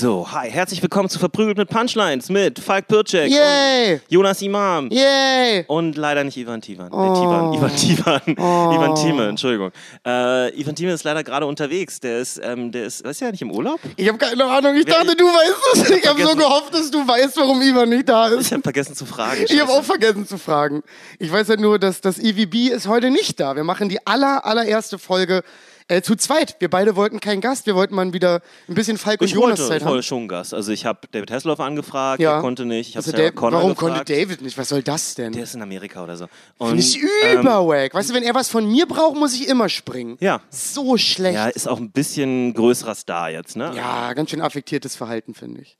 So, hi, herzlich willkommen zu Verprügelt mit Punchlines mit Falk Pircek, Yay! Jonas Imam Yay! und leider nicht Ivan Tivan. Oh. Äh, Tivan, Ivan Tivan, Ivan Thieme, Entschuldigung. Äh, Ivan Thieme ist leider gerade unterwegs. Der ist, ähm, der ist, weißt du ja nicht im Urlaub? Ich habe keine Ahnung. Ich dachte, du weißt es. Ich habe so gehofft, dass du weißt, warum Ivan nicht da Ich ist. habe vergessen zu fragen. Ich habe Scheiße. auch vergessen zu fragen. Ich weiß halt nur, dass das EVB ist heute nicht da. Wir machen die aller, allererste Folge äh, zu zweit. Wir beide wollten keinen Gast. Wir wollten mal wieder ein bisschen Falk und Ich Jonas wollte, Zeit ich wollte haben. schon einen Gast. Also ich habe David Hasselhoff angefragt, Ja. der konnte nicht. Ich Also Sarah Connor warum gefragt. konnte David nicht? Was soll das denn? Der ist in Amerika oder so. Finde Und, ich ähm, überwack. Weißt du, wenn er was von mir braucht, muss ich immer springen. Ja. So schlecht. Ja, ist auch ein bisschen größerer Star jetzt, ne? Ja, ganz schön affektiertes Verhalten, finde ich.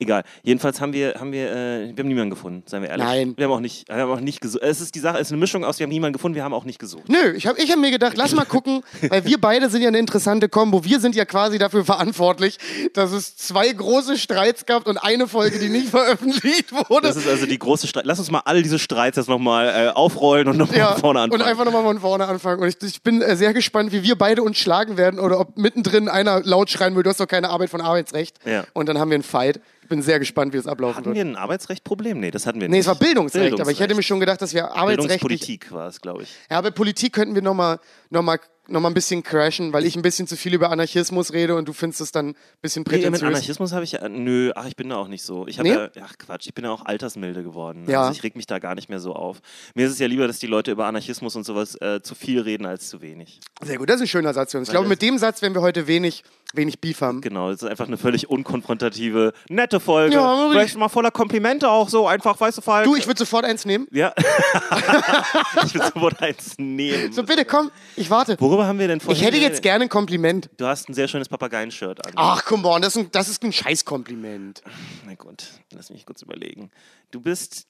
Egal. Jedenfalls haben wir, haben wir, äh, wir haben niemanden gefunden, seien wir ehrlich. Nein. Wir haben auch nicht, wir haben auch nicht gesucht. Es ist die Sache, es ist eine Mischung aus, wir haben niemanden gefunden, wir haben auch nicht gesucht. Nö, ich habe ich hab mir gedacht, lass mal gucken, weil wir beide sind ja eine interessante Kombo. Wir sind ja quasi dafür verantwortlich, dass es zwei große Streits gab und eine Folge, die nicht veröffentlicht wurde. Das ist also die große Streit. Lass uns mal all diese Streits jetzt nochmal äh, aufrollen und nochmal ja, von vorne anfangen. und einfach nochmal von vorne anfangen. Und ich, ich bin äh, sehr gespannt, wie wir beide uns schlagen werden oder ob mittendrin einer laut schreien will, du hast doch keine Arbeit von Arbeitsrecht. Ja. Und dann haben wir einen Fight. Ich bin sehr gespannt, wie es ablaufen hatten wird. wir ein Arbeitsrechtproblem? Nee, das hatten wir nicht. Nee, es war Bildungsrecht, aber ich Bildungsrecht. hätte mir schon gedacht, dass wir arbeitsrechtlich Bildungspolitik war es, glaube ich. Ja, bei Politik könnten wir nochmal noch mal, noch mal ein bisschen crashen, weil ich ein bisschen zu viel über Anarchismus rede und du findest es dann ein bisschen Nee, mit prätentiös. Anarchismus habe ich ja, nö, ach, ich bin da auch nicht so. Ich habe Nee? ja, ach Quatsch, ich bin ja auch altersmilde geworden. Ja. Also ich reg mich da gar nicht mehr so auf. Mir ist es ja lieber, dass die Leute über Anarchismus und sowas äh, zu viel reden als zu wenig. Sehr gut, das ist ein schöner Satz, Jungs. Ich glaube, das- mit dem Satz werden wir heute wenig, wenig Beef haben. Genau, es ist einfach eine völlig unkonfrontative, nette Folge. Ja. Vielleicht mal voller Komplimente auch so, einfach, weißt du, Falk. Du, ich würde sofort eins nehmen. Ja. ich würde sofort eins nehmen. So, bitte, komm, ich warte. Worüber haben wir denn vorhin Ich hätte jetzt gerne ein Kompliment. Du hast ein sehr schönes Papageien-Shirt an. Ach, come on, das ist ein, das ist ein Scheißkompliment. Na gut, lass mich kurz überlegen. Du bist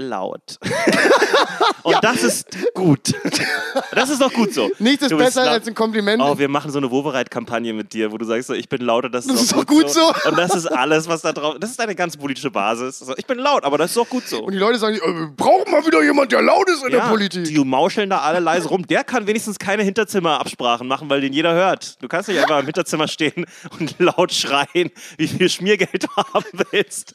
laut. Und das ist gut. Das ist doch gut so. Nichts ist besser als ein Kompliment. Oh, wir machen so eine Wovereit-Kampagne mit dir, wo du sagst, so, ich bin laut und das ist, Das auch ist doch gut so. Und das ist alles, was da drauf Das ist deine ganz politische Basis. So, ich bin laut, aber das ist doch gut so. und die Leute sagen, äh, wir brauchen mal wieder jemand, der laut ist in der Politik. Die mauscheln da alle leise rum. Der kann wenigstens keine Hinterzimmerabsprachen machen, weil den jeder hört. Du kannst nicht einfach im Hinterzimmer stehen und laut schreien, wie viel Schmiergeld du haben willst.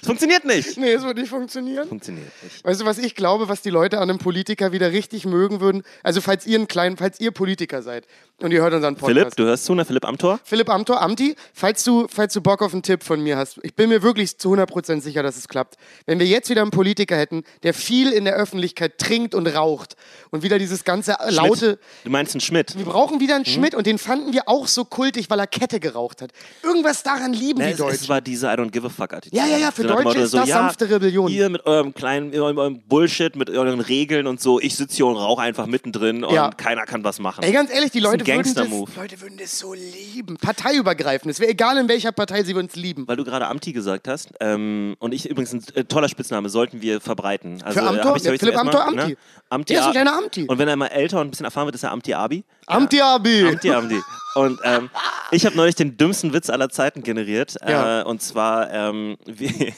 Das funktioniert nicht. Nee, es wird nicht funktionieren. Funktioniert nicht. Weißt du, was ich glaube, was die Leute an einem Politiker wieder richtig mögen würden? Also, falls ihr ein klein, falls ihr Politiker seid und ihr hört unseren Podcast. Philipp, du hörst zu, ne? Philipp Amthor? Philipp Amthor, Amti, falls du, falls du Bock auf einen Tipp von mir hast, ich bin mir wirklich zu 100% sicher, dass es klappt. Wenn wir jetzt wieder einen Politiker hätten, der viel in der Öffentlichkeit trinkt und raucht und wieder dieses ganze laute, Schmidt. Du meinst einen Schmidt? wir brauchen wieder Mhm. einen Schmidt und den fanden wir auch so kultig, weil er Kette geraucht hat. Irgendwas daran lieben Ne, die es, Deutschen. es war diese I don't give a fuck Attitüde. Ja, ja, ja, für So Deutsche ist das sanfte Rebellion. Ihr mit eurem kleinen, eurem, eurem Bullshit, mit euren Regeln und so. Ich sitze hier und rauche einfach mittendrin und Ja. keiner kann was machen. Ey, ganz ehrlich, die Das Leute das, Gangster-Move. Leute würden das so lieben. Parteiübergreifend. Es wäre egal, in welcher Partei sie würden es lieben. Weil du gerade Amti gesagt hast, ähm, und ich übrigens ein äh, toller Spitzname, sollten wir verbreiten. Also, Für Amthor? hab ich- Ja, Philipp Amthor, Mal, Amti. Ne? Amti Der ist ein kleiner Amti. Und wenn er mal älter und ein bisschen erfahren wird, ist er Amti Abi. Amti Abi. Amti Amti. Und ähm, ich habe neulich den dümmsten Witz aller Zeiten generiert. Ja. Äh, und zwar, ähm, wie,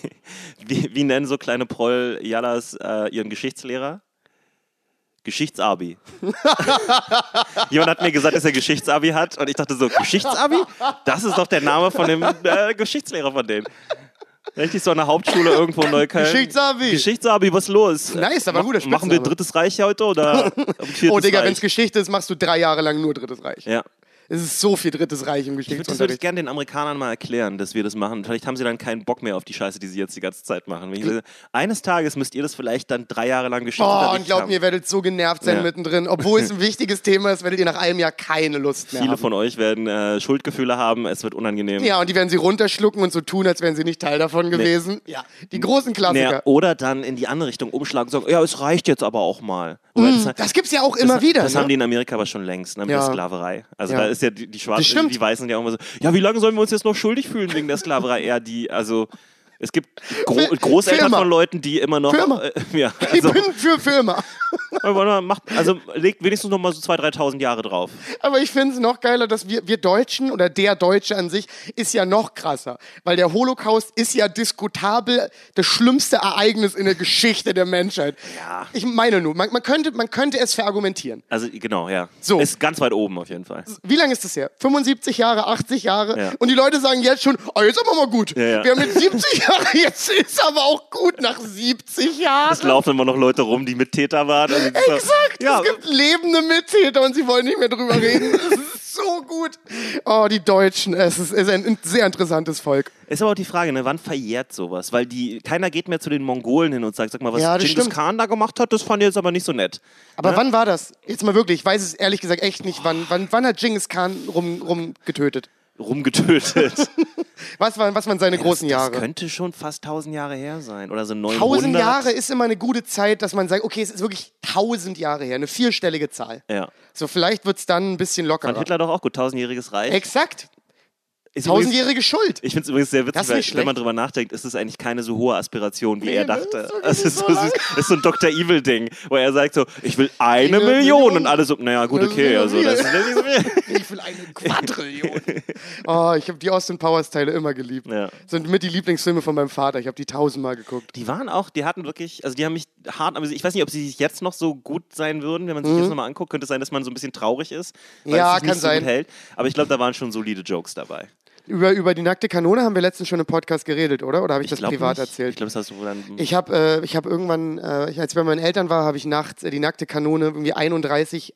wie, wie nennen so kleine Proll-Jallas äh, ihren Geschichtslehrer? Geschichtsabi. Jemand hat mir gesagt, dass er Geschichtsabi hat und ich dachte so, Geschichtsabi? Das ist doch der Name von dem äh, Geschichtslehrer von denen. Richtig so an der Hauptschule irgendwo in Neukölln. Geschichtsabi. Geschichtsabi, was ist los? Nice, aber Mach- guter Machen wir. Drittes Reich heute oder viertes Oh, Digga, wenn es Geschichte ist, machst du drei Jahre lang nur Drittes Reich. Ja. Es ist so viel Drittes Reich im Ich würd- Das würde ich Geschichtsunterricht. gerne den Amerikanern mal erklären, dass wir das machen. Vielleicht haben sie dann keinen Bock mehr auf die Scheiße, die sie jetzt die ganze Zeit machen. Sage, eines Tages müsst ihr das vielleicht dann drei Jahre lang Geschichte Oh, und glaubt mir, ihr werdet so genervt sein Ja. mittendrin. Obwohl es ein wichtiges Thema ist, werdet ihr nach einem Jahr keine Lust mehr Viele haben. von euch werden äh, Schuldgefühle haben, es wird unangenehm. ja, und die werden sie runterschlucken und so tun, als wären sie nicht Teil davon gewesen. Ja, die großen Klassiker. Naja, oder dann in die andere Richtung umschlagen und sagen, ja, es reicht jetzt aber auch mal. Wobei das, Das gibt's ja auch immer das, wieder. Das ne? haben die in Amerika aber schon längst, ne, mit Ja. der Sklaverei. Also Ja. da ist ja die, die Schwarzen, stimmt. die Weißen ja immer so, ja, wie lange sollen wir uns jetzt noch schuldig fühlen wegen der Sklaverei? Eher die, also es gibt Gro Großeltern immer. von Leuten, die immer noch. Immer. Äh, ja, ich also, bin für. Aber macht, also legt wenigstens noch mal so 2.000, 3.000 Jahre drauf. Aber ich finde es noch geiler, dass wir, wir Deutschen oder der Deutsche an sich ist ja noch krasser. Weil der Holocaust ist ja diskutabel das schlimmste Ereignis in der Geschichte der Menschheit. Ja. Ich meine nur, man, man, könnte, man könnte es verargumentieren. Also genau, ja. So. Ist ganz weit oben auf jeden Fall. Wie lange ist das her? 75 Jahre, 80 Jahre? Ja. Und die Leute sagen jetzt schon, oh, jetzt aber mal gut. Ja, ja. Wir haben jetzt 70 Jahre, jetzt ist aber auch gut nach 70 Jahren. Es laufen immer noch Leute rum, die Mittäter waren. Also Exakt, Ja, es gibt lebende Mittäter und sie wollen nicht mehr drüber reden. Das ist so gut. Oh, die Deutschen, es ist, es ist ein sehr interessantes Volk. Ist aber auch die Frage, ne, wann verjährt sowas? Weil die, keiner geht mehr zu den Mongolen hin und sagt, sag mal, was Ja, Genghis. Khan da gemacht hat, das fand ich jetzt aber nicht so nett. Aber wann war das? Jetzt mal wirklich, ich weiß es ehrlich gesagt echt nicht. Wann, wann, wann hat Genghis Khan rum, rum getötet? Rumgetötet. Was waren, was waren seine großen Das Jahre? könnte schon fast 1000 Jahre her sein. Oder so 900. Tausend Jahre ist immer eine gute Zeit, dass man sagt, okay, es ist wirklich tausend Jahre her, eine vierstellige Zahl. Ja. So, vielleicht wird es dann ein bisschen lockerer. Hitler doch auch gut, tausendjähriges Reich. Exakt. Ist Tausendjährige Schuld. Ich finde es übrigens sehr Das witzig, ist weil, wenn man drüber nachdenkt, ist es eigentlich keine so hohe Aspiration, wie Nee, er das dachte. ist Es ist, so so, lang. es ist so ein Dr. Evil-Ding, wo er sagt so, ich will eine Eine Million. Million. und alle so, naja, gut, Das ist okay, also so das ist nicht so viel. Ich will eine Quadrillion. oh, ich habe die Austin Powers Teile immer geliebt. Ja. Sind mit die Lieblingsfilme von meinem Vater. Ich habe die tausendmal geguckt. Die waren auch, die hatten wirklich, also die haben mich hart, aber ich weiß nicht, ob sie sich jetzt noch so gut sein würden, wenn man sich Mhm. das nochmal anguckt. Könnte es sein, dass man so ein bisschen traurig ist, weil Ja, es sich kann nicht so sein. gut hält. Aber ich glaube, da waren schon solide Jokes dabei. Über, über die nackte Kanone haben wir letztens schon im Podcast geredet, oder? Oder habe ich, das glaub privat nicht. erzählt? Ich glaube, das hast du dann. Ich habe äh, ich hab irgendwann, äh, ich- als ich bei meinen Eltern war, habe ich nachts äh, die nackte Kanone irgendwie 31,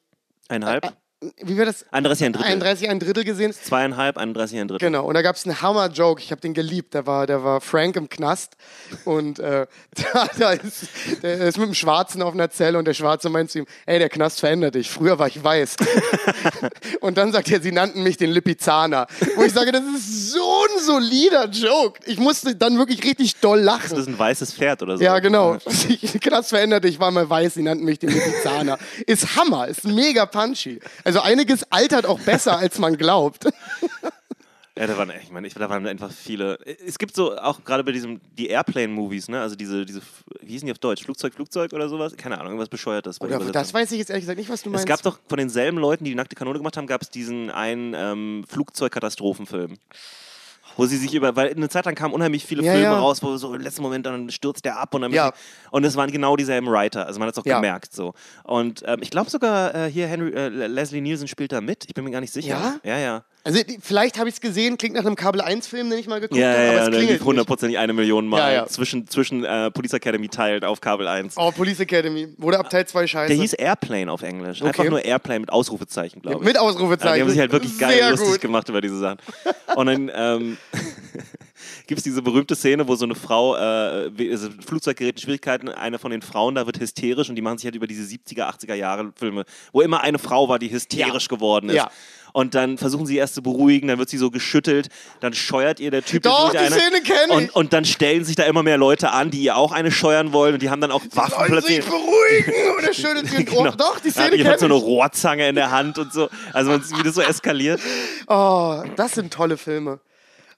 eineinhalb? Wie war das? 31 ein Drittel. 31 ein Drittel gesehen. Zweieinhalb, 31 ein Drittel. Genau, und da gab es einen Hammer-Joke, ich habe den geliebt. Da war, da war Frank im Knast und äh, da, da ist, der ist mit dem Schwarzen auf einer Zelle und der Schwarze meint zu ihm, ey, der Knast verändert dich, früher war ich weiß. und dann sagt er, sie nannten mich den Lipizzaner. Wo ich sage, das ist so ein solider Joke. Ich musste dann wirklich richtig doll lachen. Das ist ein weißes Pferd oder so. Ja, genau. Knast verändert, ich war mal weiß, sie nannten mich den Lipizzaner. Ist Hammer, ist mega punchy. Also einiges altert auch besser, als man glaubt. Ja, da waren, ich meine, ich, da waren einfach viele. Es gibt so auch gerade bei diesem, die Airplane-Movies, ne? Also diese, diese, wie hießen die auf Deutsch? Flugzeug, Flugzeug oder sowas? Keine Ahnung, irgendwas bescheuertes. Oder, das weiß ich jetzt ehrlich gesagt nicht, was du es meinst. gab doch von denselben Leuten, die die nackte Kanone gemacht haben, gab es diesen einen ähm, Flugzeugkatastrophenfilm. Wo sie sich über, weil eine Zeit lang kamen unheimlich viele Ja, Filme ja. raus, wo so im letzten Moment dann stürzt der ab und dann Ja. und es waren genau dieselben Writer, also man hat es auch gemerkt so. Und ähm, ich glaube sogar äh, hier Henry äh, Leslie Nielsen spielt da mit. Ich bin mir gar nicht sicher. Ja? Ja, ja. Also vielleicht habe ich es gesehen, klingt nach einem Kabel 1-Film, den ich mal geguckt Ja, habe, ja, aber ja, es klingelt lief nicht. hundertprozentig eine Million Mal Ja, ja. zwischen, zwischen äh, Police Academy teilt auf Kabel 1. Oh, Police Academy. Wurde ab Teil 2 scheiße. Der hieß Airplane auf Englisch. Einfach Okay. nur Airplane mit Ausrufezeichen, glaube ich. Mit Ja, Ausrufezeichen. die haben sich halt wirklich geil Sehr lustig gut. gemacht über diese Sachen. Und dann ähm, gibt es diese berühmte Szene, wo so eine Frau, äh, also Flugzeug gerät in Schwierigkeiten, eine von den Frauen da wird hysterisch und die machen sich halt über diese 70er, 80er Jahre Filme, wo immer eine Frau war, die hysterisch Ja. geworden ist. Ja. Und dann versuchen sie erst zu beruhigen, dann wird sie so geschüttelt, dann scheuert ihr der Typ Doch, die Szene kenn ich. und, und dann stellen sich da immer mehr Leute an, die ihr auch eine scheuern wollen und die haben dann auch Waffen plötzlich. beruhigen oder schüttelt sie. Genau. Doch, die Ja, Szene die hat kenn so eine ich. Rohrzange in der Hand und so. Also man sieht, wie das so eskaliert. Oh, das sind tolle Filme.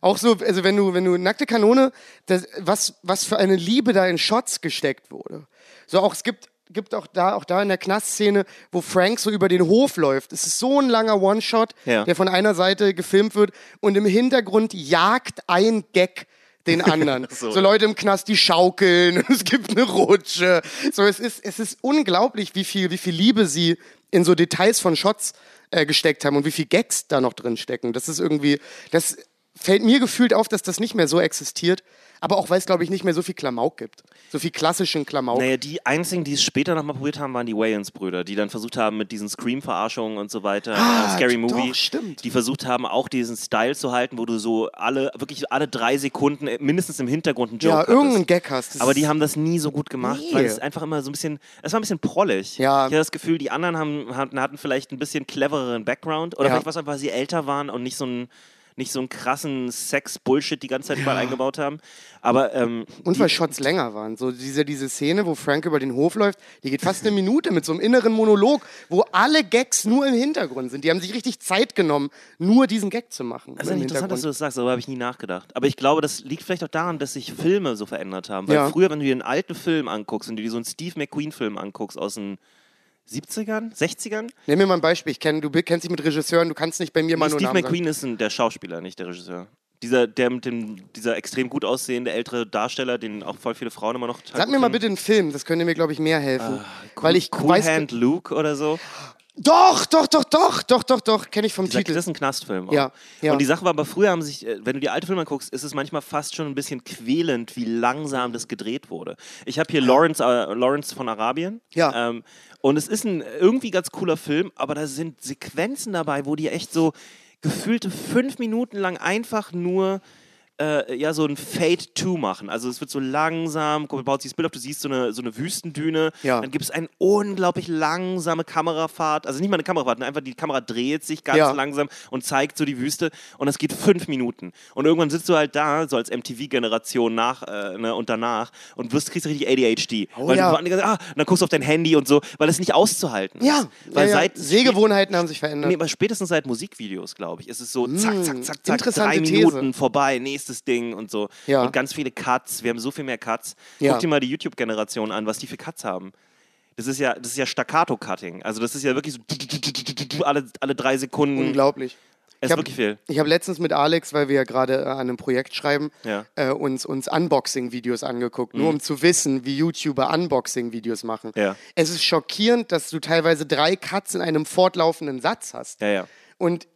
Auch so, also wenn du, wenn du nackte Kanone, das, was, was für eine Liebe da in Shots gesteckt wurde. So auch, es gibt, gibt auch da, auch da in der Knastszene, wo Frank so über den Hof läuft. Es ist so ein langer One-Shot, Ja. der von einer Seite gefilmt wird und im Hintergrund jagt ein Gag den anderen. So. so. Leute im Knast, die schaukeln, es gibt eine Rutsche. So, es ist, es ist unglaublich, wie viel, wie viel Liebe sie in so Details von Shots äh, gesteckt haben und wie viel Gags da noch drin stecken. Das ist irgendwie, das fällt mir gefühlt auf, dass das nicht mehr so existiert. Aber auch, weil es, glaube ich, nicht mehr so viel Klamauk gibt. So viel klassischen Klamauk. Naja, die einzigen, die es später nochmal probiert haben, waren die Wayans-Brüder, die dann versucht haben mit diesen Scream-Verarschungen und so weiter, Ah, äh, Scary doch, Movie, stimmt. die versucht haben, auch diesen Style zu halten, wo du so alle, wirklich alle drei Sekunden äh, mindestens im Hintergrund einen Joke ja, irgendeinen Gag hast. Aber die haben das nie so gut gemacht, Nee. weil es einfach immer so ein bisschen, es war ein bisschen prollig. Ja. Ich hatte das Gefühl, die anderen haben, hatten, vielleicht ein bisschen clevereren Background oder Ja. vielleicht was einfach, weil sie älter waren und nicht so einen, nicht so einen krassen Sex-Bullshit die ganze Zeit überall eingebaut haben. Aber ähm, Und weil Shots länger waren. So diese, diese Szene, wo Frank über den Hof läuft, die geht fast eine Minute mit so einem inneren Monolog, wo alle Gags nur im Hintergrund sind. Die haben sich richtig Zeit genommen, nur diesen Gag zu machen. Das ist ja interessant, dass du das sagst, darüber habe ich nie nachgedacht. Aber ich glaube, das liegt vielleicht auch daran, dass sich Filme so verändert haben. Weil Ja. früher, wenn du dir einen alten Film anguckst und dir so einen Steve McQueen-Film anguckst aus den 70ern, 60ern. Nimm mir mal ein Beispiel. Ich kenn, du kennst dich mit Regisseuren, du kannst nicht bei mir mal Nee, nur Steve Namen sagen. McQueen ist ein, der Schauspieler, nicht der Regisseur. Dieser, der mit dem, dieser extrem gut aussehende ältere Darsteller, den auch voll viele Frauen immer noch Sag mir mal bitte einen Film, das könnte mir, glaube ich, mehr helfen. Weil ich cool weiß. Hand Luke oder so. Doch, doch, doch, doch, doch, doch, doch, kenne ich vom Titel. das ist ein Knastfilm. Auch. Ja, ja. Und die Sache war aber früher haben sich, äh, wenn du die alte Filme anguckst, ist es manchmal fast schon ein bisschen quälend, wie langsam das gedreht wurde. Ich habe hier Lawrence, äh, Lawrence von Arabien. Ja. Ähm, und es ist ein irgendwie ganz cooler Film, aber da sind Sequenzen dabei, wo die echt so gefühlte fünf Minuten lang einfach nur äh, ja, so ein Fade 2 machen. Also es wird so langsam, guck, baut sich das Bild auf, du siehst so eine, so eine Wüstendüne, Ja. dann gibt es eine unglaublich langsame Kamerafahrt, also nicht mal eine Kamerafahrt, einfach die Kamera dreht sich ganz Ja. langsam und zeigt so die Wüste und das geht fünf Minuten. Und irgendwann sitzt du halt da, so als MTV-Generation nach äh, ne, und danach und wirst, kriegst richtig ADHD. Oh weil ja. du, ah, und dann guckst du auf dein Handy und so, weil es nicht auszuhalten ja, ist. Weil ja, seit Sehgewohnheiten haben sich verändert. Nee, aber spätestens seit Musikvideos, glaube ich, ist es so zack, zack, zack, zack, interessante drei These. Minuten vorbei, nächstes Ding und so. Ja. Und ganz viele Cuts. Wir haben so viel mehr Cuts. Ja. Guck dir mal die YouTube-Generation an, was die für Cuts haben. Das ist ja, das ist ja Staccato-Cutting. Also das ist ja wirklich so alle, alle drei Sekunden. Unglaublich. Es ist hab- wirklich viel. Ich habe letztens mit Alex, weil wir ja gerade äh, an einem Projekt schreiben, Ja. äh, uns, uns Unboxing-Videos angeguckt, nur um zu wissen, wie YouTuber Unboxing-Videos machen. Mhm. Ja. Es ist schockierend, dass du teilweise drei Cuts in einem fortlaufenden Satz hast. Ja. Und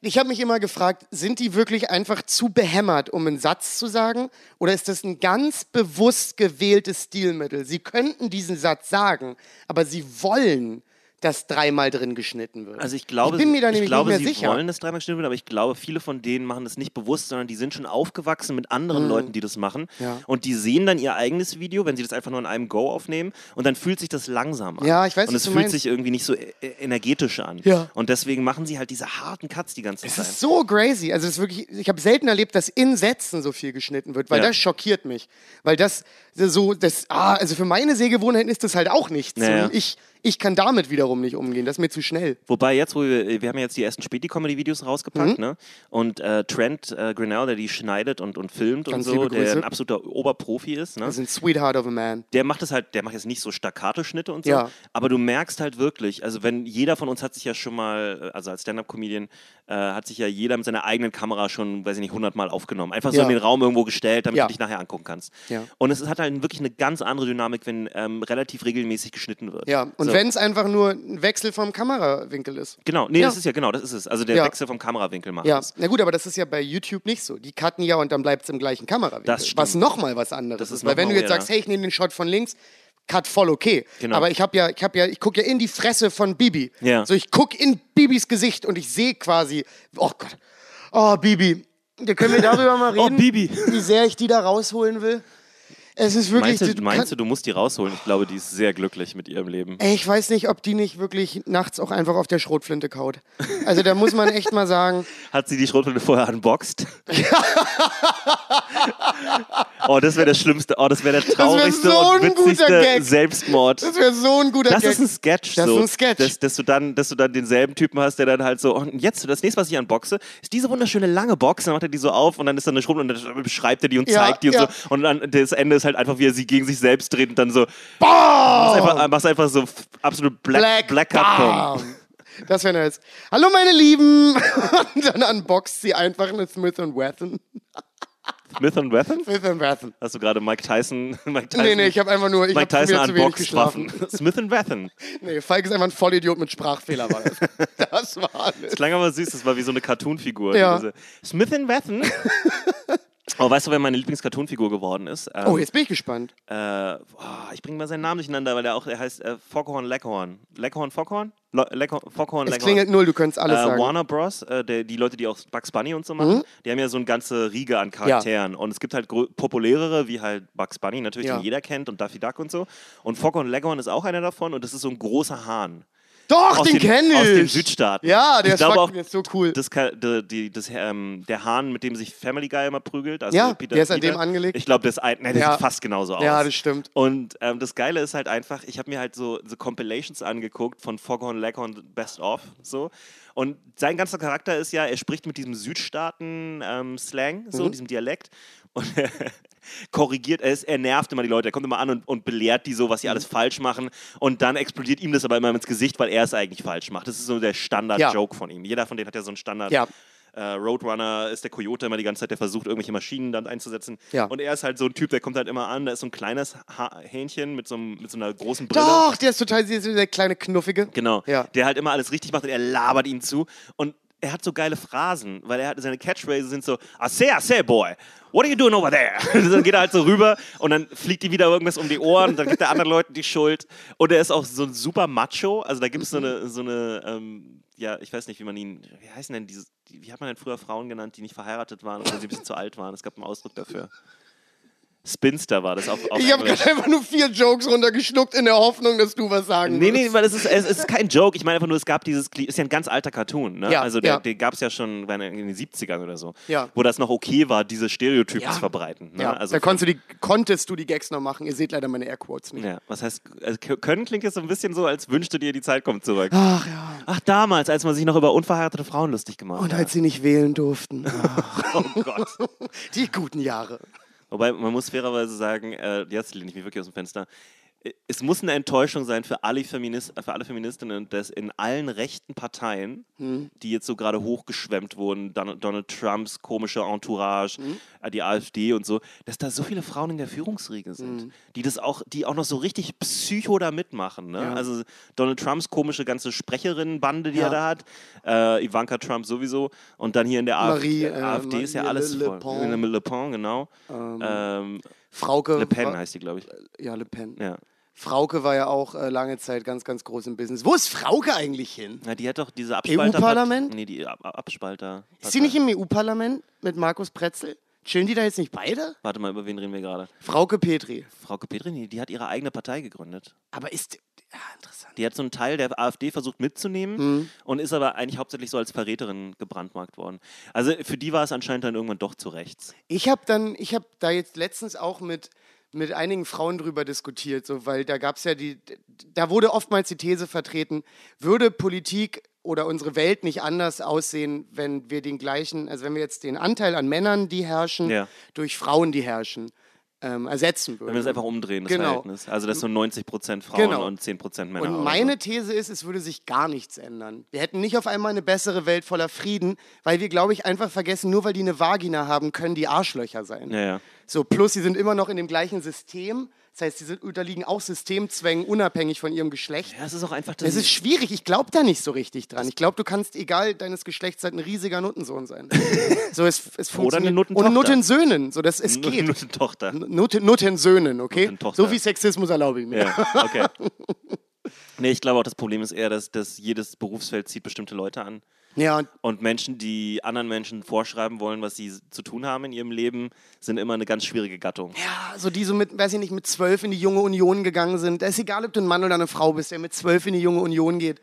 ich habe mich immer gefragt, sind die wirklich einfach zu behämmert, um einen Satz zu sagen? Oder ist das ein ganz bewusst gewähltes Stilmittel? Sie könnten diesen Satz sagen, aber sie wollen, dass dreimal drin geschnitten wird. Also ich glaube, ich bin mir da ich nämlich glaube nicht mehr sie sicher. wollen das dreimal geschnitten wird, aber ich glaube, viele von denen machen das nicht bewusst, sondern die sind schon aufgewachsen mit anderen Leuten, die das machen. Mhm. Ja. Und die sehen dann ihr eigenes Video, wenn sie das einfach nur in einem Go aufnehmen. Und dann fühlt sich das langsam an. Ja, ich weiß, Und es fühlt meinst. sich irgendwie nicht so äh, energetisch an. Ja. Und deswegen machen sie halt diese harten Cuts die ganze Es Zeit. ist so crazy. Also es ist wirklich, ich habe selten erlebt, dass in Sätzen so viel geschnitten wird, weil Ja. das schockiert mich. Weil das so, das, ah, also für meine Sehgewohnheiten ist das halt auch nichts. Ja, ja. Und ich, ich kann damit wiederum nicht umgehen. Das ist mir zu schnell. Wobei jetzt, wo wir, wir haben ja jetzt die ersten Späti-Comedy-Videos Mhm. rausgepackt, ne? Und äh, Trent äh, Grinnell, der die schneidet und, und filmt Ganz und so, der ein absoluter Oberprofi ist, ne? Das ist ein Sweetheart of a Man. der macht es halt, der macht jetzt nicht so Staccato-Schnitte und so, Ja. aber du merkst halt wirklich, also wenn jeder von uns hat sich ja schon mal, also als Stand-Up-Comedian, äh, hat sich ja jeder mit seiner eigenen Kamera schon, weiß ich nicht, hundertmal aufgenommen. Einfach so Ja. in den Raum irgendwo gestellt, damit Ja. du dich nachher angucken kannst. Und es hat halt wirklich eine ganz andere Dynamik, wenn ähm, relativ regelmäßig geschnitten wird. Ja, und so. wenn es einfach nur ein Wechsel vom Kamerawinkel ist. Genau, nee, Ja. das ist ja genau, das ist es. Also der Ja. Wechsel vom Kamerawinkel macht Ja, es. na gut, aber das ist ja bei YouTube nicht so. Die cutten ja und dann bleibt es im gleichen Kamerawinkel. Das stimmt. was nochmal was anderes Das ist. ist Weil wenn du jetzt sagst, hey, ich nehme den Shot von links, cut voll okay. Genau. Aber ich habe ja, ich habe ja, ich gucke ja in die Fresse von Bibi. Ja. So, ich gucke in Bibis Gesicht und ich sehe quasi, oh Gott, oh Bibi, da können wir darüber mal Oh, reden, Bibi. wie sehr ich die da rausholen will. Es ist wirklich. Meinst du, du meinst du, du musst die rausholen? Ich glaube, die ist sehr glücklich mit ihrem Leben. Ey, ich weiß nicht, ob die nicht wirklich nachts auch einfach auf der Schrotflinte kaut. Also da muss man echt mal sagen, Hat sie die Schrotflinte vorher unboxed? oh, das wäre das Schlimmste. Oh, das wäre der traurigste so und ein guter witzigste. Selbstmord. das wäre so ein guter Das Gag. ist ein Sketch. Das ist so, ein Sketch. Dass, dass, du dann, dass du dann denselben Typen hast, der dann halt so, und jetzt, das nächste, was ich unboxe, ist diese wunderschöne lange Box. Dann macht er die so auf und dann ist da eine Schrotflinte und dann beschreibt er die und Ja, zeigt die und ja. so. Und dann das Ende ist halt einfach, wie er sie gegen sich selbst dreht und dann so, machst einfach, machst einfach so absolut Black, Black. Bam! Das wäre nice. Hallo meine Lieben! Und dann unboxt sie einfach eine Smith Wesson. Smith and Wesson? Smith Wesson. Hast du gerade Mike Tyson, Mike Tyson, Nee, nee, ich habe einfach nur, ich Mike Tyson wieder zu wenig unboxed geschlafen. Waffen. Smith and Wesson. Nee, Falk ist einfach ein Vollidiot mit Sprachfehler, war das. Das war alles. Das klang aber süß, das war wie so eine Cartoon-Figur. Ja. Smith and Wesson. Oh, weißt du, wer meine Lieblings-Cartoon-Figur geworden ist? Ähm, Oh, jetzt bin ich gespannt. äh, oh, ich bringe mal seinen Namen durcheinander, weil er auch, er heißt äh, Foghorn Leghorn. Leghorn, Foghorn? Lo Leghorn, Foghorn, Es klingelt null, du könntest alles Äh, sagen. Mhm. Warner Bros., äh, der, die Leute, die auch Bugs Bunny und so machen, die haben ja so eine ganze Riege an Charakteren. Und es gibt halt populärere, wie halt Bugs Bunny, natürlich, Ja. den jeder kennt, und Daffy Duck und so. Und Foghorn Leghorn ist auch einer davon und das ist so ein großer Hahn. Doch, den den- kenne ich. aus den Südstaaten. Ja, der Ich ist, glaube auch, ist so cool. Das, die, das, ähm, der Hahn, mit dem sich Family Guy immer prügelt. Also Ja, Peter, der ist an Peter, dem angelegt. Ich glaube, das ein, nee, der Ja. sieht fast genauso aus. Ja, das stimmt. Und ähm, das Geile ist halt einfach, ich habe mir halt so, so Compilations angeguckt von Foghorn Leghorn Best of. So. Und sein ganzer Charakter ist ja, er spricht mit diesem Südstaaten-Slang, so, Mhm. diesem Dialekt. Und korrigiert, er, ist, er nervt immer die Leute, er kommt immer an und, und belehrt die so, was sie alles falsch machen und dann explodiert ihm das aber immer ins Gesicht, weil er es eigentlich falsch macht. Das ist so der Standard-Joke von ihm. Jeder von denen hat ja so einen Standard. Ja. Äh, Roadrunner ist der Coyote immer die ganze Zeit, der versucht, irgendwelche Maschinen dann einzusetzen. Ja. Und er ist halt so ein Typ, der kommt halt immer an, da ist so ein kleines ha Hähnchen mit so, einem, mit so einer großen Brille. Doch, der ist total, der, ist der kleine Knuffige. Genau. Ja. Der halt immer alles richtig macht und er labert ihm zu. Und er hat so geile Phrasen, weil er hat seine Catchphrases sind so, I say, I say, boy, what are you doing over there? dann geht er halt so rüber und dann fliegt ihm wieder irgendwas um die Ohren und dann gibt er anderen Leuten die Schuld. Und er ist auch so ein super Macho. Also da gibt es so eine, so eine ähm, ja, ich weiß nicht, wie man ihn, wie heißen denn diese, die- wie hat man denn früher Frauen genannt, die nicht verheiratet waren oder sie ein bisschen zu alt waren? Es gab einen Ausdruck dafür. Spinster war das auf, auf Ich habe gerade einfach nur vier Jokes runtergeschluckt in der Hoffnung, dass du was sagen Nee, nee, weil es ist, es ist kein Joke. Ich meine einfach nur, es gab dieses, ist ja ein ganz alter Cartoon, ne? Ja, also der, ja. den gab es ja schon in den 70ern oder so, Ja. wo das noch okay war, diese Stereotypen Ja. zu verbreiten. Ne? Ja, also da konntest du, die, konntest du die Gags noch machen. Ihr seht leider meine Airquotes nicht. ja, was heißt, also können klingt jetzt so ein bisschen so, als wünschte dir, die Zeit kommt zurück. Ach ja. Ach, damals, als man sich noch über unverheiratete Frauen lustig gemacht Und hat. als sie nicht wählen durften. Oh Gott. Die guten Jahre. Wobei, man muss fairerweise sagen, äh, jetzt lehne ich mich wirklich aus dem Fenster, es muss eine Enttäuschung sein für alle, Feminist, für alle Feministinnen, dass in allen rechten Parteien, Hm. die jetzt so gerade hochgeschwemmt wurden, Donald, Trumps komische Entourage, Hm. äh, die AfD und so, dass da so viele Frauen in der Führungsriege sind, Hm. die das auch, die auch noch so richtig psycho da mitmachen. Ne? Ja. Also Donald Trumps komische ganze Sprecherinnenbande, die Ja. er da hat, äh, Ivanka Trump sowieso und dann hier in der Marie, AfD, äh, AfD ist ja alles Le- Le voll. Pen. Le Pen, genau. Ähm, Frauke. Le Pen war- heißt die, glaube ich. Ja, Le Pen. Ja. Frauke war ja auch äh, lange Zeit ganz, ganz groß im Business. Wo ist Frauke eigentlich hin? Na, die hat doch diese Abspalter. EU-Parlament? Nee, die Ab Ab- Abspalter. Ist sie nicht im EU-Parlament mit Markus Pretzel? Chillen die da jetzt nicht beide? Warte mal, über wen reden wir gerade? Frauke Petri. Frauke Petri, nee, die hat ihre eigene Partei gegründet. Aber ist. Ja, interessant. Die hat so einen Teil der AfD versucht mitzunehmen Hm. und ist aber eigentlich hauptsächlich so als Verräterin gebrandmarkt worden. Also für die war es anscheinend dann irgendwann doch zu rechts. Ich habe dann, ich habe da jetzt letztens auch mit, mit einigen Frauen drüber diskutiert, so, weil da gab es ja die, da wurde oftmals die These vertreten, würde Politik oder unsere Welt nicht anders aussehen, wenn wir den gleichen, also wenn wir jetzt den Anteil an Männern, die herrschen, Ja. durch Frauen, die herrschen, ähm, ersetzen würden. Wenn wir das einfach umdrehen, das Genau. Verhältnis. Also das so 90% Frauen Genau. und 10% Männer. Und meine These ist, es würde sich gar nichts ändern. Wir hätten nicht auf einmal eine bessere Welt voller Frieden, weil wir, glaube ich, einfach vergessen, nur weil die eine Vagina haben, können die Arschlöcher sein. So. Ja, ja. So, plus sie sind immer noch in dem gleichen System. Das heißt, sie unterliegen auch Systemzwängen, unabhängig von ihrem Geschlecht. Ja, es ist auch einfach das. Es ist schwierig, ich glaube da nicht so richtig dran. Ich glaube, du kannst, egal deines Geschlechts, halt ein riesiger Nuttensohn sein. so, es, es Oder eine. Nuttentochter. Und Nuttensöhnen, so dass es geht. nur eine Tochter. Nutten, Nuttensöhnen, okay? Nuttentochter. So wie Sexismus erlaube ich mir. Ja, okay. Nee, ich glaube auch, das Problem ist eher, dass, dass jedes Berufsfeld zieht bestimmte Leute an. Ja, und Und Menschen, die anderen Menschen vorschreiben wollen, was sie zu tun haben in ihrem Leben, sind immer eine ganz schwierige Gattung. Ja, so die so mit, weiß ich nicht, mit zwölf in die junge Union gegangen sind. Da ist egal, ob du ein Mann oder eine Frau bist, der mit zwölf in die junge Union geht.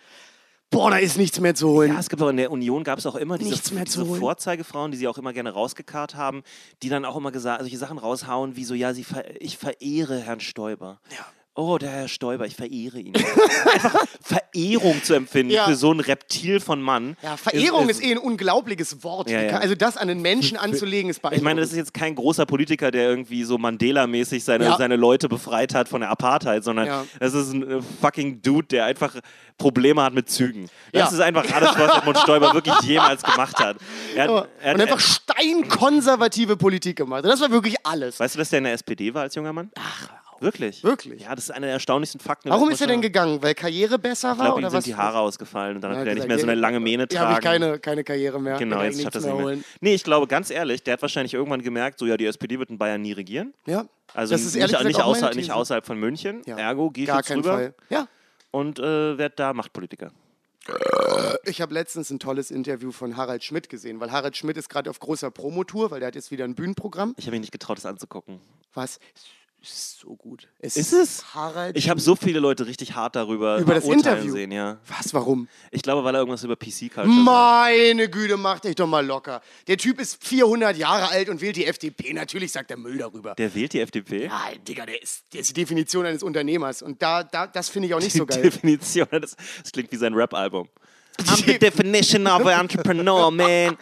Boah, da ist nichts mehr zu holen. Ja, es gibt auch in der Union gab es auch immer diese, diese. Vorzeigefrauen, die sie auch immer gerne rausgekarrt haben, die dann auch immer gesagt, solche Sachen raushauen, wie so, ja, sie ver ich verehre Herrn Stoiber. Ja. Oh, der Herr Stoiber, ich verehre ihn. Einfach Verehrung zu empfinden Ja. für so ein Reptil von Mann. Ja, Verehrung ist, eh ein unglaubliches Wort. Ja, ja. Also das an einen Menschen anzulegen, ist beeindruckend. Ich meine, das ist jetzt kein großer Politiker, der irgendwie so Mandela-mäßig seine, Ja. seine Leute befreit hat von der Apartheid, sondern Ja. das ist ein äh, fucking Dude, der einfach Probleme hat mit Zügen. Das Ja. ist einfach alles, was Edmund Stoiber wirklich jemals gemacht hat. Er hat, er hat und einfach steinkonservative Politik gemacht. Das war wirklich alles. weißt du, dass der in der SPD war als junger Mann? Ach, Wirklich? Wirklich? Ja, das ist einer der erstaunlichsten Fakten. Warum ist er denn gegangen? Weil Karriere besser Ich war glaube, ihm sind was? die Haare ausgefallen und dann Ja, hat er nicht mehr so eine lange Mähne Ja, habe ich tragen. keine, keine Karriere mehr. Genau, Kann jetzt schafft er es nicht mehr. holen. Nee, ich glaube, ganz ehrlich, der hat wahrscheinlich irgendwann gemerkt, so ja, die SPD wird in Bayern nie regieren. Ja. Also Das ist nicht, nicht, auch meine außer, nicht außerhalb von München. Ja. Ergo, gehe ich Gar jetzt keinen rüber Fall. Ja. und äh, werde da Machtpolitiker. Ich habe letztens ein tolles Interview von Harald Schmidt gesehen, weil Harald Schmidt ist gerade auf großer Promotour, weil der hat jetzt wieder ein Bühnenprogramm. Ich habe mich nicht getraut, das anzugucken. Was? Ist so gut. Es Ist es? Harald Ich habe so viele Leute richtig hart darüber Über das Interview? sehen, ja. Was, warum? Ich glaube, weil er irgendwas über PC-Culture sagt. Meine Güte, mach dich doch mal locker. Der Typ ist 400 Jahre alt und wählt die FDP. Natürlich sagt er Müll darüber. Der wählt die FDP? Ja, Digga, der ist, der ist die Definition eines Unternehmers. Und da, da, das finde ich auch nicht so Die geil. Definition, das, das klingt wie sein Rap-Album. I'm the definition of an entrepreneur, man.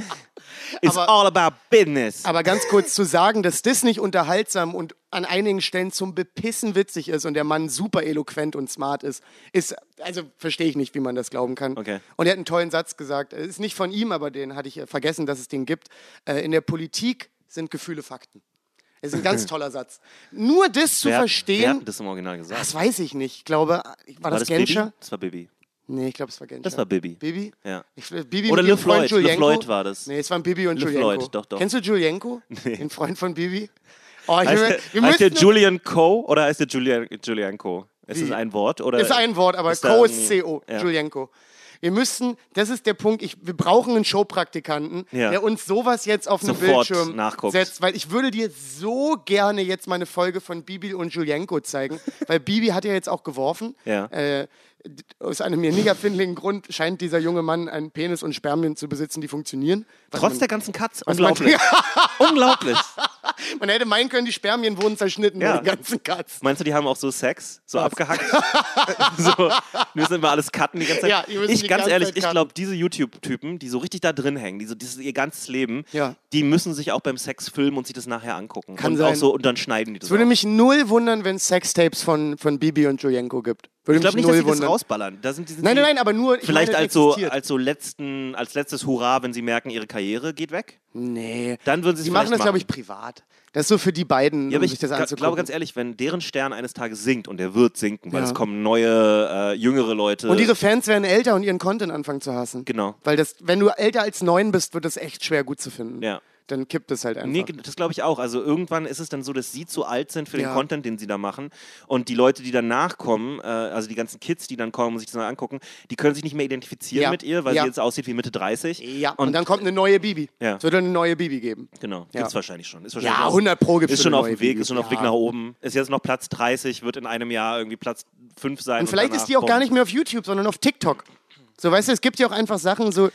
It's Aber- all about business. Aber ganz kurz zu sagen, dass das nicht unterhaltsam und an einigen Stellen zum Bepissen witzig ist und der Mann super eloquent und smart ist, ist, also verstehe ich nicht, wie man das glauben kann. Okay. Und er hat einen tollen Satz gesagt, ist nicht von ihm, aber den hatte ich äh, vergessen, dass es den gibt. Äh, In der Politik sind Gefühle Fakten. Das ist ein ganz toller Satz. Nur das zu wer, wer verstehen, hat das im Original gesagt? das weiß ich nicht. Ich glaube, war, war das, das? Genscher? Das war Bibi. Nee, ich glaube, es war Genscher. Das war Bibi. Bibi? Ja. Ich, Bibi Oder Le Floyd. Le Julienko. Floyd war das. Nee, es waren Bibi und Le Julienko. Floyd, doch, doch. Kennst du Julienko? Den Freund von Bibi? Oh, ich Heißt will, der, heißt der Julian Co. oder heißt der Julian, Co.? Ist es ein Wort? Oder ist ein Wort, aber ist Co ist CO, Ja. Julienko. Wir müssen, das ist der Punkt, ich, wir brauchen einen Showpraktikanten, Ja. der uns sowas jetzt auf den Bildschirm nachguckt. setzt, weil ich würde dir so gerne jetzt mal eine Folge von Bibi und Julienko zeigen, weil Bibi hat ja jetzt auch geworfen. Ja. Äh, aus einem mir nicht erfindlichen Grund scheint dieser junge Mann einen Penis und Spermien zu besitzen, die funktionieren. Was Trotz man- der ganzen Cuts. was man- Unglaublich. Unglaublich. Man hätte meinen können, die Spermien wurden zerschnitten Ja. bei den ganzen Cuts. Meinst du, die haben auch so Sex? So abgehackt? so, wir müssen immer alles cutten die ganze Zeit. Ja, ich ganz ehrlich, Zeit ich glaube, diese YouTube-Typen, die so richtig da drin hängen, die so dieses ihr ganzes Leben, Ja. die müssen sich auch beim Sex filmen und sich das nachher angucken. Kann und sein. auch so und dann schneiden die das. Es würde auch. mich null wundern, wenn es Sextapes von, von Bibi und Julienko gibt. Würde ich glaube nicht, dass sie das rausballern. Da sind die, sind Nein, nein, nein, aber nur. ich Vielleicht meine, als so, als so letzten, als letztes Hurra, wenn sie merken, ihre Karriere geht weg. Nee. Dann würden sie Die machen das, glaube ich, privat. Das ist so für die beiden, Ja, um sich ich das anzugucken. glaube ganz ehrlich, wenn deren Stern eines Tages sinkt und der wird sinken, weil Ja. es kommen neue, äh, jüngere Leute. und ihre Fans werden älter und ihren Content anfangen zu hassen. Genau. Weil das, wenn du älter als neun bist, wird das echt schwer gut zu finden. Ja. Dann kippt es halt einfach. Nee, das glaube ich auch. Also irgendwann ist es dann so, dass sie zu alt sind für den Ja. Content, den sie da machen. Und die Leute, die danach kommen, äh, also die ganzen Kids, die dann kommen und sich das mal angucken, die können sich nicht mehr identifizieren Ja. mit ihr, weil Ja. sie jetzt aussieht wie Mitte 30. ja, und, Und, dann kommt eine neue Bibi. Ja. Es wird eine neue Bibi geben. genau, Ja. gibt's wahrscheinlich schon. Ist wahrscheinlich Ja, auch- 100 Pro gibt's Ist schon auf dem Weg, Bibi. ist schon auf dem Weg nach oben. Ist jetzt noch Platz 30, wird in einem Jahr irgendwie Platz 5 sein. Und vielleicht danach, ist die auch gar nicht mehr auf YouTube, sondern auf TikTok. So, weißt du, es gibt ja auch einfach Sachen so,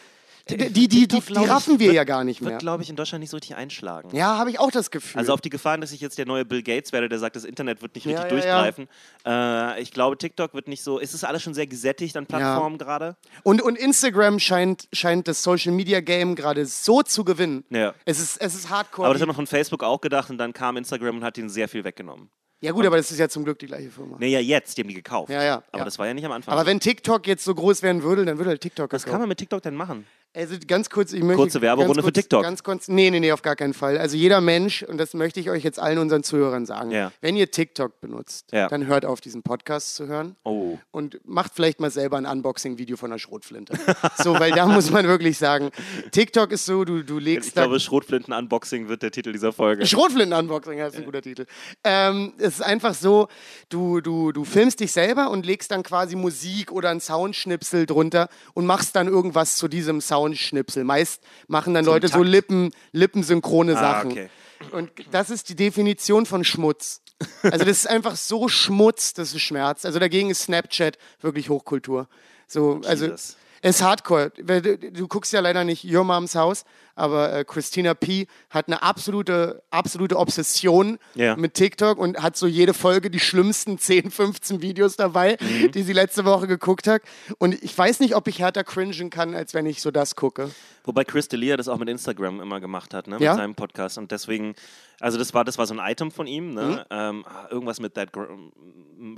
die, die, die, die, die raffen wir wird- ja gar nicht mehr. Wird, glaube ich, in Deutschland nicht so richtig einschlagen. Ja, habe ich auch das Gefühl. Also auf die Gefahren, dass ich jetzt der neue Bill Gates werde, der sagt, das Internet wird nicht Ja, richtig ja, ja. durchgreifen. Äh, ich glaube, TikTok wird nicht so. Ist es alles schon sehr gesättigt an Plattformen gerade? Und, und Instagram scheint, scheint das Social Media Game gerade so zu gewinnen. Ja. Es ist, es ist hardcore. Aber das hat man von Facebook auch gedacht und dann kam Instagram und hat ihnen sehr viel weggenommen. ja, gut, aber das ist ja zum Glück die gleiche Firma. Nee, ja, jetzt, die haben die gekauft. Ja, ja, Aber ja. das war ja nicht am Anfang. Aber wenn TikTok jetzt so groß werden würde, dann würde halt TikTok Was kann man mit TikTok denn machen? Also ganz kurz, ich möchte Kurze Werberunde ganz für kurz, TikTok. Ganz kurz, nee, nee, nee, auf gar keinen Fall. Also jeder Mensch, und das möchte ich euch jetzt allen unseren Zuhörern sagen, Ja. wenn ihr TikTok benutzt, Ja. dann hört auf, diesen Podcast zu hören. Oh. Und macht vielleicht mal selber ein Unboxing-Video von einer Schrotflinte. so, weil da muss man wirklich sagen, TikTok ist so, du, du legst Ich da glaube, Schrotflinten-Unboxing wird der Titel dieser Folge. Schrotflinten-Unboxing, ist ein guter Titel. Ähm, es ist einfach so, du, du, du filmst dich selber und legst dann quasi Musik oder einen Soundschnipsel drunter und machst dann irgendwas zu diesem Soundschnipsel. Meist machen dann Leute so. Lippen, lippensynchrone Ah, Sachen. okay. Und das ist die Definition von Schmutz. Also das ist einfach so Schmutz, das ist Schmerz. Also dagegen ist Snapchat wirklich Hochkultur. So, also es ist Hardcore. Du, du guckst ja leider nicht Your Moms House, aber äh, Christina P. hat eine absolute, absolute Obsession Ja. mit TikTok und hat so jede Folge die schlimmsten 10, 15 Videos dabei, Mhm. die sie letzte Woche geguckt hat. Und ich weiß nicht, ob ich härter cringen kann, als wenn ich so das gucke. Wobei Chris D'Elia das auch mit Instagram immer gemacht hat, ne? Ja? mit seinem Podcast. Und deswegen, also das war, das war so ein Item von ihm, Mhm. ne? ähm, irgendwas mit that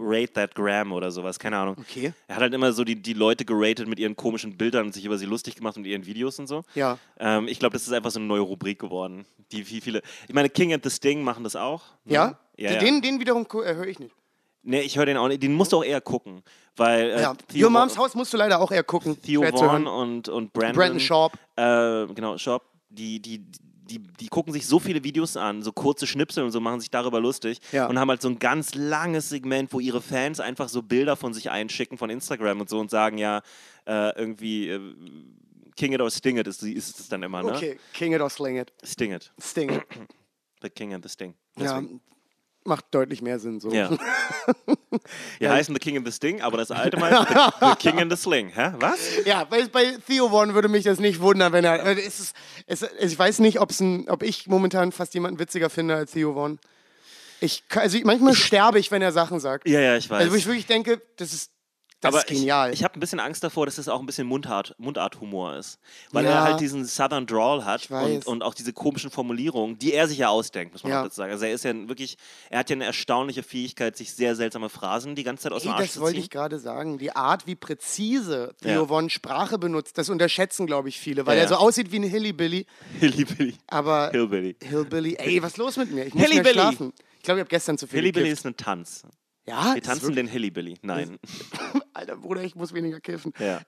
Rate That Gram oder sowas, keine Ahnung. Okay. Er hat halt immer so die, die Leute geratet mit ihren komischen Bildern und sich über sie lustig gemacht und ihren Videos und so. Ja. Ähm, ich glaube, das ist einfach so eine neue Rubrik geworden. Die wie viele. Ich meine, King and the Sting machen das auch. ne? Ja? Ja, ja. Den, den wiederum äh, höre ich nicht. Nee, ich höre den auch nicht. Den musst du auch eher gucken. Weil äh, Ja. Theo Your Moms House musst du leider auch eher gucken. Theo Vaughn und, und Brandon. Brandon Sharp. Äh, genau, Sharp. Die, die, die, die gucken sich so viele Videos an, so kurze Schnipsel und so, machen sich darüber lustig Ja. und haben halt so ein ganz langes Segment, wo ihre Fans einfach so Bilder von sich einschicken von Instagram und so und sagen ja äh, irgendwie äh, King it or Sting it ist, ist es dann immer, ne? Okay, King it or Sling it. Sting it. Sting it. The King and the Sting. Ja, Deswegen. macht deutlich mehr Sinn so. Ja. Wir heißen The King and the Sting, aber das alte Mal the, the King and the Sling. Hä? Was? Ja, bei, bei Theo Vaughn würde mich das nicht wundern, wenn er. äh, Es ist, es, ich weiß nicht, ob's ein, ob ich momentan fast jemanden witziger finde als Theo Vaughn. Ich, also ich, manchmal sterbe ich, wenn er Sachen sagt. Ja, ja, ich weiß. Also wo ich wirklich denke, das ist. Das aber ist genial. Ich, ich habe ein bisschen Angst davor, dass es auch ein bisschen Mundart, Mundart-Humor ist. Weil Ja. er halt diesen Southern Drawl hat und, und auch diese komischen Formulierungen, die er sich ja ausdenkt, muss man Ja. auch dazu sagen. Also er ist ja wirklich, er hat ja eine erstaunliche Fähigkeit, sich sehr seltsame Phrasen die ganze Zeit aus dem Ey, Arsch das wollte ich gerade sagen. Die Art, wie präzise Theo Ja. Von Sprache benutzt, das unterschätzen, glaube ich, viele, weil Ja, er so aussieht wie ein Hillybilly. Hillybilly. Aber Hillbilly. Hillbilly, ey, was ist los mit mir? Ich muss Hillybilly. schlafen. Ich glaube, ich habe gestern zu viel Hillybilly ist ein Tanz. Ja, Wir ist tanzen den Hillybilly. Nein. wirklich- Alter Bruder, ich muss weniger kiffen. Ja.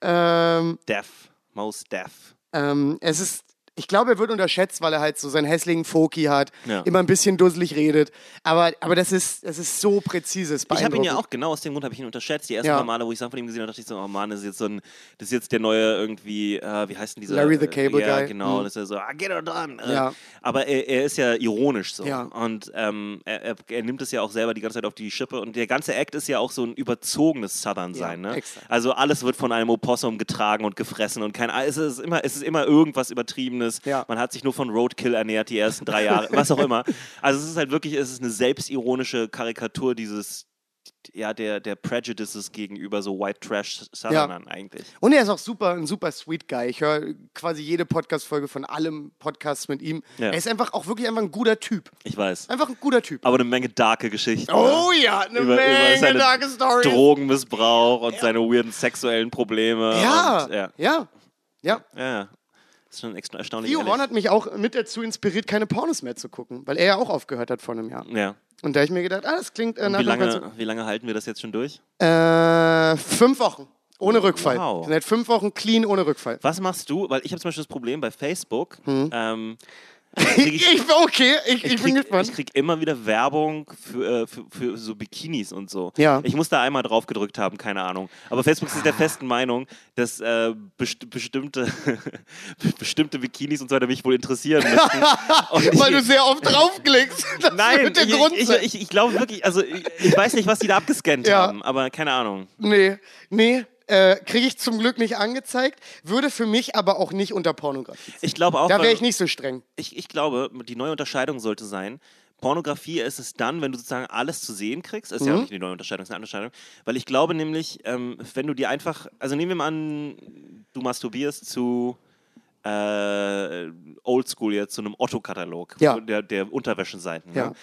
Ähm, Deaf. Most deaf. ähm, es ist, ich glaube, er wird unterschätzt, weil er halt so seinen hässlichen Foki hat, Ja. immer ein bisschen dusselig redet. Aber, aber das, ist, das ist so präzise. ist Ich habe ihn ja auch, genau aus dem Grund habe ich ihn unterschätzt. Die ersten Ja. paar Male, wo ich Sachen von ihm gesehen habe, dachte ich so, oh Mann, das ist jetzt so ein, das ist jetzt der neue irgendwie, äh, wie heißt denn dieser? Larry the Cable äh, ja, Guy. genau, Mhm. das ist ja so, ah, get it done. Äh, Ja. Aber er, er ist ja ironisch so. Ja. Und ähm, er, er, nimmt es ja auch selber die ganze Zeit auf die Schippe. Und der ganze Act ist ja auch so ein überzogenes Southern-Sein. Ne? Also alles wird von einem Opossum getragen und gefressen und kein, es ist immer, es ist immer irgendwas Übertriebenes. Ja. Man hat sich nur von Roadkill ernährt die ersten drei Jahre, was auch immer. Also es ist halt wirklich, es ist eine selbstironische Karikatur dieses, ja, der, der Prejudices gegenüber so White Trash Southernern eigentlich. Und er ist auch super, ein super sweet Guy. Ich höre quasi jede Podcast-Folge von allem Podcasts mit ihm. Ja. Er ist einfach auch wirklich einfach ein guter Typ. Ich weiß. Einfach ein guter Typ. Aber eine Menge darke Geschichten. Oh ja, eine über, Menge über darke Stories. Drogenmissbrauch und seine weirden sexuellen Probleme. Ja, Und, ja. ja, ja. Ist schon erstaunlich. Theo. Von hat mich auch mit dazu inspiriert, keine Pornos mehr zu gucken, weil er ja auch aufgehört hat vor einem Jahr. Ja. Und da habe ich mir gedacht, ah, das klingt äh, nach Wie lange, wie lange halten wir das jetzt schon durch? Äh, fünf Wochen. Ohne Rückfall. Wow. Seit fünf Wochen clean ohne Rückfall. Was machst du? Weil ich habe zum Beispiel das Problem bei Facebook. Hm. Ähm, Ich, ich okay, ich, ich, ich, bin krieg, gespannt. ich krieg immer wieder Werbung für, äh, für, für so Bikinis und so. Ja. Ich muss da einmal drauf gedrückt haben, keine Ahnung. Aber Facebook ist der festen Meinung, dass äh, best bestimmte, bestimmte Bikinis und so weiter mich wohl interessieren ich- Weil du sehr oft draufklickst. Das Nein, der ich, Grund ich, glaube wirklich, also ich, ich weiß nicht, was die da abgescannt Ja. haben, aber keine Ahnung. Nee, nee, äh, kriege ich zum Glück nicht angezeigt, würde für mich aber auch nicht unter Pornografie. Ich glaube auch, Da wäre ich nicht so streng. ich, ich glaube, die neue Unterscheidung sollte sein, Pornografie ist es dann, wenn du sozusagen alles zu sehen kriegst. Das ist ja Mhm. auch nicht die neue Unterscheidung, das ist eine Unterscheidung. Weil ich glaube nämlich, ähm, wenn du dir einfach, also nehmen wir mal an, du masturbierst zu äh, Oldschool jetzt, zu einem Otto-Katalog Ja. der, der Unterwäscheseiten. Ja. Ne?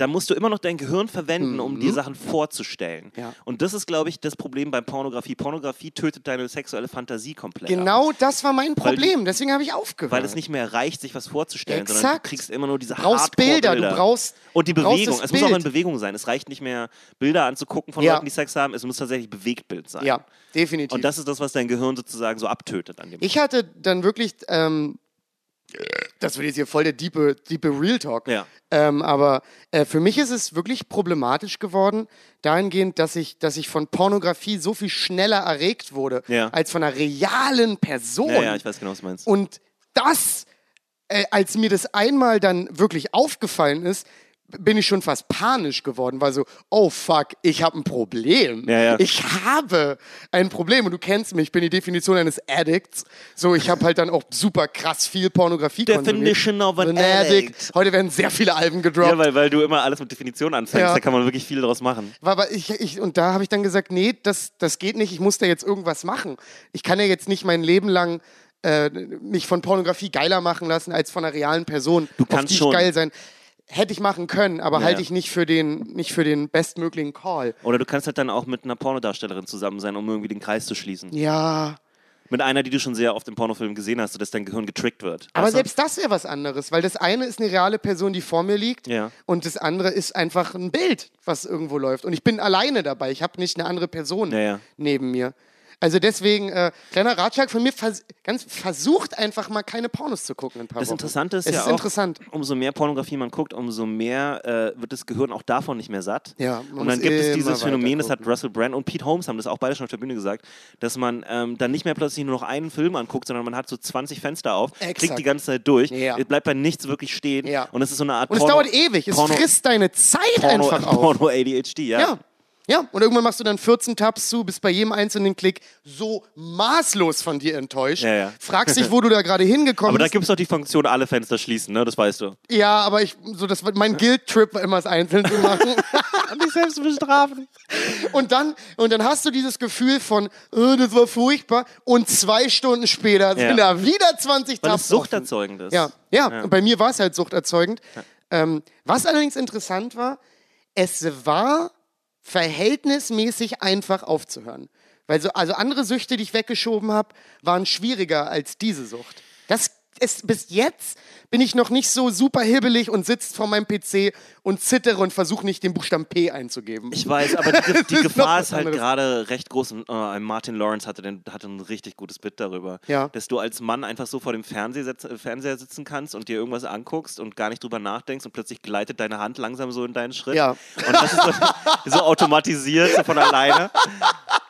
Da musst du immer noch dein Gehirn verwenden, um dir Sachen vorzustellen. Mhm. Ja. Und das ist, glaube ich, das Problem bei Pornografie. Pornografie tötet deine sexuelle Fantasie komplett. ab. Genau das war mein Weil Problem, deswegen habe ich aufgehört. Weil es nicht mehr reicht, sich was vorzustellen, sondern Exakt. du kriegst immer nur diese Du brauchst Bilder, du Hardcore-Bilder. brauchst Und die du brauchst Bewegung. Es muss auch in Bewegung sein. Es reicht nicht mehr, Bilder anzugucken von Ja. Leuten, die Sex haben. Es muss tatsächlich Bewegtbild sein. Ja, definitiv. Und das ist das, was dein Gehirn sozusagen so abtötet an dem ich hatte dann wirklich, ähm, das wird jetzt hier voll der diepe, diepe Real Talk. Ja. Ähm, aber äh, für mich ist es wirklich problematisch geworden, dahingehend, dass ich, dass ich von Pornografie so viel schneller erregt wurde, Ja. als von einer realen Person. Ja, ja, ich weiß genau, was du meinst. Und das, äh, als mir das einmal dann wirklich aufgefallen ist, bin ich schon fast panisch geworden, weil so, oh fuck, ich habe ein Problem. Ja, ja. Ich habe ein Problem und du kennst mich, ich bin die Definition eines Addicts. So, ich habe halt dann auch super krass viel Pornografie Definition konsumiert. of an An addict. Heute werden sehr viele Alben gedroppt. Ja, weil, weil du immer alles mit Definition anfängst. Ja. Da kann man wirklich viel draus machen. Aber ich, ich, und da habe ich dann gesagt, nee, das, das geht nicht, ich muss da jetzt irgendwas machen. Ich kann ja jetzt nicht mein Leben lang äh, mich von Pornografie geiler machen lassen als von einer realen Person, Du auf kannst die ich schon. geil sein. Hätte ich machen können, aber Ja, halte ich nicht für den, nicht für den bestmöglichen Call. Oder du kannst halt dann auch mit einer Pornodarstellerin zusammen sein, um irgendwie den Kreis zu schließen. Ja, Mit einer, die du schon sehr oft im Pornofilm gesehen hast, sodass dein Gehirn getrickt wird. aber du? selbst das wäre was anderes, weil das eine ist eine reale Person, die vor mir liegt Ja. und das andere ist einfach ein Bild, was irgendwo läuft. Und ich bin alleine dabei, ich habe nicht eine andere Person ja. neben mir. Also deswegen, äh, kleiner Ratschlag von mir, vers ganz versucht einfach mal keine Pornos zu gucken in ein paar Das Wochen. Interessante ist es ja ist auch, interessant. umso mehr Pornografie man guckt, umso mehr äh, wird das Gehirn auch davon nicht mehr satt. Ja, und dann gibt es dieses Phänomen, das hat Russell Brand und Pete Holmes haben das auch beide schon auf der Bühne gesagt, dass man ähm, dann nicht mehr plötzlich nur noch einen Film anguckt, sondern man hat so 20 Fenster auf, Exakt. klickt die ganze Zeit durch, Ja. es bleibt bei nichts wirklich stehen Ja. und es ist so eine Art Und es Porno, dauert ewig, es Porno, frisst deine Zeit Porno, einfach auf. Porno ADHD, ja. Ja. Ja, und irgendwann machst du dann 14 Tabs zu, bist bei jedem einzelnen Klick so maßlos von dir enttäuscht. Ja, ja. Fragst dich, wo du da gerade hingekommen Aber da bist. gibt es doch die Funktion, alle Fenster schließen, ne? Das weißt du. Ja, aber ich, so das mein Guilt-Trip war immer es einzeln zu machen. Und dich selbst bestrafen. und dann, und dann hast du dieses Gefühl von, oh, das war furchtbar, und zwei Stunden später sind Ja. da wieder 20 Weil Tabs offen. suchterzeugend ist. Ja, ja, Und bei mir war es halt suchterzeugend. Ähm, was allerdings interessant war, es war verhältnismäßig einfach aufzuhören. Weil so, also andere Süchte, die ich weggeschoben habe, waren schwieriger als diese Sucht. Das ist, bis jetzt bin ich noch nicht so super hibbelig und sitze vor meinem PC und zittere und versuche nicht den Buchstaben P einzugeben. Ich weiß, aber die, die ist Gefahr was ist halt gerade recht groß. Und, äh, Martin Lawrence hatte, den, hatte ein richtig gutes Bit darüber, Ja. dass du als Mann einfach so vor dem Fernseher, setz, äh, Fernseher sitzen kannst und dir irgendwas anguckst und gar nicht drüber nachdenkst und plötzlich gleitet deine Hand langsam so in deinen Schritt. Ja. Und das ist so, so automatisiert so von alleine.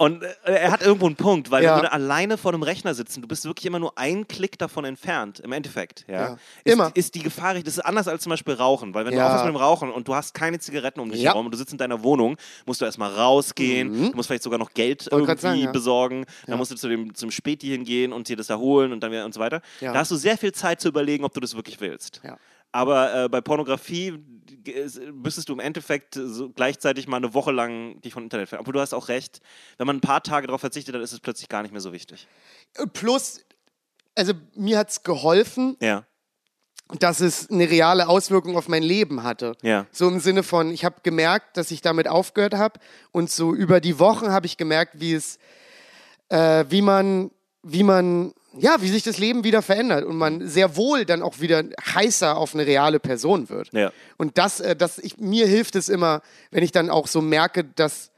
Und äh, er hat irgendwo einen Punkt, weil Ja. wenn du alleine vor einem Rechner sitzen, du bist wirklich immer nur einen Klick davon entfernt, im Endeffekt. Ja. Ja. Ist, Immer. Ist die Gefahr, das ist anders als zum Beispiel Rauchen, weil wenn Ja. du aufhörst mit dem Rauchen und du hast keine Zigaretten um dich herum und du sitzt in deiner Wohnung, musst du erstmal rausgehen, du musst vielleicht sogar noch Geld Wollte irgendwie sagen, besorgen, dann musst du zu dem, zum Späti hingehen und dir das da holen und dann wieder und so weiter. Da hast du sehr viel Zeit zu überlegen, ob du das wirklich willst. Ja. Aber äh, bei Pornografie äh, müsstest du im Endeffekt so gleichzeitig mal eine Woche lang dich von Internet fern. Aber du hast auch recht, wenn man ein paar Tage darauf verzichtet, dann ist es plötzlich gar nicht mehr so wichtig. Plus, also mir hat es geholfen, Ja. dass es eine reale Auswirkung auf mein Leben hatte. Ja. So im Sinne von, ich habe gemerkt, dass ich damit aufgehört habe und so über die Wochen habe ich gemerkt, wie es, äh, wie man, wie man, ja, wie sich das Leben wieder verändert und man sehr wohl dann auch wieder heißer auf eine reale Person wird. Ja. Und das, äh, das ich, mir hilft es immer, wenn ich dann auch so merke, dass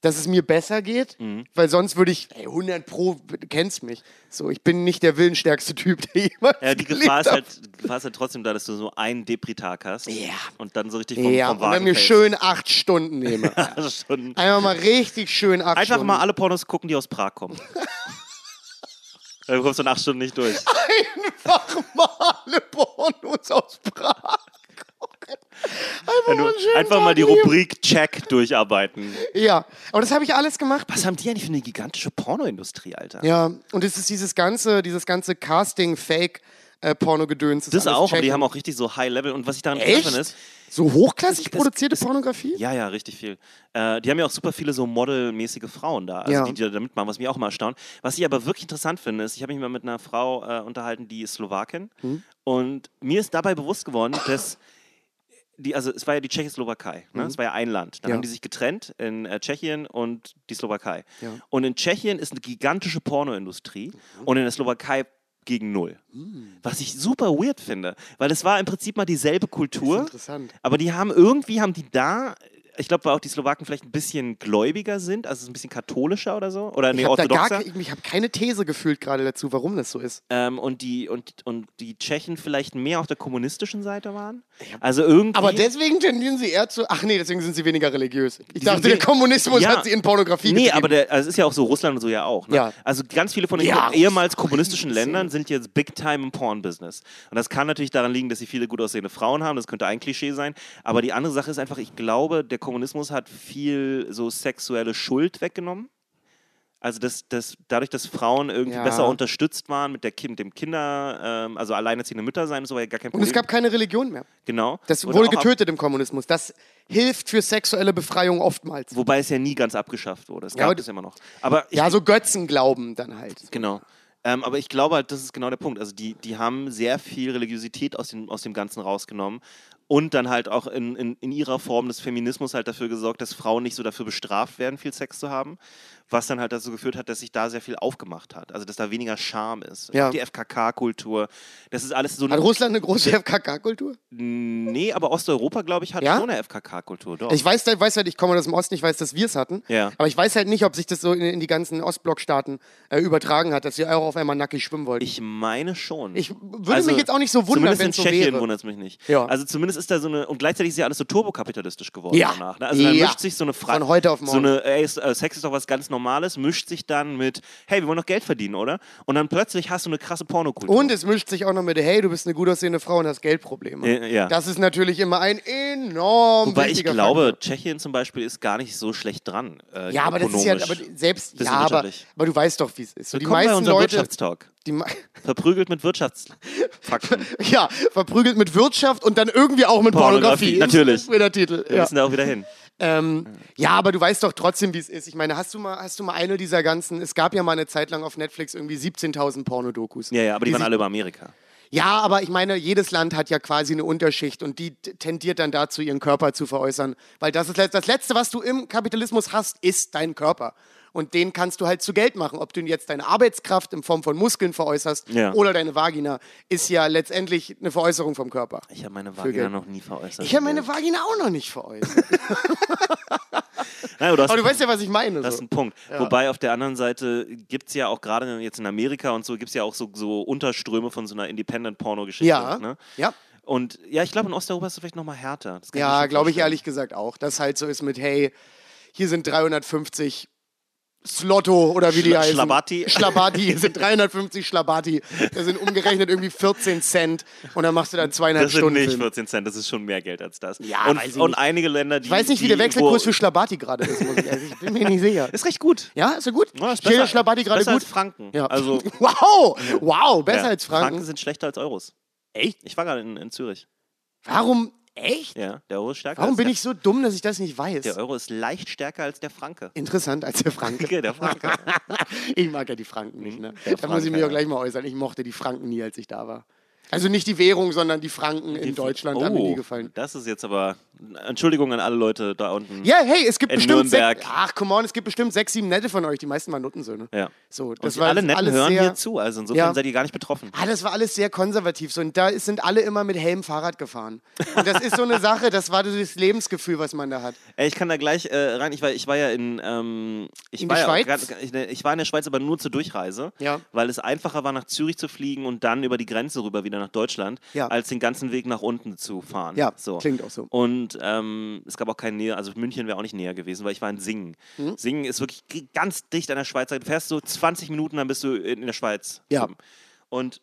dass es mir besser geht, Mhm. weil sonst würde ich, ey, 100 pro, du kennst mich. So, ich bin nicht der willensstärkste Typ, der jemals Ja, die Gefahr ist, halt, die Gefahr ist halt trotzdem da, dass du so einen Depri-Tag hast. Ja. Und dann so richtig vom, Ja, vom und dann Wagen mir fällst. schön acht Stunden nehme. Also schon Einfach mal richtig schön acht Einfach Stunden. mal alle Pornos gucken, die aus Prag kommen. Dann kommst du in acht Stunden nicht durch. Einfach mal alle Pornos aus Prag. Einfach, mal einfach mal die nehmen. Rubrik Check durcharbeiten. Ja, aber das habe ich alles gemacht. Was haben die eigentlich für eine gigantische Pornoindustrie, Alter? Ja, und es ist dieses ganze, dieses ganze Casting-Fake-Porno-Gedöns. Das alles auch, aber die haben auch richtig so High Level. Und was ich daran Echt? ist, So hochklassig Das- das- produzierte das- Pornografie? ja, ja, richtig viel. Äh, die haben ja auch super viele so modelmäßige Frauen da, also Ja. die, die da mitmachen, was mich auch immer erstaunt. Was ich aber wirklich interessant finde, ist, ich habe mich mal mit einer Frau äh, unterhalten, die ist Slowakin. Hm. Und mir ist dabei bewusst geworden, dass die, also es war ja die Tschechoslowakei, ne? es war ja ein Land. Dann Mhm. Ja. haben die sich getrennt in äh, Tschechien und die Slowakei. Ja. Und in Tschechien ist eine gigantische Pornoindustrie Mhm. und in der Slowakei gegen null. Was ich super weird finde, weil es war im Prinzip mal dieselbe Kultur. Interessant. Aber die haben irgendwie, haben die da, ich glaube, weil auch die Slowaken vielleicht ein bisschen gläubiger sind, also ein bisschen katholischer oder so, oder nee, Ich gar orthodoxer. ke- ich habe keine These gefühlt gerade dazu, warum das so ist. Ähm, und, die, und, und die Tschechen vielleicht mehr auf der kommunistischen Seite waren. Also irgendwie. Aber deswegen tendieren sie eher zu. Ach nee, deswegen sind sie weniger religiös. Ich dachte, der Kommunismus Ja. hat sie in Pornografie Nee, getrieben. aber der, also es ist ja auch so, Russland und so ja auch. Ne? Ja. Also ganz viele von den Ja. ehemals kommunistischen Ländern sind jetzt big time im Porn-Business. Und das kann natürlich daran liegen, dass sie viele gut aussehende Frauen haben, das könnte ein Klischee sein. Aber die andere Sache ist einfach, ich glaube, der Kommunismus hat viel so sexuelle Schuld weggenommen. Also dass, dass dadurch, dass Frauen irgendwie Ja. besser unterstützt waren mit der kind, dem Kinder, ähm, also alleinerziehende Mütter sein, so war ja gar kein Und Problem. es gab keine Religion mehr. genau. Das Und wurde getötet im Kommunismus. Das hilft für sexuelle Befreiung oftmals. Wobei es ja nie ganz abgeschafft wurde. Es Ja, gab es immer noch. Aber ich, Ja, so Götzenglauben dann halt. Genau. Ähm, aber ich glaube halt, das ist genau der Punkt. Also die, die haben sehr viel Religiosität aus dem, aus dem Ganzen rausgenommen und dann halt auch in, in, in ihrer Form des Feminismus halt dafür gesorgt, dass Frauen nicht so dafür bestraft werden, viel Sex zu haben. Was dann halt dazu geführt hat, dass sich da sehr viel aufgemacht hat. Also dass da weniger Scham ist. Ja. Die FKK-Kultur. Das ist alles so. Hat Russland eine große FKK-Kultur? nee, aber Osteuropa, glaube ich, hat Ja? schon eine FKK-Kultur. Ich weiß, ich weiß halt, ich komme aus dem Osten, ich weiß, dass wir es hatten. Ja. Aber ich weiß halt nicht, ob sich das so in, in die ganzen Ostblockstaaten äh, übertragen hat, dass sie auch auf einmal nackig schwimmen wollten. Ich meine schon. Ich würde mich jetzt auch nicht so wundern, Zumindest in wenn's so Tschechien wäre. wundert es mich nicht. Ja. Also zumindest ist da so eine, und gleichzeitig ist ja alles so turbokapitalistisch geworden Ja. danach. Ne? Also dann mischt sich so eine Frage. Von heute auf So morgen. eine, ey, äh, Sex ist doch was ganz Normales mischt sich dann mit, hey, wir wollen doch Geld verdienen, oder? Und dann plötzlich hast du eine krasse Pornokultur. Und es mischt sich auch noch mit, hey, du bist eine gut aussehende Frau und hast Geldprobleme. Äh, ja. Das ist natürlich immer ein enorm Wobei ich glaube, Faktor. Tschechien zum Beispiel ist gar nicht so schlecht dran. Äh, Ja, aber das ist ja, aber selbst, ja, aber, aber du weißt doch, wie es ist. So, die meisten Leute, Wirtschaftstalk. die, Verprügelt mit Wirtschaftsfakten. ja, verprügelt mit Wirtschaft und dann irgendwie auch mit Pornografie. Pornografie, natürlich. Der Titel. Wir Ja. müssen da auch wieder hin. Ähm, ja, aber du weißt doch trotzdem, wie es ist. Ich meine, hast du mal, hast du mal eine dieser ganzen? Es gab ja mal eine Zeit lang auf Netflix irgendwie 17.000 Pornodokus. Ja, ja, aber die, waren sich- alle über Amerika. Ja, aber ich meine, jedes Land hat ja quasi eine Unterschicht und die tendiert dann dazu, ihren Körper zu veräußern. Weil das ist das Letzte, was du im Kapitalismus hast, ist dein Körper. Und den kannst du halt zu Geld machen. Ob du jetzt deine Arbeitskraft in Form von Muskeln veräußerst Ja. oder deine Vagina, ist ja letztendlich eine Veräußerung vom Körper. Ich habe meine. Vagina noch nie veräußert. Ich habe meine Vagina auch noch nicht veräußert. Nein, du hast, Aber du weißt ja, was ich meine. das ist So. ein Punkt. Wobei auf der anderen Seite gibt es ja auch gerade jetzt in Amerika und so, gibt es ja auch so, so Unterströme von so einer Independent-Porno-Geschichte. Ja, Ne? ja. Und ja, ich glaube, in Osteuropa ist es vielleicht nochmal härter. Ja, glaube ich ehrlich gesagt auch. Dass halt so ist mit, hey, hier sind 350 Slotto oder wie die Schla- heißen. Schlabati. Schlabati, hier sind 350 Schlabati. Das sind umgerechnet irgendwie 14 Cent und dann machst du da zweieinhalb Das sind Stunden. nicht Film. 14 Cent, das ist schon mehr Geld als das. Ja, und, weiß ich und einige Länder, die. Ich weiß nicht, wie der Wechselkurs für Schlabati gerade ist, muss ich, also ich bin mir nicht sicher. Ist recht gut. Ja, ist er gut? Ja, ist besser- Schlabati gerade gut? als Franken. Ja. Also, wow, wow, besser ja, als Franken. sind schlechter als Euros. Echt? Ich war gerade in, in Zürich. Warum? Echt? Ja, der Euro ist stärker Warum als bin der, ich so dumm, dass ich das nicht weiß? Der Euro ist leicht stärker als der Franke. Interessant als der Franke. Okay, der Franke. Ich mag ja die Franken nicht, ne? Der Da muss ich mich Franke, auch gleich mal äußern. Ich mochte die Franken nie, als ich da war. Also nicht die Währung, sondern die Franken in Deutschland haben mir nie gefallen. Oh, Das ist jetzt aber. Entschuldigung an alle Leute da unten. Ja, hey, es gibt In bestimmt Nürnberg. sechs, ach, come on, es gibt bestimmt sechs, sieben Nette von euch. Die meisten waren Nuttensöhne. Ja. So, Und das die war alle Netten alles hören sehr, hier zu, also insofern Ja. seid ihr gar nicht betroffen. Ah, das war alles sehr konservativ. So, und da sind alle immer mit Helm Fahrrad gefahren. Und das ist so eine Sache, das war so das Lebensgefühl, was man da hat. Ey, ich kann da gleich äh, rein. Ich war, ich war ja in. Ähm, ich, In war die ja Schweiz? grad- ich, ich war in der Schweiz, aber nur zur Durchreise. Ja. Weil es einfacher war, nach Zürich zu fliegen und dann über die Grenze rüber wieder nach Deutschland, Ja. als den ganzen Weg nach unten zu fahren. Ja, so. klingt auch so. Und ähm, es gab auch keinen Nähe, also München wäre auch nicht näher gewesen, weil ich war in Singen. Hm? Singen ist wirklich ganz dicht an der Schweiz. Du fährst so 20 Minuten, dann bist du in, der Schweiz. Ja. Und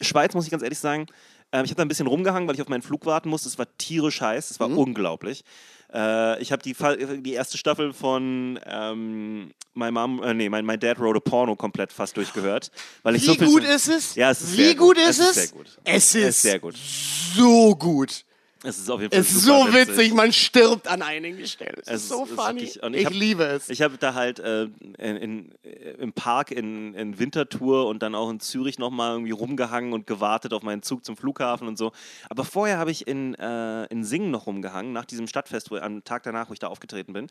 Schweiz, muss ich ganz ehrlich sagen, ähm, ich habe da ein bisschen rumgehangen, weil ich auf meinen Flug warten musste. Es war tierisch heiß, es war Mhm. unglaublich. Äh, ich habe die, Fa- die erste Staffel von ähm, My Mom, äh, nee, mein, My Dad Wrote a Porno komplett fast durchgehört. Weil ich Wie so viel gut ist es? Ja, es ist Wie sehr gut gut. ist Es ist es? sehr gut. Es Es ist ist sehr gut. so gut. Es ist auf jeden Fall Es ist so witzig, man stirbt an einigen Stellen. Es, Es ist so ist- funny. ich ich hab- liebe es. Ich habe da halt äh, in, in, im Park in, in Winterthur und dann auch in Zürich nochmal irgendwie rumgehangen und gewartet auf meinen Zug zum Flughafen und so. Aber vorher habe ich in, äh, in Singen noch rumgehangen, nach diesem Stadtfest, wo, am Tag danach, wo ich da aufgetreten bin.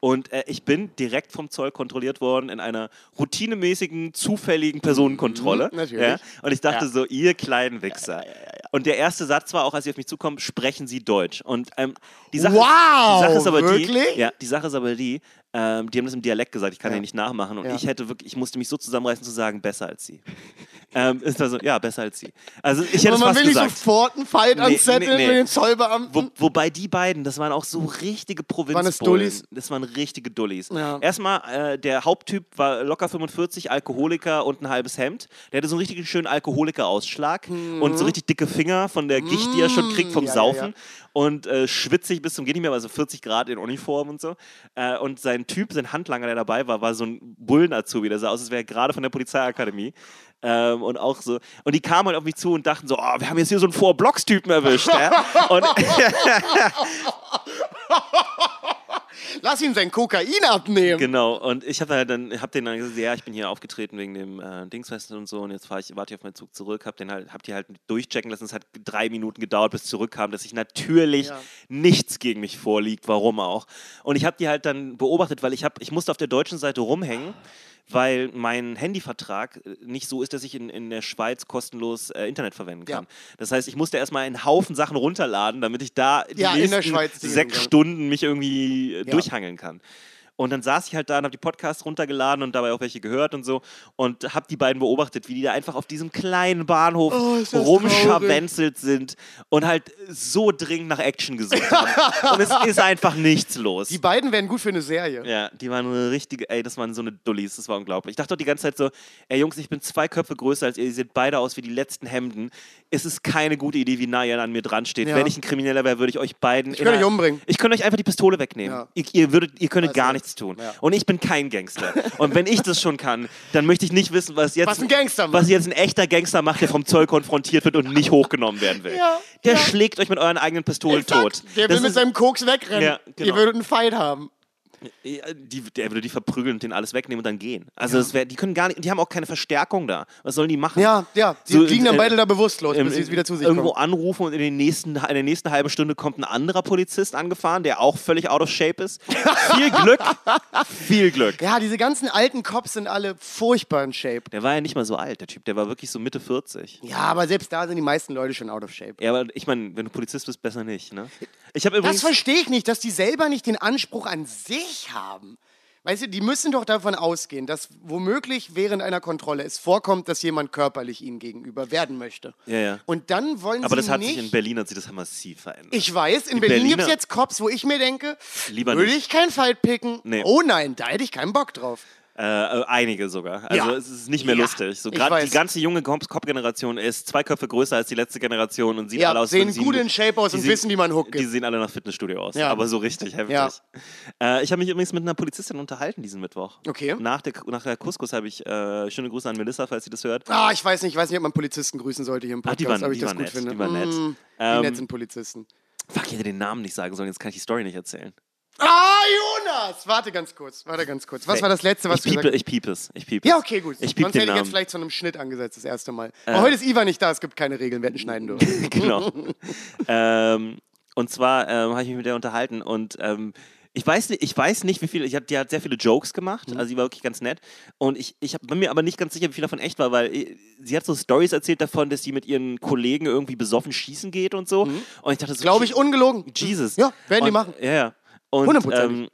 Und äh, ich bin direkt vom Zoll kontrolliert worden in einer routinemäßigen, zufälligen Personenkontrolle. Mhm, natürlich. Ja? Und ich dachte Ja. so, ihr kleinen Wichser. Und der erste Satz war auch, als sie auf mich zukommen, sprechen Sie Deutsch. Und ähm, die, Sache, Wow, die Sache ist aber wirklich? die, ja, die Sache ist aber die, ähm, die haben das im Dialekt gesagt, ich kann ja, nicht nachmachen. Und Ja. ich hätte wirklich, ich musste mich so zusammenreißen zu sagen, besser als sie. ähm, ist also, ja, besser als sie. Also ich hätte Aber man will nicht gesagt. sofort einen Fight Nee, anzetteln nee, nee. mit den Zollbeamten. Wo, wobei die beiden, das waren auch so richtige Provinzbullen. Waren das Dullis? Das waren richtige Dullis. Ja. Erstmal, äh, der Haupttyp war locker 45, Alkoholiker und ein halbes Hemd. Der hatte so einen richtig schönen Alkoholikerausschlag und so richtig dicke Finger von der Gicht, die er schon kriegt vom Mhm. Saufen. Und äh, schwitzig bis zum Geht nicht mehr, also 40 Grad in Uniform und so. Äh, und sein Typ, sein Handlanger, der dabei war, war so ein Bullen-Azubi. Der sah aus, als wäre er gerade von der Polizeiakademie. Ähm, und auch so. Und die kamen halt auf mich zu und dachten so: Oh, wir haben jetzt hier so einen Four-Blocks-Typen erwischt. ja? Und Lass ihn sein Kokain abnehmen. Genau, und ich habe dann, hab denen dann gesagt, ja, ich bin hier aufgetreten wegen dem äh, Dingsfest und so und jetzt ich, warte ich auf meinen Zug zurück, hab den halt, hab die halt durchchecken lassen. Es hat drei Minuten gedauert, bis zurückkam, dass sich natürlich Ja. nichts gegen mich vorliegt, warum auch. Und ich habe die halt dann beobachtet, weil ich hab, ich musste auf der deutschen Seite rumhängen. Weil mein Handyvertrag äh, nicht so ist, dass ich in, in der Schweiz kostenlos äh, Internet verwenden kann. Ja. Das heißt, ich musste erstmal einen Haufen Sachen runterladen, damit ich da die Ja, in der nächsten sechs. Stunden mich irgendwie äh, durchhangeln kann. Und dann saß ich halt da und habe die Podcasts runtergeladen und dabei auch welche gehört und so und habe die beiden beobachtet, wie die da einfach auf diesem kleinen Bahnhof Oh, rumscharwenzelt sind und halt so dringend nach Action gesucht haben. und es ist einfach nichts los. Die beiden wären gut für eine Serie. Ja, die waren eine richtige, ey, das waren so eine Dullis, das war unglaublich. Ich dachte doch die ganze Zeit so, ey Jungs, ich bin zwei Köpfe größer als ihr, ihr seht beide aus wie die letzten Hemden. Es ist keine gute Idee, wie nah ihr an mir dran steht. Ja. Wenn ich ein Krimineller wäre, würde ich euch beiden. Ich könnte euch umbringen. Ich könnte euch einfach die Pistole wegnehmen. Ja. Ihr, ihr, würdet, ihr könntet Weißt gar du. Nichts tun. Ja. Und ich bin kein Gangster. Und wenn ich das schon kann, dann möchte ich nicht wissen, was jetzt, Was ein Gangster macht. was jetzt ein echter Gangster macht, der vom Zoll konfrontiert wird und nicht hochgenommen werden will. Ja, der ja. schlägt euch mit euren eigenen Pistolen tot. Der Das will mit seinem Koks wegrennen. Ja, genau. Ihr würdet einen Fight haben. Ja, Die, der würde die verprügeln und den alles wegnehmen und dann gehen. Also das wär, die können gar nicht, die haben auch keine Verstärkung da. Was sollen die machen? Ja, ja. Die So, liegen dann äh, beide da bewusstlos, Ähm, bis sie wieder zu sich irgendwo kommen. anrufen und in, den nächsten, in der nächsten halben Stunde kommt ein anderer Polizist angefahren, der auch völlig out of shape ist. viel Glück, viel Glück. Ja, diese ganzen alten Cops sind alle furchtbar in Shape. Der war ja nicht mal so alt, der Typ, der war wirklich so Mitte 40. Ja, aber selbst da sind die meisten Leute schon out of shape. Ja, aber ich meine, wenn du Polizist bist, besser nicht, ne? Ich habe Das übrigens... verstehe ich nicht, dass die selber nicht den Anspruch an sich haben. Weißt du, die müssen doch davon ausgehen, dass womöglich während einer Kontrolle es vorkommt, dass jemand körperlich ihnen gegenüber werden möchte. Ja, ja. Und dann wollen aber sie das hat nicht... sich in Berlin hat sich das massiv verändert. ich weiß, in Die Berlin gibt es jetzt Cops, wo ich mir denke, Lieber würde nicht. ich kein Fight picken. Nee. Oh nein, da hätte ich keinen Bock drauf. Äh, äh, einige sogar. Also Ja. es ist nicht mehr Ja, lustig. So gerade die ganze junge Cop- Cop-Generation ist zwei Köpfe größer als die letzte Generation und sieht Ja, alle aus sehen sie- gut in Shape aus und sehen- wissen, wie man Hook Die sehen alle nach Fitnessstudio aus, aber so richtig heftig. Äh, ich habe mich übrigens mit einer Polizistin unterhalten diesen Mittwoch. Okay. Nach der, nach der Couscous habe ich, äh, schöne Grüße an Melissa, falls sie das hört. Ah, ich weiß nicht, ich weiß nicht, ob man Polizisten grüßen sollte hier im Ach, Podcast, die waren- ob ich die das gut nett, finde. die waren nett. Mm, wie Ähm, nett sind Polizisten. Fuck, ich hätte den Namen nicht sagen sollen, jetzt kann ich die Story nicht erzählen. Ah, Jonas! Warte ganz kurz, warte ganz kurz. Was war das letzte, was ich du piepe, gesagt ich piep es. Ich piep Ja, es. okay, gut. Ich piep Sonst den hätte ich jetzt vielleicht zu einem Schnitt angesetzt, das erste Mal. Aber heute ist Ivan nicht da, es gibt keine Regeln, wir hätten schneiden dürfen. genau. ähm, und zwar ähm, habe ich mich mit der unterhalten und ähm, ich weiß, nicht, ich weiß nicht, wie ich hab, die hat sehr viele Jokes gemacht, Mhm. also die war wirklich ganz nett. Und ich, ich hab, bin mir aber nicht ganz sicher, wie viel davon echt war, weil äh, sie hat so Stories erzählt davon, dass sie mit ihren Kollegen irgendwie besoffen schießen geht und so. Und ich dachte so, Glaube Mhm. ich, ungelogen. Jesus. Ja, werden die und, machen. Ja, ja. Und, ähm,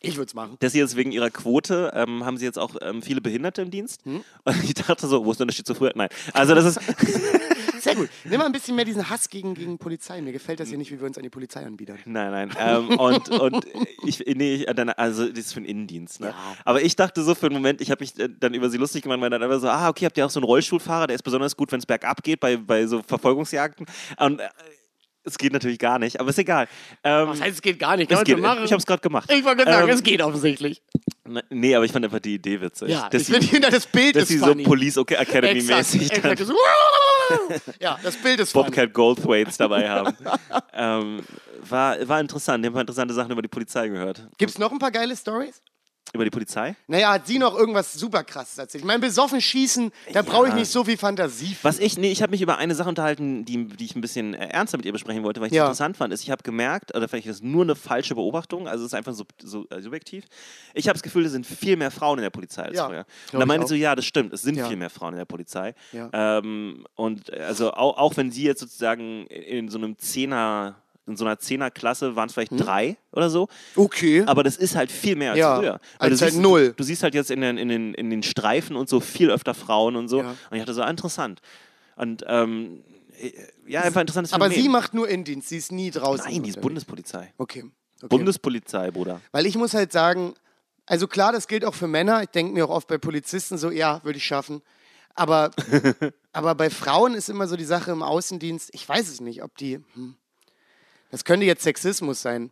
Ich würde es machen. dass sie jetzt wegen ihrer Quote ähm, haben sie jetzt auch ähm, viele Behinderte im Dienst. Hm? Und ich dachte so, wo ist denn der Schizophren? Nein. Also das ist, Sehr gut. Nimm mal ein bisschen mehr diesen Hass gegen, gegen Polizei. Mir gefällt das hier nicht, wie wir uns an die Polizei anbiedern. Nein, nein. Ähm, und, und ich, nee, ich- also das ist für den Innendienst. Ne? Ja. Aber ich dachte so für einen Moment, ich habe mich äh, dann über sie lustig gemacht, weil dann einfach so, ah, okay, habt ihr auch so einen Rollstuhlfahrer, der ist besonders gut, wenn es bergab geht, bei, bei so Verfolgungsjagden. Und äh, es geht natürlich gar nicht, aber ist egal. Ähm, heißt, es geht gar nicht? es geht, ich habe es gerade gemacht. Ich wollte gerade sagen, Ähm, es geht offensichtlich. Ne- Nee, aber ich fand einfach die Idee witzig. Ja, dass ich finde hinter das Bild dass ist sie so funny. Police Academy Exakt, mäßig dann exakt. Das- Ja, das Bild ist funny. Bobcat Goldthwaits dabei haben. ähm, war, war interessant. Ich habe interessante Sachen über die Polizei gehört. Gibt es noch ein paar geile Stories? Über die Polizei? Naja, hat sie noch irgendwas super krasses erzählt? Ich meine, besoffen schießen, da brauche ich nicht so viel Fantasie. für. Was ich, nee, ich habe mich über eine Sache unterhalten, die, die ich ein bisschen äh, ernster mit ihr besprechen wollte, weil ich es Ja. interessant fand, ist, ich habe gemerkt, oder vielleicht ist es nur eine falsche Beobachtung, also es ist einfach so, so äh, subjektiv. Ich habe das Gefühl, es sind viel mehr Frauen in der Polizei als Ja, früher. Und da meinte ich so, ja, das stimmt, es sind Ja. viel mehr Frauen in der Polizei. Ja. Ähm, und äh, also auch, auch wenn sie jetzt sozusagen in so einem Zehner, in so einer Zehnerklasse waren es vielleicht drei oder so, Okay. aber das ist halt viel mehr als Ja, früher. als du halt siehst, null. Du, siehst halt jetzt in den, in, den, in den Streifen und so viel öfter Frauen und so. Ja. Und ich dachte so, ah, interessant. Und ähm, äh, ja, einfach interessantes Aber Phänomen. sie macht nur Indienst, sie ist nie draußen. Nein, die ist. Bundespolizei. Okay. okay. Bundespolizei, Bruder. Weil ich muss halt sagen, also klar, das gilt auch für Männer. Ich denke mir auch oft bei Polizisten so, ja, würde ich schaffen. Aber, aber bei Frauen ist immer so die Sache im Außendienst, ich weiß es nicht, ob die. Hm, das könnte jetzt Sexismus sein.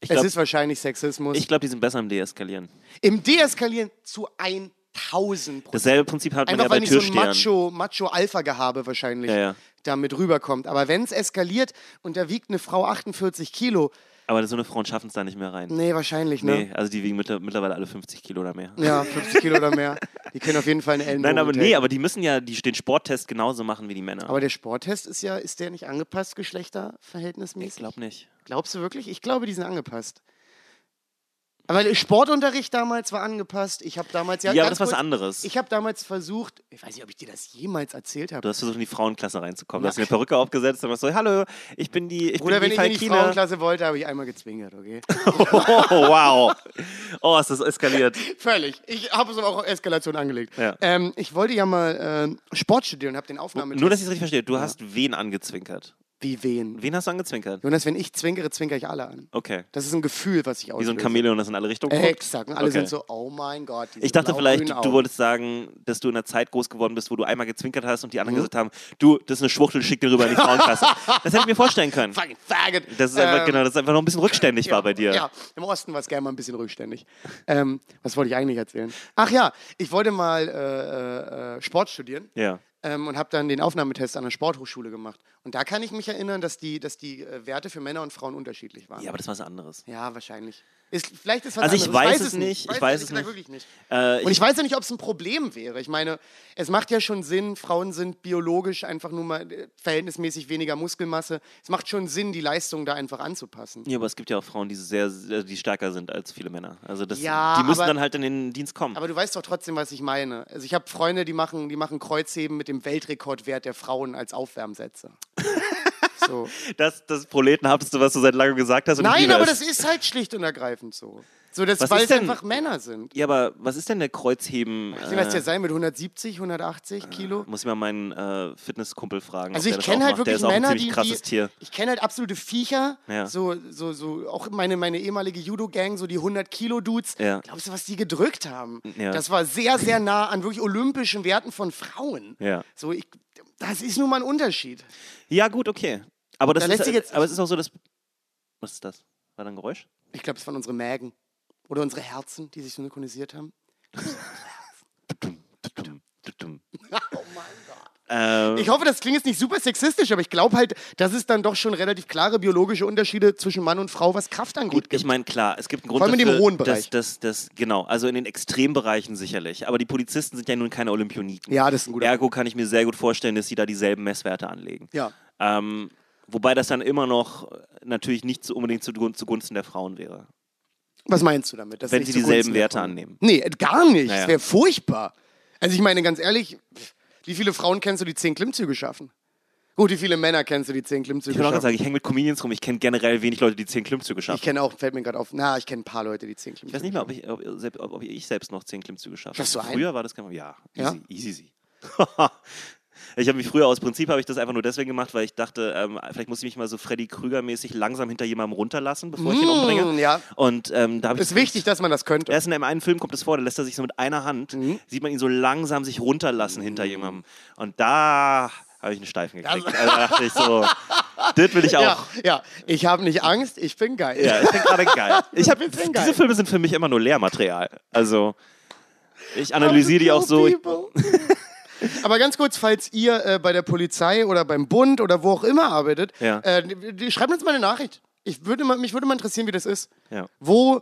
Ich es glaube, ist wahrscheinlich Sexismus. glaub, die sind besser im Deeskalieren. Im Deeskalieren zu 1000 Prozent. Dasselbe Prinzip hat man Einfach ja bei weil nicht so ein. Macho, Macho-Alpha-Gehabe wahrscheinlich Ja, ja. damit rüberkommt. Aber wenn es eskaliert und da wiegt eine Frau 48 Kilo, Aber so eine Frauen schaffen es da nicht mehr rein. nee, wahrscheinlich, ne? Nee, also die wiegen mittler- mittlerweile alle 50 Kilo oder mehr. Ja, 50 Kilo oder mehr. Die können auf jeden Fall eine Ellenbogen Nein, aber nee, taken. aber die müssen ja die, den Sporttest genauso machen wie die Männer. Aber der Sporttest ist ja, ist der nicht angepasst, ich geschlechterverhältnismäßig? glaube nicht. Glaubst du wirklich? Ich glaube, die sind angepasst. Aber Sportunterricht damals war angepasst. Ich habe damals ja, Ja, aber das ist was anderes. Ich habe damals versucht, ich weiß nicht, ob ich dir das jemals erzählt habe. Du hast versucht, in die Frauenklasse reinzukommen. Du hast eine Perücke aufgesetzt und warst so, hallo, ich bin die, ich Oder bin wenn die ich in die Falkine. Frauenklasse wollte, habe ich einmal gezwingert, okay? Oh, wow. Oh, ist das eskaliert. Völlig. Ich habe es aber auch Eskalation angelegt. Ja. Ähm, ich wollte ja mal äh, Sport studieren und habe den Aufnahmetest. Nur, dass ich es richtig verstehe. Du hast wen angezwinkert? Wie wen? Wen hast du angezwinkert? Jonas, wenn ich zwinkere, zwinkere ich alle an. Okay. Das ist ein Gefühl, was ich Wie auslöse. so ein Chamäleon, das in alle Richtungen guckt? Exakt. Und alle Okay. sind so, oh mein Gott. Ich dachte vielleicht, du wolltest sagen, dass du in einer Zeit groß geworden bist, wo du einmal gezwinkert hast und die Mhm. anderen gesagt haben, du, das ist eine Schwuchtel, schick den rüber in die Frauenklasse. das hätte ich mir vorstellen können. Fucking faggot. Das ist einfach, Ähm, genau, das ist einfach noch ein bisschen rückständig war bei dir. Ja, im Osten war es gerne mal ein bisschen rückständig. Ähm, was wollte ich eigentlich erzählen? Ach ja, ich wollte mal äh, äh, Sport studieren. Ja. Ähm, und habe dann den Aufnahmetest an der Sporthochschule gemacht. Und da kann ich mich erinnern, dass die, dass die äh, Werte für Männer und Frauen unterschiedlich waren. Ja, aber das war was anderes. Ja, wahrscheinlich. Ist, vielleicht ist was Also ich anderes. weiß es nicht, ich weiß es nicht. wirklich nicht. Äh, Und ich weiß ja nicht, ob es ein Problem wäre. Ich meine, es macht ja schon Sinn, Frauen sind biologisch einfach nur mal äh, verhältnismäßig weniger Muskelmasse. Es macht schon Sinn, die Leistung da einfach anzupassen. Ja, aber es gibt ja auch Frauen, die sehr, sehr die stärker sind als viele Männer. Also das, Ja, die müssen aber- dann halt in den Dienst kommen. Aber du weißt doch trotzdem, was ich meine. Also ich habe Freunde, die machen, die machen Kreuzheben mit dem Weltrekordwert der Frauen als Aufwärmsätze. so. Das, das Proleten hattest du, was du seit langem gesagt hast. Ich Nein, aber das ist halt schlicht und ergreifend so. So, das, weil es einfach Männer sind. Ja, aber was ist denn der Kreuzheben? Wie was der Äh, sein mit 170, 180 Kilo? muss ich mal meinen äh, Fitnesskumpel fragen. Also ich kenne halt macht. Wirklich Männer, die, krasses die Tier. ich kenne halt absolute Viecher, Ja. so, so, so auch meine, meine ehemalige Judo-Gang, so die 100 Kilo Dudes. Ja. Glaubst du, was die gedrückt haben? Ja. Das war sehr, sehr nah an wirklich olympischen Werten von Frauen. Ja. So, ich, das ist nun mal ein Unterschied. Ja, gut, okay. Aber das Da ist, sich jetzt- aber es ist auch so, dass. Was ist das? War da ein Geräusch? Ich glaube, es waren unsere Mägen oder unsere Herzen, die sich synchronisiert haben. Oh mein Gott. Ähm, Ich hoffe, das klingt jetzt nicht super sexistisch, aber ich glaube halt, dass es dann doch schon relativ klare biologische Unterschiede zwischen Mann und Frau, was Kraft angeht, ich meine, klar, es gibt einen Grund Vor allem in dem dafür, hohen Bereich. Dass, dass, dass, genau, also in den Extrembereichen sicherlich. Aber die Polizisten sind ja nun keine Olympioniken. Ja, das ist ein guter Ergo kann ich mir sehr gut vorstellen, dass sie da dieselben Messwerte anlegen. Ja. Ähm, wobei das dann immer noch äh, natürlich nicht so unbedingt zugun- zugunsten der Frauen wäre. Was meinst du damit? Wenn sie dieselben Werte annehmen. Nee, gar nicht. Naja. Das wäre furchtbar. Also ich meine, ganz ehrlich, wie viele Frauen kennst du, die zehn Klimmzüge schaffen? Gut, wie viele Männer kennst du, die zehn Klimmzüge Ich würde auch gerade schaffen? sagen, ich hänge mit Comedians rum. Ich kenne generell wenig Leute, die zehn Klimmzüge Ich schaffen. kenne auch, fällt mir gerade auf, na, ich kenne ein paar Leute, die zehn Ich Klimmzüge weiß nicht mehr, ob ich, ob, selbst- ob, ich selbst noch zehn Klimmzüge schaffe. Schaffst du einen? Früher war das kein Ja, Ja? easy, easy. easy. ich habe mich früher aus Prinzip habe ich das einfach nur deswegen gemacht, weil ich dachte, ähm, vielleicht muss ich mich mal so Freddy Krüger-mäßig langsam hinter jemandem runterlassen, bevor ich ihn umbringe. Mm, ja. Und ähm, da habe ich Ist wichtig, dass man das könnte. Erst in einem einen Film kommt es vor, da lässt er sich so mit einer Hand, Mhm. sieht man ihn so langsam sich runterlassen hinter jemandem. Und da habe ich einen Steifen gekriegt. Also da dachte ich so, das will ich auch. Ja, ja, ich habe nicht Angst, ich bin geil. Ja, ich bin gerade geil. Ich hab, sind geil. diese Filme sind für mich immer nur Lehrmaterial. Also, ich analysiere die auch so. Aber ganz kurz, falls ihr äh, bei der Polizei oder beim Bund oder wo auch immer arbeitet, Ja. äh, schreibt uns mal eine Nachricht. Ich würde mal, mich würde mal interessieren, wie das ist. Ja. Wo,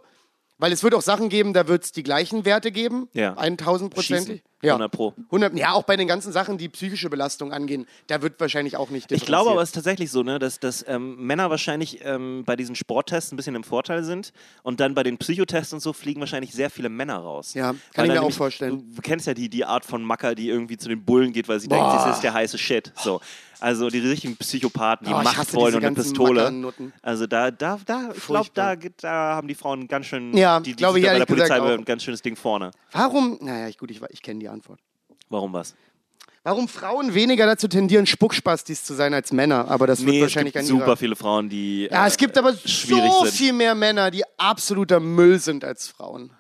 weil es wird auch Sachen geben, da wird es die gleichen Werte geben. Ja. 1000 Prozent. Ja. 100 Pro. 100, ja, auch bei den ganzen Sachen, die psychische Belastung angehen, da wird wahrscheinlich auch nicht ich glaube aber, es ist tatsächlich so, ne, dass, dass ähm, Männer wahrscheinlich ähm, bei diesen Sporttests ein bisschen im Vorteil sind und dann bei den Psychotests und so fliegen wahrscheinlich sehr viele Männer raus. Ja, kann Weil ich mir auch vorstellen. Du kennst ja die, die Art von Macker, die irgendwie zu den Bullen geht, weil sie denkt, das ist der heiße Shit. So. Also die richtigen Psychopathen, die Oh, Macht wollen und eine Pistole. Also da, da, da ich glaube, da, da haben die Frauen ganz schön, Ja, die, die glaube ich bei der gesagt Polizei ein ganz schönes Ding vorne. Warum, naja, ich, gut, ich, ich kenne die Antwort. Warum was? Warum Frauen weniger dazu tendieren, Spuckspastis zu sein als Männer, aber das wird Nee, es wahrscheinlich gibt an super viele Frauen, die Ja, äh, es gibt aber schwierig so sind. viel mehr Männer, die absoluter Müll sind als Frauen.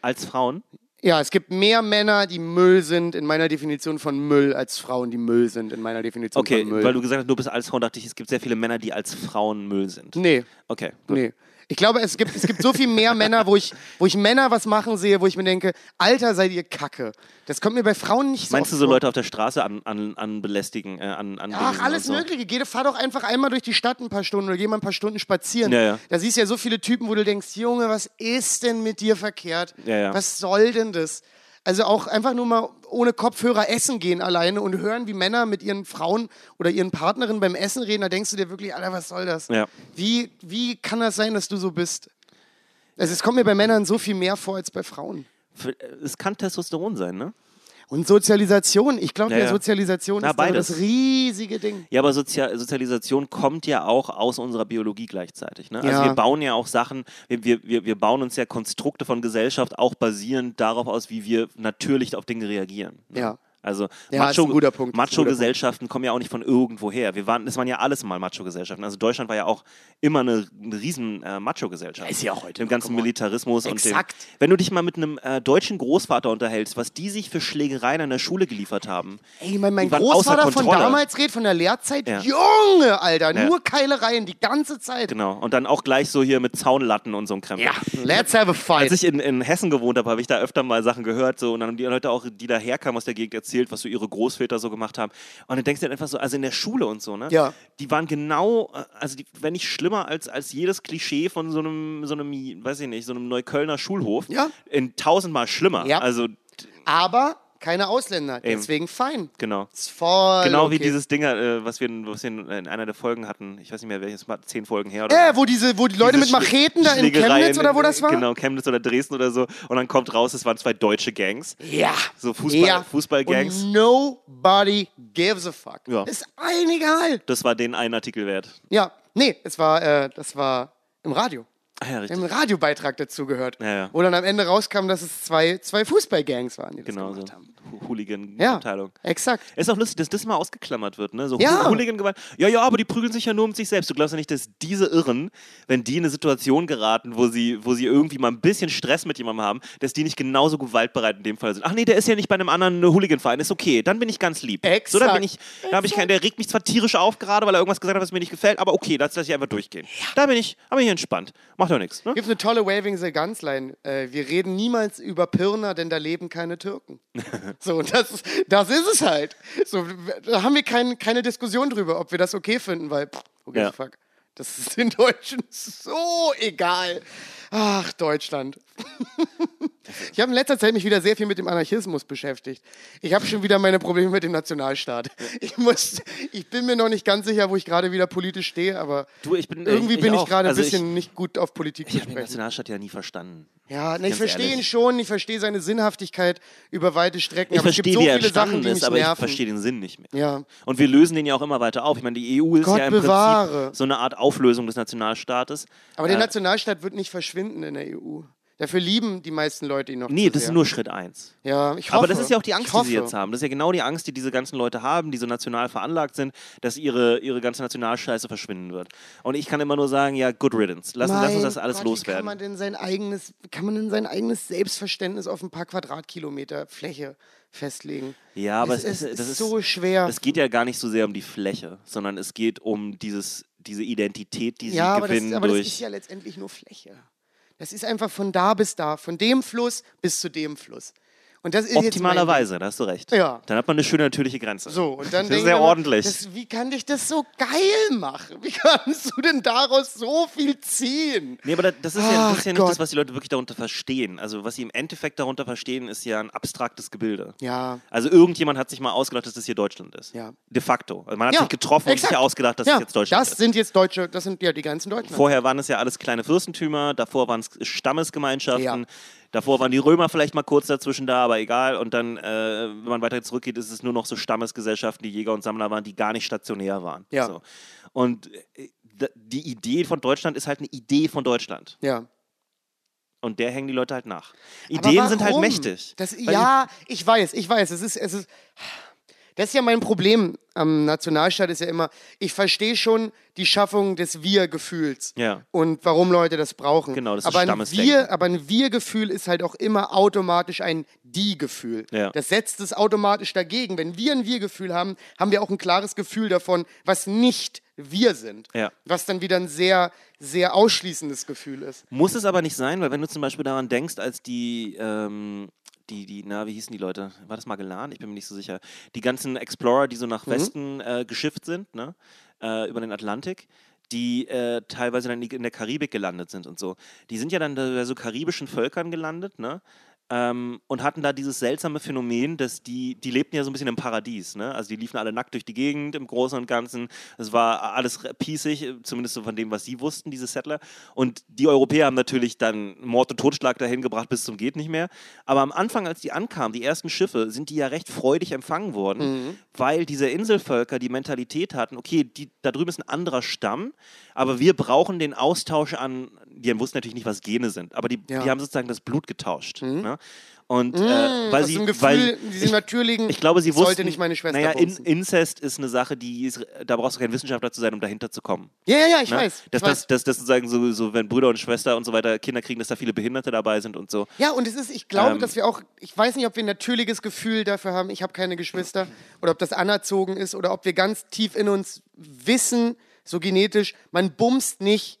als Frauen. Ja, es gibt mehr Männer, die Müll sind in meiner Definition von Müll, als Frauen, die Müll sind in meiner Definition Okay, von Müll. weil du gesagt hast, du bist als Frau, dachte ich, es gibt sehr viele Männer, die als Frauen Müll sind. nee, Okay, gut. nee. Ich glaube, es gibt, es gibt so viel mehr Männer, wo ich, wo ich Männer was machen sehe, wo ich mir denke, Alter, seid ihr Kacke. Das kommt mir bei Frauen nicht so Meinst du so vor. Leute auf der Straße an, an, an belästigen, äh, an, an Ach, alles so? Mögliche. Geh, fahr doch einfach einmal durch die Stadt ein paar Stunden oder geh mal ein paar Stunden spazieren. Ja, ja. Da siehst du ja so viele Typen, wo du denkst, Junge, was ist denn mit dir verkehrt? Ja. Was soll denn das? Also auch einfach nur mal ohne Kopfhörer essen gehen alleine und hören, wie Männer mit ihren Frauen oder ihren Partnerinnen beim Essen reden. Da denkst du dir wirklich, Alter, was soll das? Ja. Wie, wie kann das sein, dass du so bist? Also es kommt mir bei Männern so viel mehr vor als bei Frauen. Für- Es kann Testosteron sein, ne? Und Sozialisation, ich glaube Ja. Sozialisation Na, ist beides. das riesige Ding. Ja, aber Sozial Sozialisation kommt ja auch aus unserer Biologie gleichzeitig. Ne? Also Ja. wir bauen ja auch Sachen, wir, wir, wir, wir bauen uns ja Konstrukte von Gesellschaft auch basierend darauf aus, wie wir natürlich auf Dinge reagieren. Ne? Ja. Also Ja, Macho-Gesellschaften kommen ja auch nicht von irgendwoher. Wir waren, das waren ja alles mal Macho-Gesellschaften. Also Deutschland war ja auch immer eine, eine riesen äh, Macho-Gesellschaft. Ist ja auch heute Dem ganzen. Militarismus und dem, Exakt. Wenn du dich mal mit einem äh, deutschen Großvater unterhältst, was die sich für Schlägereien an der Schule geliefert haben. Ey, mein, mein Großvater von damals redet, von der Lehrzeit, Ja. Junge, Alter, nur Keilereien die ganze Zeit. Genau. Und dann auch gleich so hier mit Zaunlatten und so ein Krempel. Ja, let's have a fight. Als ich in, in Hessen gewohnt habe, habe ich da öfter mal Sachen gehört so, und dann haben die Leute auch, die da herkamen aus der Gegend, erzählt, was so ihre Großväter so gemacht haben. Und dann denkst du dir einfach so, also in der Schule und so, ne? Ja. Die waren genau, äh, also die, wenn nicht schlimmer als, als jedes Klischee von so einem, so einem, weiß ich nicht, so einem Neuköllner Schulhof. Ja. In tausendmal schlimmer. Ja. Also, Aber keine Ausländer, Eben. deswegen fein. genau. Ist voll Genau wie okay. dieses Ding, äh, was, wir, was wir in, in einer der Folgen hatten. Ich weiß nicht mehr, welches, war zehn Folgen her oder Äh, wo, diese, wo die Leute mit Macheten da in Chemnitz oder wo das war? Genau, Chemnitz oder Dresden oder so. Und dann kommt raus, es waren zwei deutsche Gangs. Ja. So Fußball- ja. Fußballgangs. Und nobody gives a fuck. Ja. Ist allen egal. Das war den einen Artikel wert. Ja, nee, es war, äh, das war im Radio. Ah ja, richtig. einen Radiobeitrag dazu gehört. Ja, ja. Wo dann am Ende rauskam, dass es zwei, zwei Fußballgangs waren, die das Genau so. gemacht haben. Hu- Ja, Hooligan-Abteilung. exakt. Ist auch lustig, dass das mal ausgeklammert wird, ne? So Ja. Hooligan-Gewalt. Ja, ja, aber die prügeln sich ja nur um sich selbst. Du glaubst ja nicht, dass diese Irren, wenn die in eine Situation geraten, wo sie, wo sie irgendwie mal ein bisschen Stress mit jemandem haben, dass die nicht genauso gewaltbereit in dem Fall sind. Ach nee, der ist ja nicht bei einem anderen Hooligan-Verein. Ist okay, dann bin ich ganz lieb. So, dann Exakt. bin ich, da habe ich keinen, der regt mich zwar tierisch auf gerade, weil er irgendwas gesagt hat, was mir nicht gefällt, aber okay, das lasse ich einfach durchgehen. Da bin ich, aber hier entspannt. Macht doch nichts, ne? Gibt eine tolle Waving the Guns Line. Äh, wir reden niemals über Pirna, denn da leben keine Türken. so, das, ist- das ist es halt. So, da haben wir kein, keine Diskussion drüber, ob wir das okay finden, weil, pff, gives Ja. fuck. Das ist den Deutschen so egal. Ach, Deutschland. Ich habe in letzter Zeit mich wieder sehr viel mit dem Anarchismus beschäftigt. Ich habe schon wieder meine Probleme mit dem Nationalstaat. Ich, muss, ich bin mir noch nicht ganz sicher, wo ich gerade wieder politisch stehe, aber Du, ich bin- irgendwie ich bin ich gerade ein Also ich- bisschen nicht gut auf Politik Ich zu habe den. Nationalstaat ja nie verstanden. Ja, ne, ich verstehe ihn schon, ich verstehe seine Sinnhaftigkeit über weite Strecken, Ich aber es verstehe, gibt so viele Sachen, die mich ist, aber ich nerven. verstehe den Sinn nicht mehr. Ja. Und wir lösen den ja auch immer weiter auf. Ich meine, die EU ist Gott ja im bewahre. Prinzip so eine Art Auflösung des Nationalstaates. Aber der Äh, Nationalstaat wird nicht verschwinden in der EU. Dafür lieben die meisten Leute ihn noch Nee, zu das sehr. ist nur Schritt eins. Ja, ich hoffe. Aber das ist ja auch die Angst, die sie jetzt haben. Das ist ja genau die Angst, die diese ganzen Leute haben, die so national veranlagt sind, dass ihre, ihre ganze Nationalscheiße verschwinden wird. Und ich kann immer nur sagen, ja, good riddance. Lass, lass uns das alles Gott, Wie kann loswerden. man denn sein eigenes, kann man denn sein eigenes Selbstverständnis auf ein paar Quadratkilometer Fläche festlegen? Ja, aber es, es, ist, ist, das ist so schwer. Es geht ja gar nicht so sehr um die Fläche, sondern es geht um dieses, diese Identität, die sie ja, aber, gewinnen das, aber das durch. ist ja letztendlich nur Fläche. Das ist einfach von da bis da, von dem Fluss bis zu dem Fluss. Und das ist. Optimalerweise, da hast du recht. Ja. Dann hat man eine schöne natürliche Grenze. So, und dann das ist sehr ordentlich. Das, wie kann dich das so geil machen? Wie kannst du denn daraus so viel ziehen? Nee, aber das, das, ist ja, das ist ja nicht Gott. das, was die Leute wirklich darunter verstehen. Also, was sie im Endeffekt darunter verstehen, ist ja ein abstraktes Gebilde. Ja. Also, irgendjemand hat sich mal ausgedacht, dass das hier Deutschland ist. Ja. De facto. Also man hat Ja, sich getroffen und exakt. sich ausgedacht, dass ja, es jetzt Deutschland das ist. sind jetzt Deutsche, das sind ja die ganzen Deutschen. Vorher waren es ja alles kleine Fürstentümer, davor waren es Stammesgemeinschaften. Ja. Davor waren die Römer vielleicht mal kurz dazwischen da, aber egal. Und dann, äh, wenn man weiter zurückgeht, ist es nur noch so Stammesgesellschaften, die Jäger und Sammler waren, die gar nicht stationär waren. Ja. So. Und äh, die Idee von Deutschland ist halt eine Idee von Deutschland. Ja. Und der hängen die Leute halt nach. Ideen sind halt mächtig. Das, ja, ich weiß, ich weiß. Es ist, es ist, das ist ja mein Problem am Nationalstaat, ist ja immer, ich verstehe schon die Schaffung des Wir-Gefühls Ja. und warum Leute das brauchen. Genau, das ist aber ein Stammesdenken. Wir, aber ein Wir-Gefühl ist halt auch immer automatisch ein Die-Gefühl. Ja. Das setzt es automatisch dagegen. Wenn wir ein Wir-Gefühl haben, haben wir auch ein klares Gefühl davon, was nicht wir sind. Ja. Was dann wieder ein sehr, sehr ausschließendes Gefühl ist. Muss es aber nicht sein, weil wenn du zum Beispiel daran denkst, als die, ähm, die, die, na, wie hießen die Leute? War das Magellan? Ich bin mir nicht so sicher. Die ganzen Explorer, die so nach Westen äh, geschifft sind, ne? äh, über den Atlantik, die äh, teilweise dann in der Karibik gelandet sind und so. Die sind ja dann bei so karibischen Völkern gelandet, ne? Ähm, und hatten da dieses seltsame Phänomen, dass die, die lebten ja so ein bisschen im Paradies. Ne? Also die liefen alle nackt durch die Gegend im Großen und Ganzen. Es war alles pießig, zumindest so von dem, was sie wussten, diese Settler. Und die Europäer haben natürlich dann Mord und Totschlag dahin gebracht bis zum geht nicht mehr. Aber am Anfang, als die ankamen, die ersten Schiffe, sind die ja recht freudig empfangen worden, weil diese Inselvölker die Mentalität hatten, okay, die, da drüben ist ein anderer Stamm, aber wir brauchen den Austausch an, die wussten natürlich nicht, was Gene sind, aber die, Ja. die haben sozusagen das Blut getauscht. Ne? Und äh, weil Aus sie, Gefühl, weil, diesem ich, natürlichen, ich glaube, sie ich sollte wussten, nicht meine Schwester naja, in. Inzest ist eine Sache, die ist, da brauchst du kein Wissenschaftler zu sein, um dahinter zu kommen. Ja, ja, ja, ich Ne? weiß. Dass, ich dass, dass sozusagen so, so, wenn Brüder und Schwester und so weiter Kinder kriegen, dass da viele Behinderte dabei sind und so. Ja, und es ist, ich glaube, Ähm, dass wir auch, ich weiß nicht, ob wir ein natürliches Gefühl dafür haben, ich habe keine Geschwister, oder ob das anerzogen ist, oder ob wir ganz tief in uns wissen, so genetisch, man bumst nicht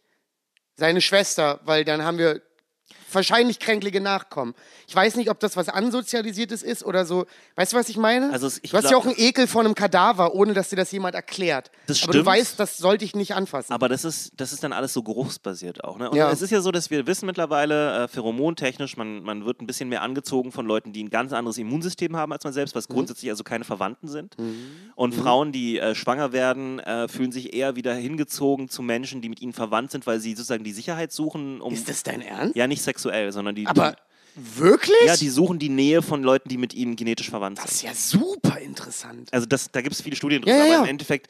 seine Schwester, weil dann haben wir wahrscheinlich kränkliche Nachkommen. Ich weiß nicht, ob das was Ansozialisiertes ist oder so. Weißt du, was ich meine? Also ich du hast ja auch einen Ekel vor einem Kadaver, ohne dass dir das jemand erklärt. Das Aber du stimmt. weißt, das sollte ich nicht anfassen. Aber das ist, das ist dann alles so geruchsbasiert auch. Ne? Und Ja. es ist ja so, dass wir wissen mittlerweile, äh, pheromontechnisch, man, man wird ein bisschen mehr angezogen von Leuten, die ein ganz anderes Immunsystem haben als man selbst, Mhm. was grundsätzlich also keine Verwandten sind. Und Frauen, die äh, schwanger werden, äh, fühlen sich eher wieder hingezogen zu Menschen, die mit ihnen verwandt sind, weil sie sozusagen die Sicherheit suchen, um. ist das dein Ernst? ja, nicht sexuell, sondern die. Aber wirklich? die, ja, die suchen die Nähe von Leuten, die mit ihnen genetisch verwandt das sind. ist ja super interessant. Also das, da gibt es viele Studien drüber, Ja, ja, aber ja. im Endeffekt,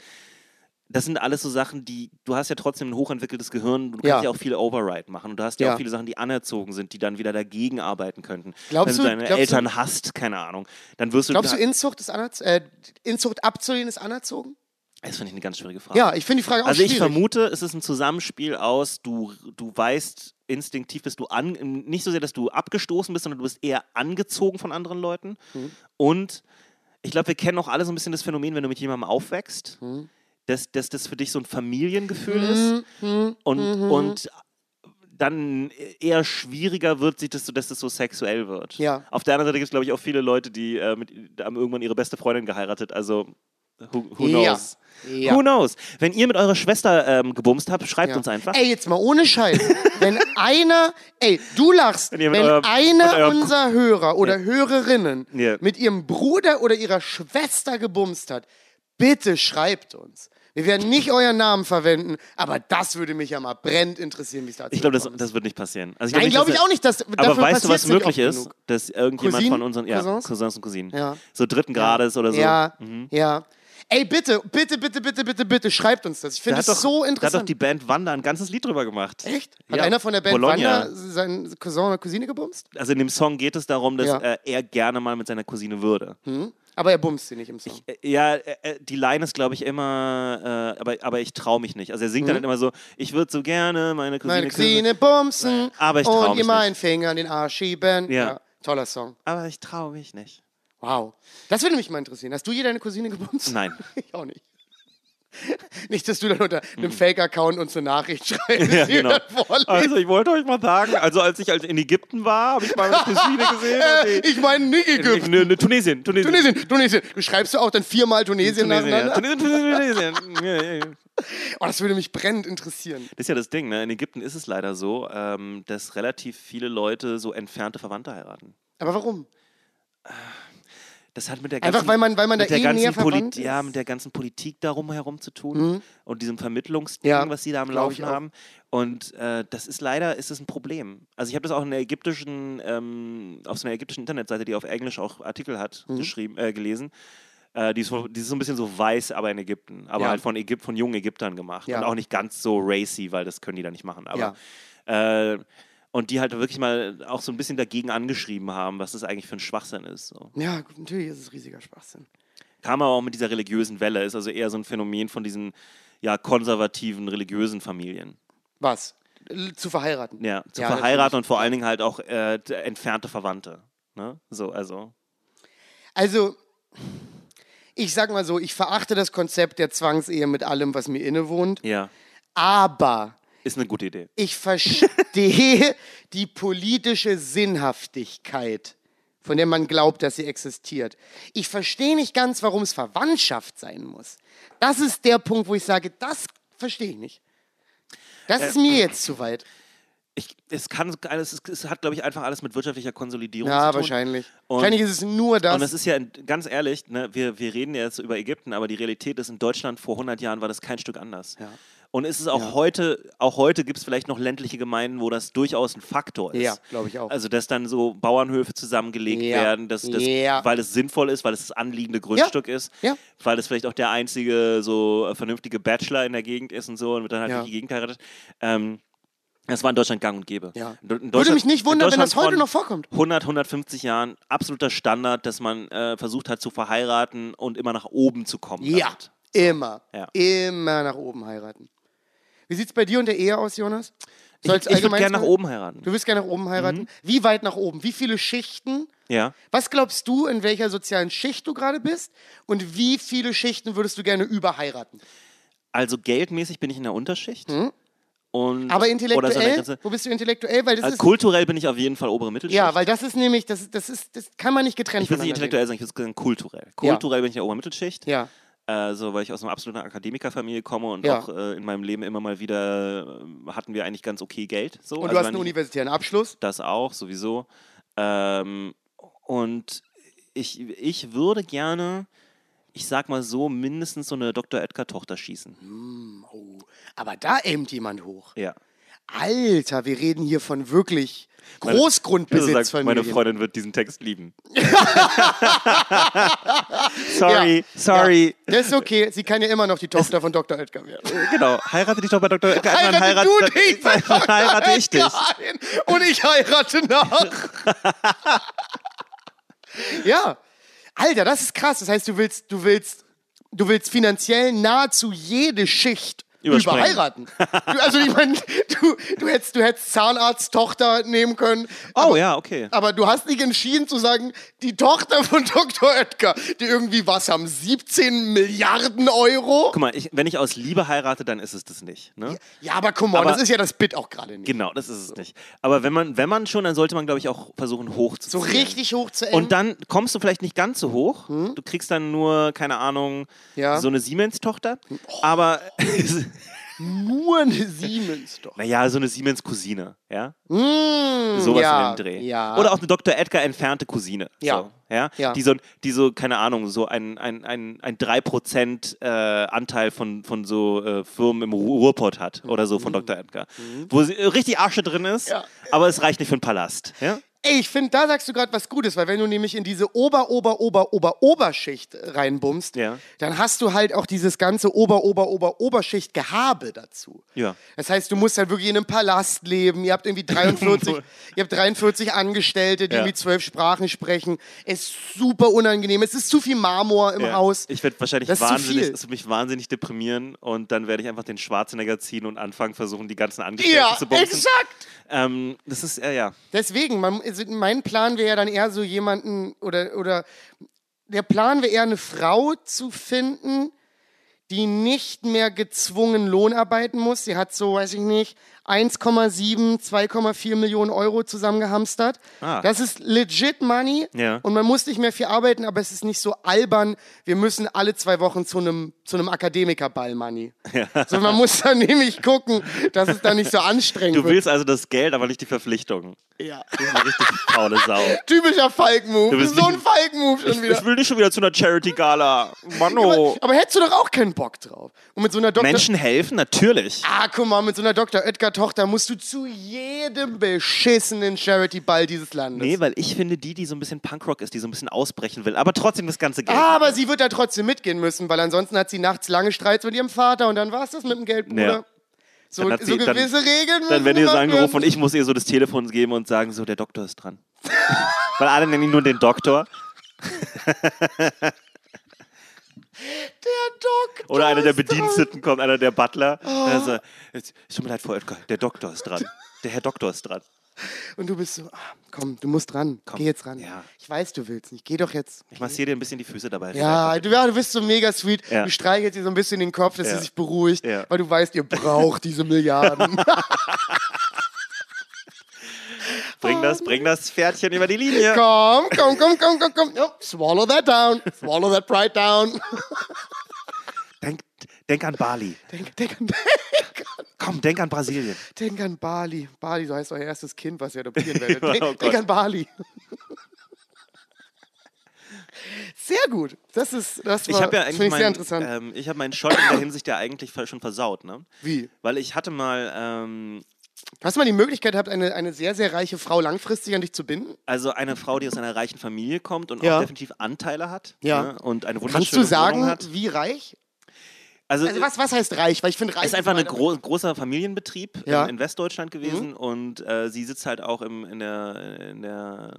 das sind alles so Sachen, die, du hast ja trotzdem ein hochentwickeltes Gehirn, du Ja. kannst ja auch viele Override machen und du hast ja, Ja. auch viele Sachen, die anerzogen sind, die dann wieder dagegen arbeiten könnten. Glaubst Wenn du- deine glaubst du- Eltern hasst, keine Ahnung, dann wirst du... Glaubst du, Inzucht ist anerz äh, Inzucht abzulehnen ist anerzogen? das finde ich eine ganz schwierige Frage. Ja, ich finde die Frage auch Also ich schwierig. vermute, es ist ein Zusammenspiel aus, du, du weißt, instinktiv bist du an, nicht so sehr, dass du abgestoßen bist, sondern du bist eher angezogen von anderen Leuten. Mhm. Und ich glaube, wir kennen auch alle so ein bisschen das Phänomen, wenn du mit jemandem aufwächst, Mhm. dass, dass das für dich so ein Familiengefühl ist und, und dann eher schwieriger wird, sich das so, dass das so sexuell wird. Ja. Auf der anderen Seite gibt es, glaube ich, auch viele Leute, die äh, mit, haben irgendwann ihre beste Freundin geheiratet. Also, who, who Ja. knows? Ja. Who knows? Wenn ihr mit eurer Schwester ähm, gebumst habt, schreibt Ja. uns einfach. Ey, jetzt mal ohne Scheiß. wenn einer, ey, du lachst, Wenn wenn, eurem- einer unserer Hörer oder Hörerinnen Ja. mit ihrem Bruder oder ihrer Schwester gebumst hat, bitte schreibt uns. Wir werden nicht euren Namen verwenden, aber das würde mich ja mal brennend interessieren, wie es dazu Ich glaube, das, das wird nicht passieren. Also Nein, glaube ich dass- auch nicht, dass Aber dafür weißt du, was möglich ist? genug. Dass irgendjemand Cousinen? von unseren ja, Cousins? Cousins und Cousinen, Ja. so dritten Grades oder so. Ja, Mhm. ja. Ey, bitte, bitte, bitte, bitte, bitte, bitte, schreibt uns das. Ich finde das doch, so Da hat doch interessant. die Band Wanda ein ganzes Lied drüber gemacht. Echt? Hat Ja. einer von der Band Bologna. Wanda seinen Cousin oder Cousine gebumst? Also in dem Song geht es darum, dass Ja. äh, er gerne mal mit seiner Cousine würde. Hm? Aber er bumst sie nicht im Song. Äh, Ja, äh, äh, die Line ist, glaube ich, immer, äh, aber, aber ich traue mich nicht. Also er singt dann halt immer so, ich würde so gerne meine Cousine Meine Cousine bumsen Aber ich und mich ihr mal nicht. einen Finger an den Arsch schieben. Ja. toller Song. aber ich traue mich nicht. Wow. Das würde mich mal interessieren. Hast du je deine Cousine gebumst? Nein. ich auch nicht. Nicht, dass du dann unter einem Fake-Account uns eine Nachricht schreibst, Mhm. Ja, genau. Also ich wollte euch mal sagen, also als ich in Ägypten war, habe ich meine Cousine gesehen. Äh, ich meine nicht Ägypten. Ne, ne, Tunesien, Tunesien. Tunesien, Tunesien. Du schreibst du auch dann viermal Tunesien, Tunesien, ja. nacheinander? Tunesien, Tunesien. Ja. Oh, das würde mich brennend interessieren. Das ist ja das Ding, ne? In Ägypten ist es leider so, ähm, dass relativ viele Leute so entfernte Verwandte heiraten. Aber warum? Das hat mit der ganzen, Einfach weil man, weil man da eh näher verwandt ist? ja, mit der ganzen Politik darum herum zu tun und diesem Vermittlungsding, Ja, was sie da am Laufen haben. Und äh, das ist leider ist es ein Problem. Also ich habe das auch in der ägyptischen, ähm, auf so einer ägyptischen Internetseite, die auf Englisch auch Artikel hat, Mhm. geschrieben, äh, gelesen. Äh, die, ist, so- die ist so ein bisschen so weiß, aber in Ägypten. Aber Ja. halt von, Ägyp von jungen Ägyptern gemacht. Ja. Und auch nicht ganz so racy, weil das können die da nicht machen. Aber äh, und die halt wirklich mal auch so ein bisschen dagegen angeschrieben haben, was das eigentlich für ein Schwachsinn ist. So. Ja, gut, natürlich ist es riesiger Schwachsinn. Kam aber auch mit dieser religiösen Welle, ist also eher so ein Phänomen von diesen ja, konservativen religiösen Familien. Was? Zu verheiraten? Ja, zu Ja, verheiraten natürlich. und vor allen Dingen halt auch äh, entfernte Verwandte. Ne? So, also. Also, ich sag mal so, ich verachte das Konzept der Zwangsehe mit allem, was mir innewohnt. Ja, Aber ist eine gute Idee. ich verstehe die politische Sinnhaftigkeit, von der man glaubt, dass sie existiert. Ich verstehe nicht ganz, warum es Verwandtschaft sein muss. Das ist der Punkt, wo ich sage, das verstehe ich nicht. Das ist mir jetzt zu weit. Ich, es kann alles, es, es hat, glaube ich, einfach alles mit wirtschaftlicher Konsolidierung Ja, zu tun. wahrscheinlich. Und- wahrscheinlich ist es nur das. Und das ist ja, ganz ehrlich, ne, wir, wir reden ja jetzt über Ägypten, aber die Realität ist, in Deutschland vor 100 Jahren war das kein Stück anders. Ja. Und es ist auch Ja. heute, auch heute gibt es vielleicht noch ländliche Gemeinden, wo das durchaus ein Faktor ist. Ja, glaube ich auch. Also, dass dann so Bauernhöfe zusammengelegt Ja. werden, dass, dass, Ja. weil es sinnvoll ist, weil es das anliegende Grundstück ist, weil es vielleicht auch der einzige so äh, vernünftige Bachelor in der Gegend ist und so und wird dann halt durch die Gegend geheiratet. Ähm, das war in Deutschland gang und gäbe. Ja. Würde mich nicht wundern, wenn das heute noch vorkommt. 100, 150 Jahren absoluter Standard, dass man äh, versucht hat zu verheiraten und immer nach oben zu kommen. Ja, damit. immer. Ja. Immer nach oben heiraten. Wie sieht es bei dir und der Ehe aus, Jonas? Ich, Soll's ich würde allgemein gerne nach sein? oben heiraten. Du willst gerne nach oben heiraten? Mhm. Wie weit nach oben? Wie viele Schichten? Ja. Was glaubst du, in welcher sozialen Schicht du gerade bist? Und wie viele Schichten würdest du gerne überheiraten? Also geldmäßig bin ich in der Unterschicht. Und, Mhm. Aber so an der intellektuell? Grenze. Wo bist du intellektuell? Weil das Also ist, kulturell bin ich auf jeden Fall obere Mittelschicht. ja, weil das ist nämlich, das, das, ist, das kann man nicht getrennt ich will nicht intellektuell sagen, ich will sagen kulturell. Kulturell bin ich in der oberen Mittelschicht. Ja. Äh, so, weil ich aus einer absoluten Akademikerfamilie komme und Ja. auch äh, in meinem Leben immer mal wieder äh, hatten wir eigentlich ganz okay Geld. So. Und Also du hast wenn einen universitären Abschluss. Das auch, sowieso. Ähm, und ich, ich würde gerne, ich sag mal so, mindestens so eine Dr. Edgar-Tochter schießen. Oh, aber da aimt jemand hoch. Ja. Alter, wir reden hier von wirklich Großgrundbesitz sagt, meine Freundin wird diesen Text lieben. sorry, Ja. sorry. Ja, das ist okay. Sie kann ja immer noch die Tochter von Dr. Edgar werden. Genau, heirate dich doch bei Dr. Edgar. dann Heirate du dich bei dann heirate ich dich. Nein. Und ich heirate nach. ja. Alter, das ist krass. Das heißt, du willst, du willst, du willst finanziell nahezu jede Schicht Überspringen. überheiraten. Du, also ich meine, du, du, hättest, du hättest Zahnarzttochter nehmen können. Oh ja, okay. Aber du hast nicht entschieden zu sagen, die Tochter von Dr. Oetker, die irgendwie was haben, 17 Milliarden Euro? Guck mal, ich, wenn ich aus Liebe heirate, dann ist es das nicht. Ne? Ja, aber come on, Aber- das ist ja das Bit auch gerade nicht. Genau, das ist es nicht. Aber wenn man, wenn man schon, dann sollte man, glaube ich, auch versuchen, hoch zu So richtig hoch zu enden. Und dann kommst du vielleicht nicht ganz so hoch. Du kriegst dann nur, keine Ahnung, Ja. so eine Siemens-Tochter. Aber, nur eine Siemens doch. naja, so eine Siemens-Cousine. Ja? Mm, Sowas ja, in dem Dreh. Ja. Oder auch eine Dr. Edgar entfernte Cousine. Ja. So, ja? Ja. Die, so, die so, keine Ahnung, so ein, ein, ein, ein 3% äh, Anteil von, von so äh, Firmen im Ru- Ruhrpott hat oder so von Dr. Edgar. Wo sie äh, richtig Asche drin ist, Mhm. Ja. aber es reicht nicht für einen Palast. Ja? Ey, ich finde, da sagst du gerade was Gutes, weil wenn du nämlich in diese Ober, Ober, Ober, Ober, Oberschicht reinbummst, Ja. dann hast du halt auch dieses ganze Ober, Ober, Ober, Oberschicht Gehabe dazu. Ja. Das heißt, du musst halt wirklich in einem Palast leben. Ihr habt irgendwie 43, ihr habt 43 Angestellte, die Ja. irgendwie zwölf Sprachen sprechen. Es ist super unangenehm. Es ist zu viel Marmor im Ja. Haus. Ich werde wahrscheinlich Das wahnsinnig, es wird mich wahnsinnig deprimieren und dann werde ich einfach den Schwarzenegger ziehen und anfangen, versuchen, die ganzen Angestellten Ja, zu bumsen. exakt. Ähm, das ist, äh, ja. Deswegen, man, also mein Plan wäre ja dann eher so jemanden oder, oder der Plan wäre eher eine Frau zu finden, die nicht mehr gezwungen Lohn arbeiten muss. Sie hat so, weiß ich nicht, 1,7, 2,4 Millionen Euro zusammengehamstert. Ah. Das ist legit Money Ja. und man muss nicht mehr viel arbeiten, aber es ist nicht so albern, wir müssen alle zwei Wochen zu einem zu einem Akademikerball Money. So, man muss dann nämlich gucken, dass es dann nicht so anstrengend Du wird. willst also das Geld, aber nicht die Verpflichtung. Ja. Das ist eine richtig faule Sau. Typischer Falk-Move. Du bist So ein Falk-Move schon wieder. Ich will nicht schon wieder zu einer Charity-Gala. Mano. Aber, aber hättest du doch auch keinen Bock drauf. Und mit so einer Dr. Menschen helfen? Natürlich. Ah, guck mal, mit so einer Dr. Oetker-Tochter musst du zu jedem beschissenen Charity-Ball dieses Landes. Nee, weil ich finde, die, die so ein bisschen Punkrock ist, die so ein bisschen ausbrechen will, aber trotzdem das ganze Geld. aber sie wird da trotzdem mitgehen müssen, weil ansonsten hat sie nachts lange Streits mit ihrem Vater und dann war es das mit dem Geld, Bruder. Ja. So, Dann so sie- dann- gewisse Regeln müssen Dann werden die so angerufen und ich muss ihr so das Telefon geben und sagen, so, der Doktor ist dran. weil alle nennen ihn nur den Doktor. Der Doktor Oder einer der. Bediensteten kommt, einer der Butler. Also, es tut mir leid, Frau Oetker, der Doktor ist dran. Der Herr Doktor ist dran. Und du bist so, ah, komm, du musst ran. Geh jetzt ran. Ja. Ich weiß, du willst nicht. Geh doch jetzt. Ich massiere dir ein bisschen die Füße dabei. Ja, du, ja, du bist so mega sweet. Ja. Du streichelst ihr so ein bisschen den Kopf, dass sie sich beruhigt, weil du weißt, ihr braucht diese Milliarden. Bring das, bring das Pferdchen über die Linie. komm, komm, komm, komm, komm, komm. Oh, swallow that down. Swallow that pride down. Denk, Denk an Bali. Denk, denk, an, Komm, denk an Brasilien. denk an Bali. Bali, so heißt euer erstes Kind, was ihr adoptieren werdet. Denk, Oh denk an Bali. Sehr gut. Das ist, das war, Ich habe ja eigentlich finde ich sehr mein, interessant. ähm, ich habe meinen Shot in der Hinsicht ja eigentlich schon versaut, ne? Wie? Weil ich hatte mal, ähm, Hast du mal die Möglichkeit gehabt, eine, eine sehr, sehr reiche Frau langfristig an dich zu binden? also eine Frau, die aus einer reichen Familie kommt und Ja. auch definitiv Anteile hat Ja. ne? und eine Kannst wunderschöne du sagen, hat. wie reich? Also, Also was, was heißt reich? Weil ich finde reich ist einfach ein gro großer Familienbetrieb Ja. in, Westdeutschland gewesen und äh, sie sitzt halt auch im, in der, in der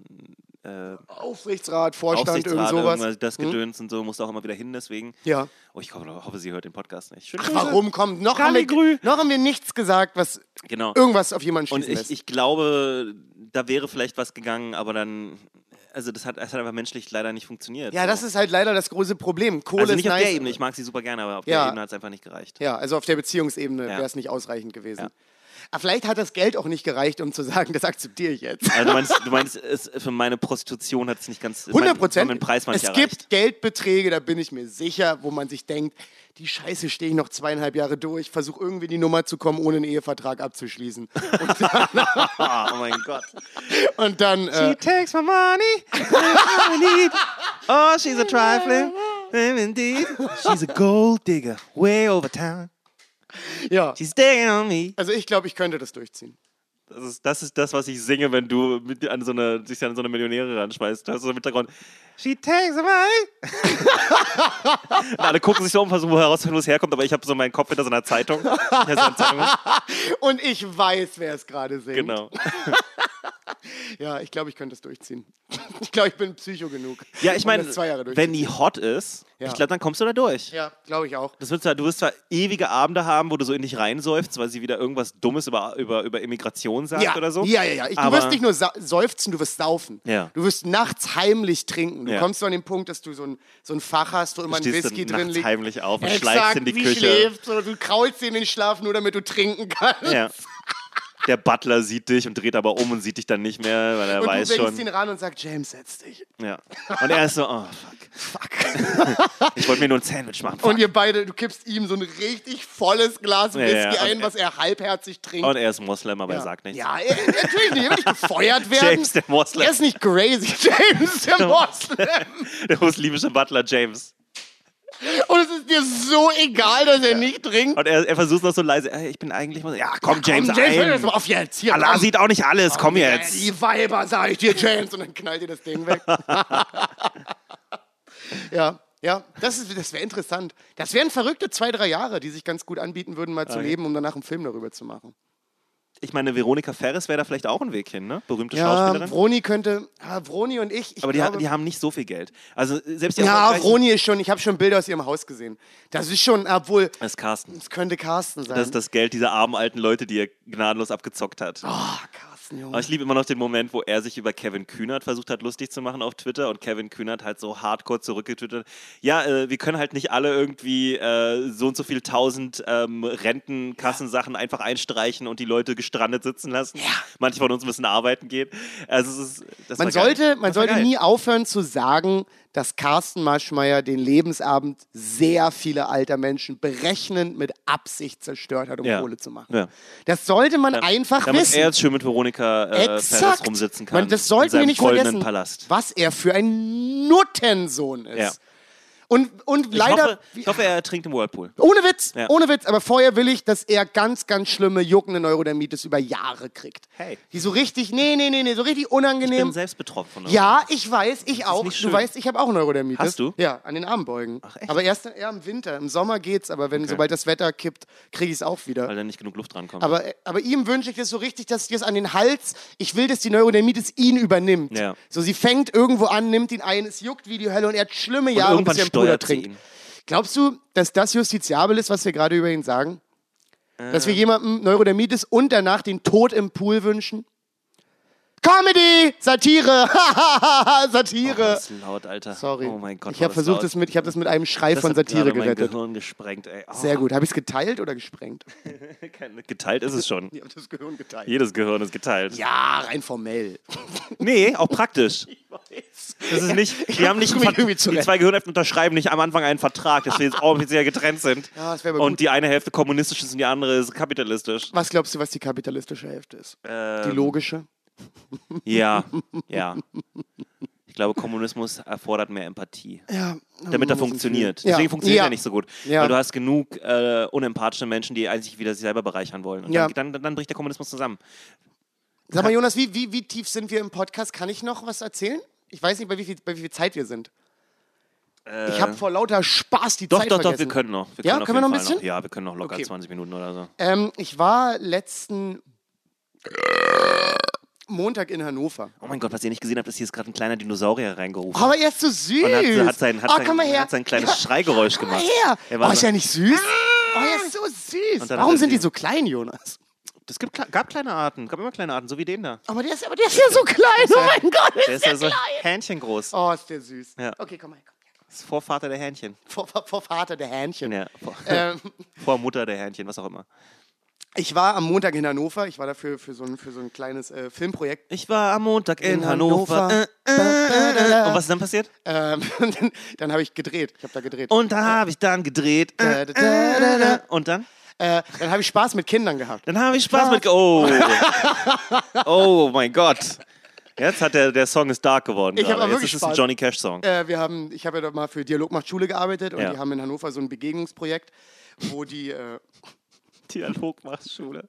äh, Aufsichtsrat, Vorstand, irgend Aufsichtsrat, sowas. irgendwas, das Gedöns und so, muss auch immer wieder hin, deswegen. Ja. Oh, ich hoffe, sie hört den Podcast nicht. Ach, warum kommt? Noch haben, wir, noch haben wir nichts gesagt, was Genau. irgendwas auf jemanden Und schließen ich, lässt. ich glaube, da wäre vielleicht was gegangen, aber dann, also das hat, das hat einfach menschlich leider nicht funktioniert. ja, so. das ist halt leider das große Problem. Kohle also ist nicht auf nice. der Ebene, ich mag sie super gerne, aber auf Ja. der Ebene hat es einfach nicht gereicht. Ja, also auf der Beziehungsebene Ja. wäre es nicht ausreichend gewesen. Ja. Aber vielleicht hat das Geld auch nicht gereicht, um zu sagen, das akzeptiere ich jetzt. Also du meinst, du meinst es, für meine Prostitution hat es nicht ganz, 100 Prozent. Preis Es erreicht. gibt Geldbeträge, da bin ich mir sicher, wo man sich denkt, die Scheiße stehe ich noch zweieinhalb Jahre durch, versuche irgendwie die Nummer zu kommen, ohne einen Ehevertrag abzuschließen. Ah, oh mein Gott. Und dann, äh, takes my money, I need. Oh, she's a trifling, indeed. She's a gold digger, way over town. Ja. She's digging on me. Also ich glaube, ich könnte das durchziehen. Das ist, das ist das, was ich singe, wenn du mit an so eine, dich an so eine Millionäre ranschmeißt. Da hast du im Hintergrund, she takes. Und alle gucken sich so um, versuchen herauszufinden, wo es herkommt, aber ich habe so meinen Kopf hinter so einer Zeitung. Hinter so einer Zeitung. Und ich weiß, wer es gerade singt. Genau. Ja, ich glaube, ich könnte das durchziehen. Ich glaube, ich bin Psycho genug. Ja, ich meine, wenn die hot ist, Ja. ich glaube, dann kommst du da durch. Ja, glaube ich auch. Das wird zwar, du wirst zwar ewige Abende haben, wo du so in dich reinsäufst, weil sie wieder irgendwas Dummes über, über, über Immigration sagt Ja, oder so. ja, ja. ja. Ich, du wirst nicht nur seufzen, du wirst saufen. Ja. Du wirst nachts heimlich trinken. Du kommst so an den Punkt, dass du so ein, so ein Fach hast, wo immer ein Whisky drin liegt. heimlich auf und Exakt, schleichst in die Küche. schläft, so, du kraulst in den Schlaf, nur damit du trinken kannst. Ja. Der Butler sieht dich und dreht aber um und sieht dich dann nicht mehr, weil er Und weiß du schon. ihn ran und sagst, James, setz dich. Ja. Und er ist so, oh fuck. Fuck. ich wollte mir nur ein Sandwich machen. Fuck. Und ihr beide, du kippst ihm so ein richtig volles Glas Ja, Whisky ja, und ein, was er halbherzig trinkt. Und er ist Moslem, aber er sagt nichts. Ja, er, natürlich nicht. Er will nicht gefeuert werden. James, der Moslem. Er ist nicht crazy. James, der Moslem. Der muslimische Butler James. Und es ist dir so egal, dass er nicht trinkt. Und er, er versucht noch so leise, "Ey, ich bin eigentlich. Ja, komm, James, Komm, James, mal auf jetzt. Hier, Allah komm. sieht auch nicht alles, komm Ja, jetzt. Die Weiber, sag ich dir, James. Und dann knallt ihr das Ding weg. ja, ja, das, ist- das wäre interessant. Das wären verrückte zwei, drei Jahre, die sich ganz gut anbieten würden, mal zu Okay. leben, um danach einen Film darüber zu machen. Ich meine, Veronika Ferris wäre da vielleicht auch ein Weg hin, ne? Berühmte Ja, Schauspielerin. Vroni könnte, ja, Vroni und ich, ich aber die, glaube, ha- die haben nicht so viel Geld. Also selbst die ja, Vroni ist schon, ich habe schon Bilder aus ihrem Haus gesehen. Das ist schon, obwohl, Das ist Carsten. es könnte Carsten sein. Das ist das Geld dieser armen alten Leute, die er gnadenlos abgezockt hat. oh, Carsten, Junge. Aber ich liebe immer noch den Moment, wo er sich über Kevin Kühnert versucht hat, lustig zu machen auf Twitter und Kevin Kühnert halt so hardcore zurückgetwittert. Ja, äh, wir können halt nicht alle irgendwie äh, so und so viel tausend ähm, Rentenkassensachen einfach einstreichen und die Leute gestrandet sitzen lassen. Manche von uns müssen arbeiten gehen. Also es ist, Man war geil. sollte, man sollte nie aufhören zu sagen, dass Carsten Maschmeyer den Lebensabend sehr viele alter Menschen berechnend mit Absicht zerstört hat, um Ja. Kohle zu machen. Ja. Das sollte man einfach Damit wissen. er jetzt schön mit Veronika äh, Exakt. rumsitzen kann. Man, das sollten wir nicht vergessen, Palast. was er für ein Nuttensohn ist. Und, und Ich leider, hoffe, ich hoffe, er trinkt im Whirlpool. ohne Witz, Ja. ohne Witz, aber vorher will ich, dass er ganz, ganz schlimme, juckende Neurodermitis über Jahre kriegt. Hey. Die so richtig, nee, nee, nee, nee, so richtig Ich bin unangenehm. selbst betroffen. Ja, ich weiß, ich auch. Du weißt, ich habe auch Neurodermitis. Hast du? Ja, an den Armbeugen. Ach, echt? Aber erst eher im Winter. Im Sommer geht's, aber wenn, sobald das Wetter kippt, kriege ich es auch wieder. Weil da nicht genug Luft drankommt. Aber, aber ihm wünsche ich das so richtig, dass dir es an den Hals, ich will, dass die Neurodermitis ihn übernimmt. Ja. So, sie fängt irgendwo an, nimmt ihn ein, es juckt wie die Hölle und er hat schlimme Jahre, irgendwann er sie trinkt. Glaubst du, dass das justiziabel ist, was wir gerade über ihn sagen? Dass wir jemandem Neurodermitis und danach den Tod im Pool wünschen? Comedy! Satire! Oh, Satire! das ist laut, Alter. Sorry. Oh mein Gott. ich habe das versucht, das mit, ich habe das mit einem Schrei Das von hat Satire mein gerettet. Gehirn gesprengt, ey. Oh, Sehr gut. Habe ich es geteilt oder gesprengt? Geteilt ist es schon. Ich habe das Gehirn geteilt. Jedes Gehirn ist geteilt. Ja, rein formell. Nee, auch praktisch. Das ist nicht, die haben nicht irgendwie die zwei Gehirnhälften unterschreiben nicht am Anfang einen Vertrag, dass wir jetzt offiziell getrennt sind. Ja, das aber und gut. die eine Hälfte kommunistisch ist und die andere ist kapitalistisch. Was glaubst du, was die kapitalistische Hälfte ist? Ähm, Die logische? Ja, ja. Ich glaube, Kommunismus erfordert mehr Empathie, Ja. damit er funktioniert. Ja. Deswegen funktioniert Ja. er nicht so gut. Ja. Weil du hast genug äh, unempathische Menschen, die eigentlich wieder sich selber bereichern wollen. Und Ja. dann, dann, dann bricht der Kommunismus zusammen. Sag mal, Jonas, wie, wie, wie tief sind wir im Podcast? Kann ich noch was erzählen? Ich weiß nicht, bei wie viel, bei wie viel Zeit wir sind. ich habe vor lauter Spaß die Äh, Doch, Zeit doch, doch, vergessen. wir können noch. Wir Ja, auf können wir noch ein Fall bisschen? Ja, wir können noch locker Okay. 20 Minuten oder so. Ähm, ich war letzten Montag in Hannover. Oh mein Gott, was ihr nicht gesehen habt, ist hier ist gerade ein kleiner Dinosaurier reingerufen. Aber er ist so süß. Und hat, hat sein, hat oh, komm mal her. hat sein kleines Schreigeräusch Komm mal gemacht. her. Er war Oh, ist so- ja nicht süß? Oh, er ist so süß. Warum er sind die so klein, Jonas? Es gibt, gab kleine Arten, gab immer kleine Arten, so wie den da. Aber der ist, aber der ist ja so klein. Oh mein Gott, ist Der ist der ja so klein. Hähnchen groß. Oh, ist der süß. Ja. Okay, komm mal her. Komm. Das ist Vorvater der Hähnchen. Vor, vor, vor Vater der Hähnchen. Ja, vor, Ähm, Vormutter der Hähnchen, was auch immer. Ich war am Montag in Hannover. Ich war dafür für so ein, für so ein kleines äh, Filmprojekt. Ich war am Montag in, In Hannover. Hannover. Äh, äh, äh. Und was ist dann passiert? Ähm, dann dann habe ich gedreht. Ich habe da gedreht. Und da habe ich dann gedreht. Äh, Da, da, da, da. und dann? Äh, dann habe ich Spaß mit Kindern gehabt. Dann habe ich Spaß mit. Oh. oh mein Gott. Jetzt hat der, der Song ist dark geworden. Ich hab gerade. aber Jetzt wirklich ist es ein Spaß. Johnny Cash Song. Äh, wir haben, ich habe ja mal für Dialog macht Schule gearbeitet und Ja. die haben in Hannover so ein Begegnungsprojekt, wo die. Äh, Dialog macht Schule.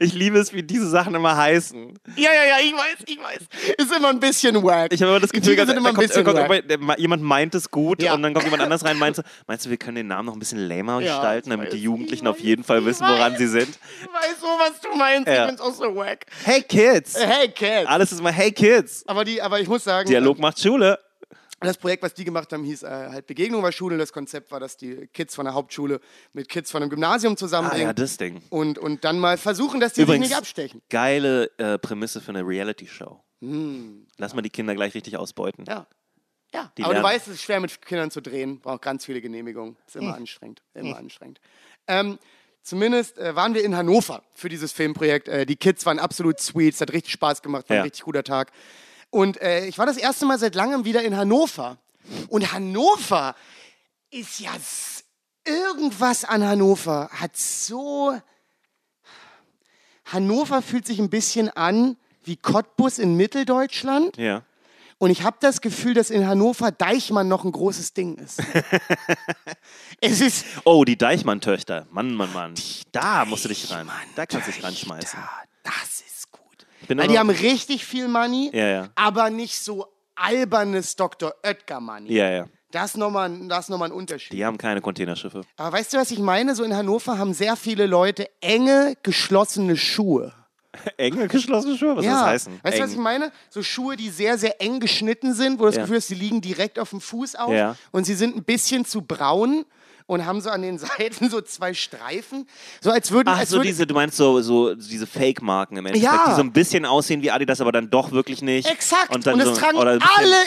Ich liebe es, wie diese Sachen immer heißen. ja, ja, ja, ich weiß, ich weiß. Ist immer ein bisschen wack. Ich habe immer das Die Gefühl, Titel da, sind immer ein kommt, bisschen kommt der- jemand meint es gut Ja. und dann kommt jemand anders rein und meint so, meinst du, wir können den Namen noch ein bisschen lamer Ja, gestalten, damit die weiß, Jugendlichen ich auf jeden Fall wissen, woran weiß. sie sind? Ich weiß so, was du meinst. Ja. Ich find's auch so wack. Hey Kids! Hey, Cat. Alles ist immer Hey Kids! Aber, die, aber ich muss sagen, Dialog macht Schule. Das Projekt, was die gemacht haben, hieß äh, halt Begegnung war Schule. Das Konzept war, dass die Kids von der Hauptschule mit Kids von einem Gymnasium Ah zusammenbringen ja, das Ding. und, und dann mal versuchen, dass die Übrigens, sich nicht abstechen. geile äh, Prämisse für eine Reality-Show. Lass mal die Kinder gleich richtig ausbeuten. Hm. Ja. Ja, Die aber du lernen- weißt, es ist schwer mit Kindern zu drehen, braucht ganz viele Genehmigungen. Ist Hm. immer anstrengend, immer anstrengend. Ähm, zumindest äh, waren wir in Hannover für dieses Filmprojekt. Äh, die Kids waren absolut sweet, es hat richtig Spaß gemacht, war Ja. ein richtig guter Tag. Und äh, ich war das erste Mal seit langem wieder in Hannover. Und Hannover ist ja irgendwas an Hannover hat so Hannover fühlt sich ein bisschen an wie Cottbus in Mitteldeutschland. Ja. Und ich habe das Gefühl, dass in Hannover Deichmann noch ein großes Ding ist. es ist. Oh, die Deichmann-Töchter. Mann, Mann, Mann. Da musst du dich ran. Da kannst du dich ranschmeißen. Da, das ist. Bin Weil die haben richtig viel Money, Ja, ja. aber nicht so albernes Dr. Oetker Money. Ja, ja. Das ist nochmal das ist noch ein Unterschied. Die haben keine Containerschiffe. Aber weißt du, was ich meine? So in Hannover haben sehr viele Leute enge, geschlossene Schuhe. Enge geschlossene Schuhe? Was soll das heißen? Weißt du, was ich meine? So Schuhe, die sehr, sehr eng geschnitten sind, wo du das Ja. Gefühl hast, sie liegen direkt auf dem Fuß auf Ja. und sie sind ein bisschen zu braun und haben so an den Seiten so zwei Streifen. So als würden. Ach, als so würde, diese, du meinst so, so diese Fake-Marken im Endeffekt, Ja. die so ein bisschen aussehen wie Adidas, aber dann doch wirklich nicht. Exakt. Und, dann Und das so, tragen alle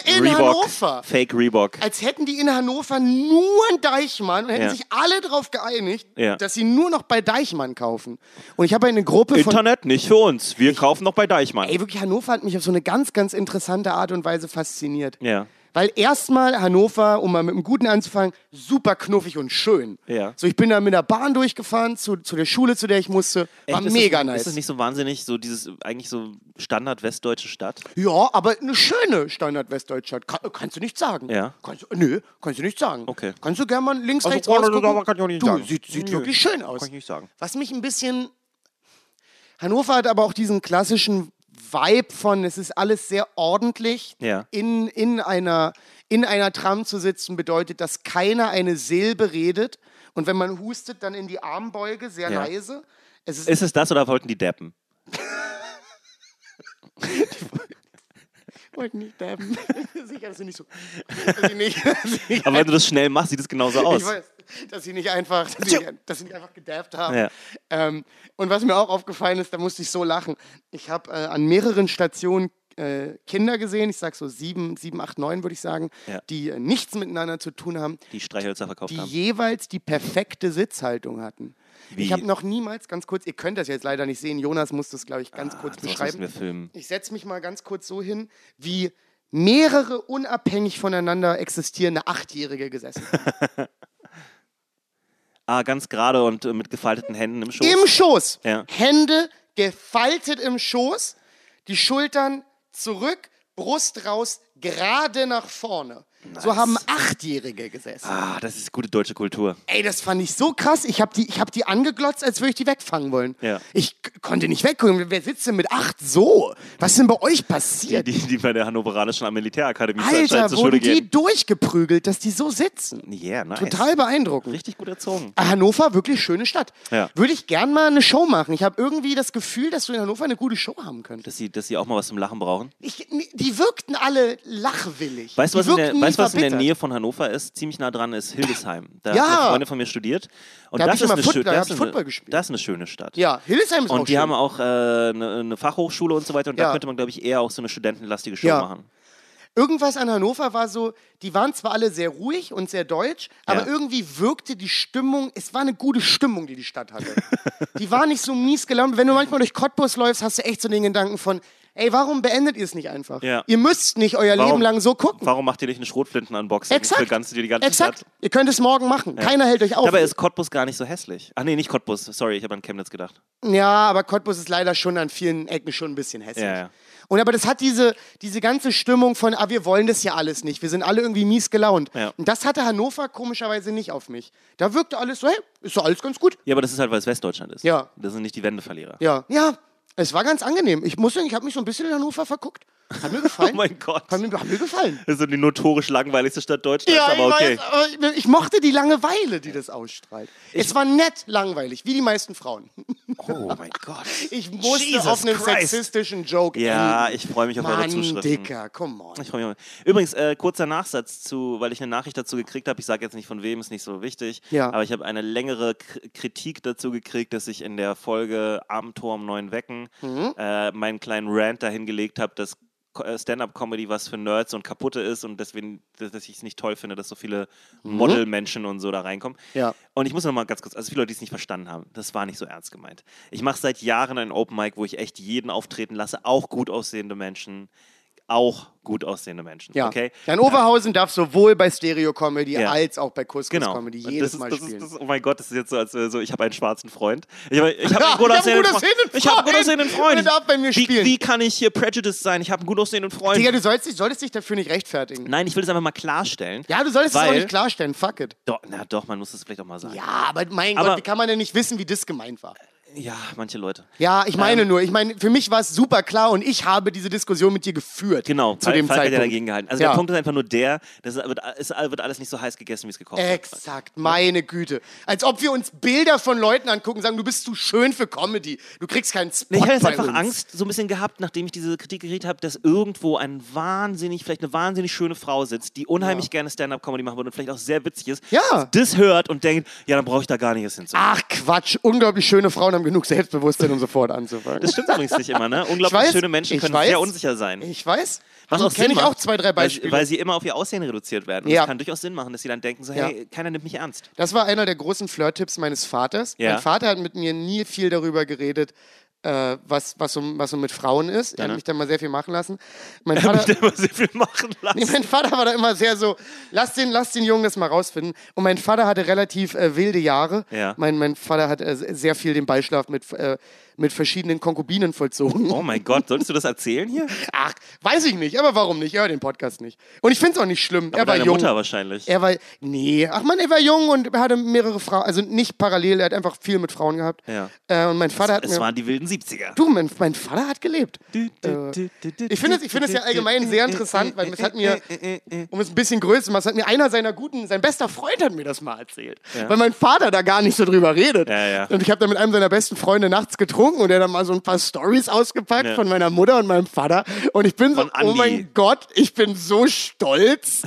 in Reebok, Hannover. Fake Reebok. als hätten die in Hannover nur einen Deichmann und hätten Ja. sich alle darauf geeinigt, Ja. dass sie nur noch bei Deichmann kaufen. Und ich habe eine Gruppe von. Internet nicht für uns. Wir kaufen noch bei Deichmann. Ey, wirklich, Hannover hat mich auf so eine ganz, ganz interessante Art und Weise fasziniert. Ja. Weil erstmal Hannover, um mal mit einem Guten anzufangen, super knuffig und schön. Ja. So, ich bin da mit der Bahn durchgefahren zu, zu der Schule, zu der ich musste. War Echt? Ist mega das, nice. Ist das nicht so wahnsinnig, so dieses, eigentlich so Standard westdeutsche Stadt? ja, aber eine schöne Standard-Westdeutschland. Kann, kannst du nicht sagen. Ja. Kannst, du- nö, kannst du nicht sagen. Okay. Kannst du gerne mal links, Also, rechts oh, rausgucken? das kann ich auch nicht du, sagen. Sieht, sieht Nö. wirklich schön aus. Kann ich nicht sagen. Was mich ein bisschen... Hannover hat aber auch diesen klassischen Vibe von, es ist alles sehr ordentlich. Ja. In, in, einer, in einer Tram zu sitzen bedeutet, dass keiner eine Silbe redet. Und wenn man hustet, dann in die Armbeuge, sehr Ja. leise. Es ist, Ist es das oder wollten die deppen? wollte nicht dabben. Sicher, dass du nicht so. Nicht, Aber wenn du das schnell machst, sieht es genauso aus. Ich weiß. Dass sie nicht einfach, dass sie, dass sie nicht einfach gedabbt haben. Ja. Ähm, und was mir auch aufgefallen ist, da musste ich so lachen. Ich habe äh, an mehreren Stationen äh, Kinder gesehen, ich sag so sieben, sieben, acht, neun würde ich sagen, Ja. die äh, nichts miteinander zu tun haben, Die Streichhölzer verkauft die haben. jeweils die perfekte Sitzhaltung hatten. Wie? Ich habe noch niemals, ganz kurz, ihr könnt das jetzt leider nicht sehen, Jonas muss das, glaube ich, ganz kurz Ah, müssen beschreiben. Ich setze mich mal ganz kurz so hin, wie mehrere unabhängig voneinander existierende Achtjährige gesessen. Ah, ganz gerade und äh, mit gefalteten Händen im Schoß. Im Schoß. Ja. Hände gefaltet im Schoß, die Schultern zurück, Brust raus, gerade nach vorne. So haben Achtjährige gesessen. ah, das ist gute deutsche Kultur. Ey, das fand ich so krass. Ich habe die, ich hab die angeglotzt, als würde ich die wegfangen wollen. Ja. Ich konnte nicht weggucken. Wer sitzt denn mit acht so? Was ist denn bei euch Die, passiert? die, die bei der Hannoveranischen Militärakademie Alter, wurden die gehen. durchgeprügelt, dass die so sitzen. Yeah, nice. Total beeindruckend. Richtig gut erzogen. Hannover, wirklich schöne Stadt. Ja. Würde ich gern mal eine Show machen. Ich habe irgendwie das Gefühl, dass du in Hannover eine gute Show haben könntest. Dass sie, dass sie auch mal was zum Lachen brauchen. Ich, die wirkten alle lachwillig. Weißt du, die was, in der, weißt, du, was in der. Nähe von Hannover ist? Ziemlich nah dran ist Hildesheim. Da Ja. hat eine Freundin von mir studiert. Und Da das ist eine Foot- da das ist eine-. Das ist eine schöne Stadt. Ja, Hildesheim ist auch Und die schön. haben auch äh, eine, eine Fachhochschule und so weiter. Und Ja. da könnte man, glaube ich, eher auch so eine studentenlastige Show Ja. machen. Irgendwas an Hannover war so, die waren zwar alle sehr ruhig und sehr deutsch, aber irgendwie wirkte die Stimmung, es war eine gute Stimmung, die die Stadt hatte. die war nicht so mies gelaunt. Wenn du manchmal durch Cottbus läufst, hast du echt so den Gedanken von, ey, warum beendet ihr es nicht einfach? Ja. Ihr müsst nicht euer Leben lang so gucken. Warum macht ihr nicht eine Schrotflinten-Unboxing Exakt. für ganz, die, die ganze Exakt. Stadt? Ihr könnt es morgen machen. Keiner hält euch auf. Dabei ist Cottbus gar nicht so hässlich. Ach nee, nicht Cottbus. Sorry, ich habe an Chemnitz gedacht. Ja, aber Cottbus ist leider schon an vielen Ecken schon ein bisschen hässlich. Ja, ja. Und aber das hat diese, diese ganze Stimmung von, ah, wir wollen das ja alles nicht. Wir sind alle irgendwie mies gelaunt. Ja. Und das hatte Hannover komischerweise nicht auf mich. Da wirkte alles so, hey, ist doch alles ganz gut. Ja, aber das ist halt, weil es Westdeutschland ist. Ja. Das sind nicht die Wendeverlierer. Ja, ja, es war ganz angenehm. Ich muss sagen, ich habe mich so ein bisschen in Hannover verguckt. Hat mir gefallen. Oh mein Gott. Hat mir, hat mir gefallen. Das ist die notorisch langweiligste Stadt Deutschlands, Ja, aber okay. ich, weiß, aber ich, ich mochte die Langeweile, die das ausstrahlt. es war nett langweilig, wie die meisten Frauen. Oh mein Gott. Ich musste Jesus auf einen Christ. sexistischen Joke Ja, enden. ich freue mich auf eure Mann, Zuschriften. Dicker, come on. Ich mich. Übrigens, äh, kurzer Nachsatz zu, weil ich eine Nachricht dazu gekriegt habe. Ich sage jetzt nicht von wem, ist nicht so wichtig. Ja. Aber ich habe eine längere K Kritik dazu gekriegt, dass ich in der Folge Abendtor am Neuen Wecken Mhm. äh, meinen kleinen Rant dahin gelegt habe, dass Stand-up-Comedy was für Nerds und kaputte ist und deswegen, dass ich es nicht toll finde, dass so viele Modelmenschen und so da reinkommen. Mhm. Ja. Und ich muss noch mal ganz kurz, also viele Leute, die es nicht verstanden haben, das war nicht so ernst gemeint. Ich mache seit Jahren einen Open Mic, wo ich echt jeden auftreten lasse, auch gut aussehende Menschen, auch gut aussehende Menschen. Ja. Okay? Jan Oberhausen darf sowohl bei Stereo Comedy Ja. als auch bei Couscous Genau. Jedes das ist, Mal das spielen. Ist, das, oh mein Gott, das ist jetzt so, als äh, so, ich habe einen schwarzen Freund. Ich habe ich hab einen gut aussehenden Freund. Ich habe einen gut aussehenden Freund. Und darf bei mir wie, spielen. wie kann ich hier prejudiced sein? Ich habe einen gut aussehenden Freund. Digga, du sollst, dich, solltest dich dafür nicht rechtfertigen. Nein, ich will es einfach mal klarstellen. Ja, du solltest es auch nicht klarstellen. Fuck it. Doch, na doch, man muss es vielleicht auch mal sagen. Ja, aber mein Aber- Gott, wie kann man denn nicht wissen, wie das gemeint war? Ja, manche Leute. Ja, ich meine Ähm, nur, ich meine, für mich war es super klar und ich habe diese Diskussion mit dir geführt. Genau, zu dem hat ja Zeitpunkt. dagegen gehalten. Also Ja. der Punkt ist einfach nur der, das wird, es wird alles nicht so heiß gegessen, wie es gekocht wird. Exakt, meine Güte. Als ob wir uns Bilder von Leuten angucken und sagen, du bist zu schön für Comedy. Du kriegst keinen Spot Nee, ich habe jetzt einfach uns. Angst so ein bisschen gehabt, nachdem ich diese Kritik gekriegt habe, dass irgendwo ein wahnsinnig, vielleicht eine wahnsinnig schöne Frau sitzt, die unheimlich gerne Stand-Up-Comedy machen würde und vielleicht auch sehr witzig ist, Ja. das hört und denkt, ja, dann brauche ich da gar nicht erst hinzu. Ach Quatsch, unglaublich schöne Frauen haben genug Selbstbewusstsein, um sofort anzufangen. Das stimmt übrigens nicht immer, ne? Unglaublich Ich weiß, schöne Menschen können weiß. sehr unsicher sein. Ich weiß. Was auch kenn Sinn ich auch zwei, drei Beispiele. Weil, weil sie immer auf ihr Aussehen reduziert werden. Und Ja. Das kann durchaus Sinn machen, dass sie dann denken, so, hey, keiner nimmt mich ernst. Das war einer der großen Flirt-Tipps meines Vaters. Ja. Mein Vater hat mit mir nie viel darüber geredet, äh, was, was, so, was so mit Frauen ist. Er hat mich dann mal sehr viel machen lassen. Mein Ich habe Vater, mich da immer sehr viel machen lassen. Nee, mein Vater war da immer sehr so, lass den, lass den Jungen das mal rausfinden. Und mein Vater hatte relativ äh, wilde Jahre. Ja. Mein, mein Vater hat äh, sehr viel den Beischlaf mit, äh, mit verschiedenen Konkubinen vollzogen. Oh mein Gott, solltest du das erzählen hier? Ach, weiß ich nicht, aber warum nicht? Ich höre den Podcast nicht. Und ich finde es auch nicht schlimm. er Aber war deine jung. Mutter wahrscheinlich. Er war, nee, ach man, er war jung und er hatte mehrere Frauen, also nicht parallel, er hat einfach viel mit Frauen gehabt. Ja. Äh, und mein Vater hat es mir, waren die wilden 70er. Du, mein, mein Vater hat gelebt. Äh, Ich finde es, ich finde es ja allgemein sehr interessant, weil es hat mir, um es ein bisschen größer zu machen, es hat mir einer seiner guten, sein bester Freund hat mir das mal erzählt. Weil mein Vater da gar nicht so drüber redet. Ja, ja. Und ich habe da mit einem seiner besten Freunde nachts getrunken und der dann mal so ein paar Stories ausgepackt Ja. von meiner Mutter und meinem Vater. Und ich bin so, Andi. oh mein Gott, ich bin so stolz,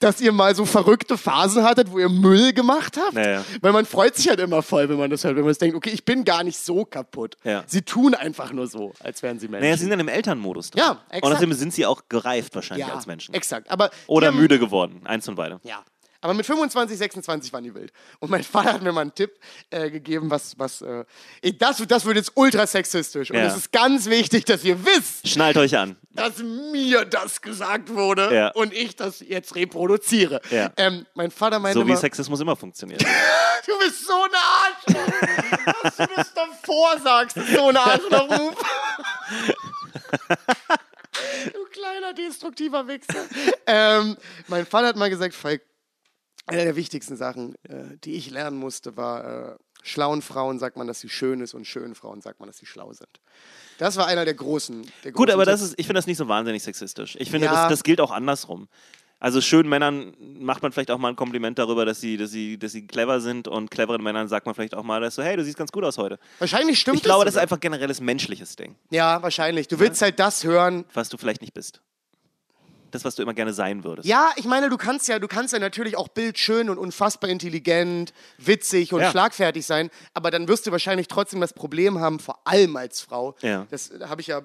dass ihr mal so verrückte Phasen hattet, wo ihr Müll gemacht habt. Ja, ja. Weil man freut sich halt immer voll, wenn man das hört, wenn man sich denkt, okay, ich bin gar nicht so kaputt. Ja. Sie tun einfach nur so, als wären sie Menschen. Naja, sie sind dann im Elternmodus drin. Ja, Und exakt. außerdem sind sie auch gereift wahrscheinlich ja, als Menschen. exakt. Aber Oder haben- müde geworden. Eins von beide. Ja. Aber mit 25, 26 waren die wild. Und mein Vater hat mir mal einen Tipp äh, gegeben, was, was äh, das, das wird jetzt ultra sexistisch. Und es ist ganz wichtig, dass ihr wisst, Schnallt euch an. dass mir das gesagt wurde Ja. und ich das jetzt reproduziere. Ja. Ähm, mein Vater meinte So wie immer, Sexismus immer funktioniert. du bist so ein Arschloch, dass du das davor sagst. So ein Arschloch-Ruf. du kleiner destruktiver Wichser. Ähm, mein Vater hat mal gesagt, Falk, eine der wichtigsten Sachen, äh, die ich lernen musste, war, äh, schlauen Frauen sagt man, dass sie schön ist und schönen Frauen sagt man, dass sie schlau sind. Das war einer der großen. Der Gut, großen aber das ist, ich finde das nicht so wahnsinnig sexistisch. Ich finde, Ja. das, das gilt auch andersrum. Also schönen Männern macht man vielleicht auch mal ein Kompliment darüber, dass sie, dass sie, dass sie clever sind und cleveren Männern sagt man vielleicht auch mal, dass so, hey, du siehst ganz gut aus heute. Wahrscheinlich stimmt Ich glaube, das ist sogar. einfach generelles menschliches Ding, Ja, wahrscheinlich. Du willst halt das hören, was du vielleicht nicht bist. Das, was du immer gerne sein würdest. Ja, ich meine, du kannst ja, du kannst ja natürlich auch bildschön und unfassbar intelligent, witzig und Ja. schlagfertig sein, aber dann wirst du wahrscheinlich trotzdem das Problem haben, vor allem als Frau. Ja. Das habe ich ja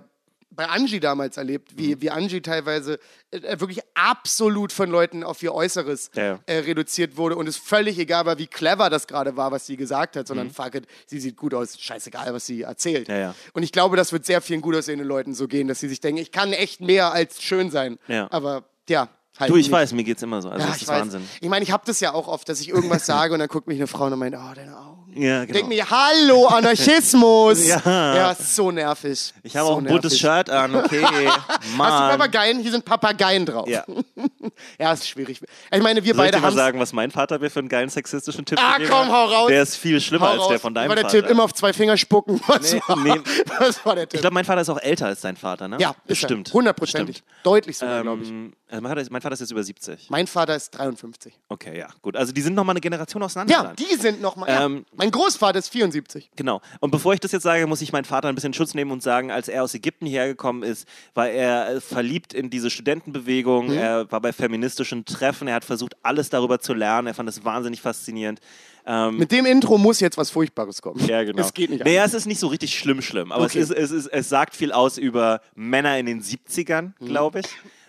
bei Angie damals erlebt, Mhm. wie, wie Angie teilweise äh, wirklich absolut von Leuten auf ihr Äußeres Ja, ja. Äh, reduziert wurde und es völlig egal war, wie clever das gerade war, was sie gesagt hat, sondern fuck it, sie sieht gut aus, scheißegal, was sie erzählt. Mhm. Ja. Und ich glaube, das wird sehr vielen gut aussehenden Leuten so gehen, dass sie sich denken, ich kann echt mehr als schön sein. Aber ja, halt Du, ich nicht. weiß, mir geht's immer so. Also Ja, das ich ist weiß. Wahnsinn. Ich meine, ich habe das ja auch oft, dass ich irgendwas sage und dann guckt mich eine Frau und meint, oh, deine Augen. Ja, Ich genau. denke mir, hallo, Anarchismus. Ja. ja, ist so nervig. Ich habe so auch ein buntes. Shirt an, okay. Hast du Mann. Papageien? Hier sind Papageien drauf. Ja. ja, ist schwierig. Ich meine, wir Soll ich beide dir mal haben. sagen, was mein Vater mir für einen geilen sexistischen Tipp Ah, gegeben komm, hat? hau raus. Der ist viel schlimmer als der von deinem war der Vater. Tipp, immer auf zwei Finger spucken. Was, Nee, war, nee. was war der Tipp? Ich glaube, mein Vater ist auch älter als dein Vater, ne? ja, bestimmt. Hundertprozentig. Deutlich sogar, glaube ich. Also mein, Vater ist, mein Vater ist jetzt über 70. Mein Vater ist 53. Okay, ja, gut. Also die sind noch mal eine Generation auseinander. Ja, dann. die sind nochmal. Ja. Ähm, mein Großvater ist 74. Genau. Und bevor ich das jetzt sage, muss ich meinen Vater ein bisschen Schutz nehmen und sagen, als er aus Ägypten hierher gekommen ist, war er äh, verliebt in diese Studentenbewegung, Mhm. er war bei feministischen Treffen, er hat versucht, alles darüber zu lernen, er fand es wahnsinnig faszinierend. Ähm, Mit dem Intro muss jetzt was Furchtbares kommen. ja, genau. Es geht nicht Naja, anders. es ist nicht so richtig schlimm, schlimm, aber Okay. es, ist, es, ist, es sagt viel aus über Männer in den 70ern, Mhm. glaube ich.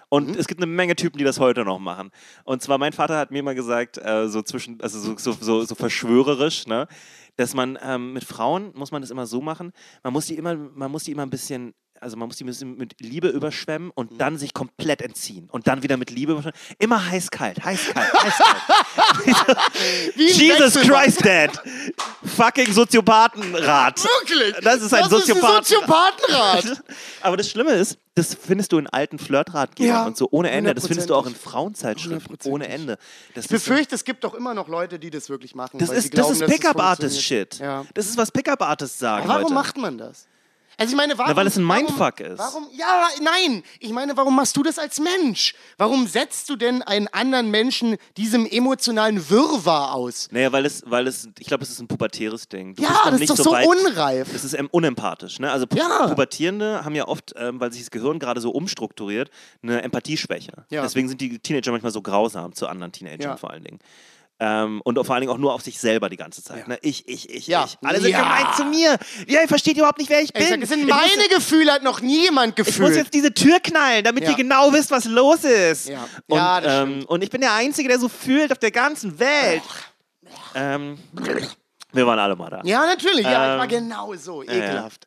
Und es gibt eine Menge Typen, die das heute noch machen. Und zwar, mein Vater hat mir mal gesagt, äh, so zwischen, also so, so, so, so verschwörerisch, ne, dass man ähm, mit Frauen muss man das immer so machen, man muss die immer, man muss die immer ein bisschen, also man muss die ein bisschen mit Liebe überschwemmen und Mhm. dann sich komplett entziehen. Und dann wieder mit Liebe überschwemmen. Immer heiß-kalt, heiß-kalt, heiß-kalt. Jesus. Christ, Dad! Fucking Soziopathenrat. Wirklich? Das ist ein das Ist Soziopathen. ein Soziopathenrat. Aber das Schlimme ist, das findest du in alten Flirtratgebern Ja, und so ohne Ende. Das findest du auch in. Frauenzeitschriften ohne Ende. Das Ich befürchte, es gibt doch immer noch Leute, die das wirklich machen. das ist, das ist Pickup-Artist-Shit. Ja. Das ist, was Pickup-Artists sagen Aber warum heute. macht man das? Also ich meine, warum, weil es ein warum- Mindfuck ist. Warum? Ja, nein. Ich meine, warum machst du das als Mensch? Warum setzt du denn einen anderen Menschen diesem emotionalen Wirrwarr aus? Naja, weil es, weil es, ich glaube, es ist ein pubertäres Ding. Du Ja, das ist doch so so weit, unreif. Das ist ähm, unempathisch. Ne? Also Pu Ja. Pubertierende haben ja oft, ähm, weil sich das Gehirn gerade so umstrukturiert, eine Empathieschwäche. Ja. Deswegen sind die Teenager manchmal so grausam zu anderen Teenagern Ja. vor allen Dingen. Ähm, und vor allen Dingen auch nur auf sich selber die ganze Zeit. Ja. Ne? Ich, ich, ich, Ja. ich. Alle sind Ja. gemein zu mir. Ja, ihr versteht überhaupt nicht, wer ich bin. Ich sag, es sind muss meine jetzt- Gefühle, hat noch niemand ich muss gefühlt. jetzt diese Tür knallen, damit ihr genau wisst, was los ist. Ja. Und, das ähm, und ich bin der Einzige, der so fühlt auf der ganzen Welt. Ähm, wir waren alle mal da. ja, natürlich. Ja, ich war Ähm, genau so. Ekelhaft.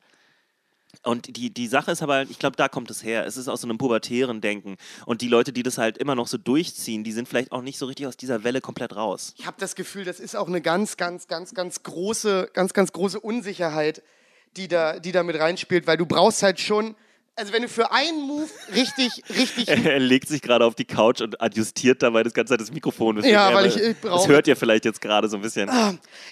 Und die, die Sache ist aber, ich glaube, da kommt es her. Es ist aus so einem pubertären Denken. Und die Leute, die das halt immer noch so durchziehen, die sind vielleicht auch nicht so richtig aus dieser Welle komplett raus. Ich habe das Gefühl, das ist auch eine ganz, ganz, ganz, ganz große, ganz, ganz große Unsicherheit, die da, die da mit reinspielt, weil du brauchst halt schon Also wenn du für einen Move richtig, richtig. Er legt sich gerade auf die Couch und adjustiert dabei das ganze Zeit das Mikrofon. Ja, weil ich- ich Das brauche- hört ihr vielleicht jetzt gerade so ein bisschen.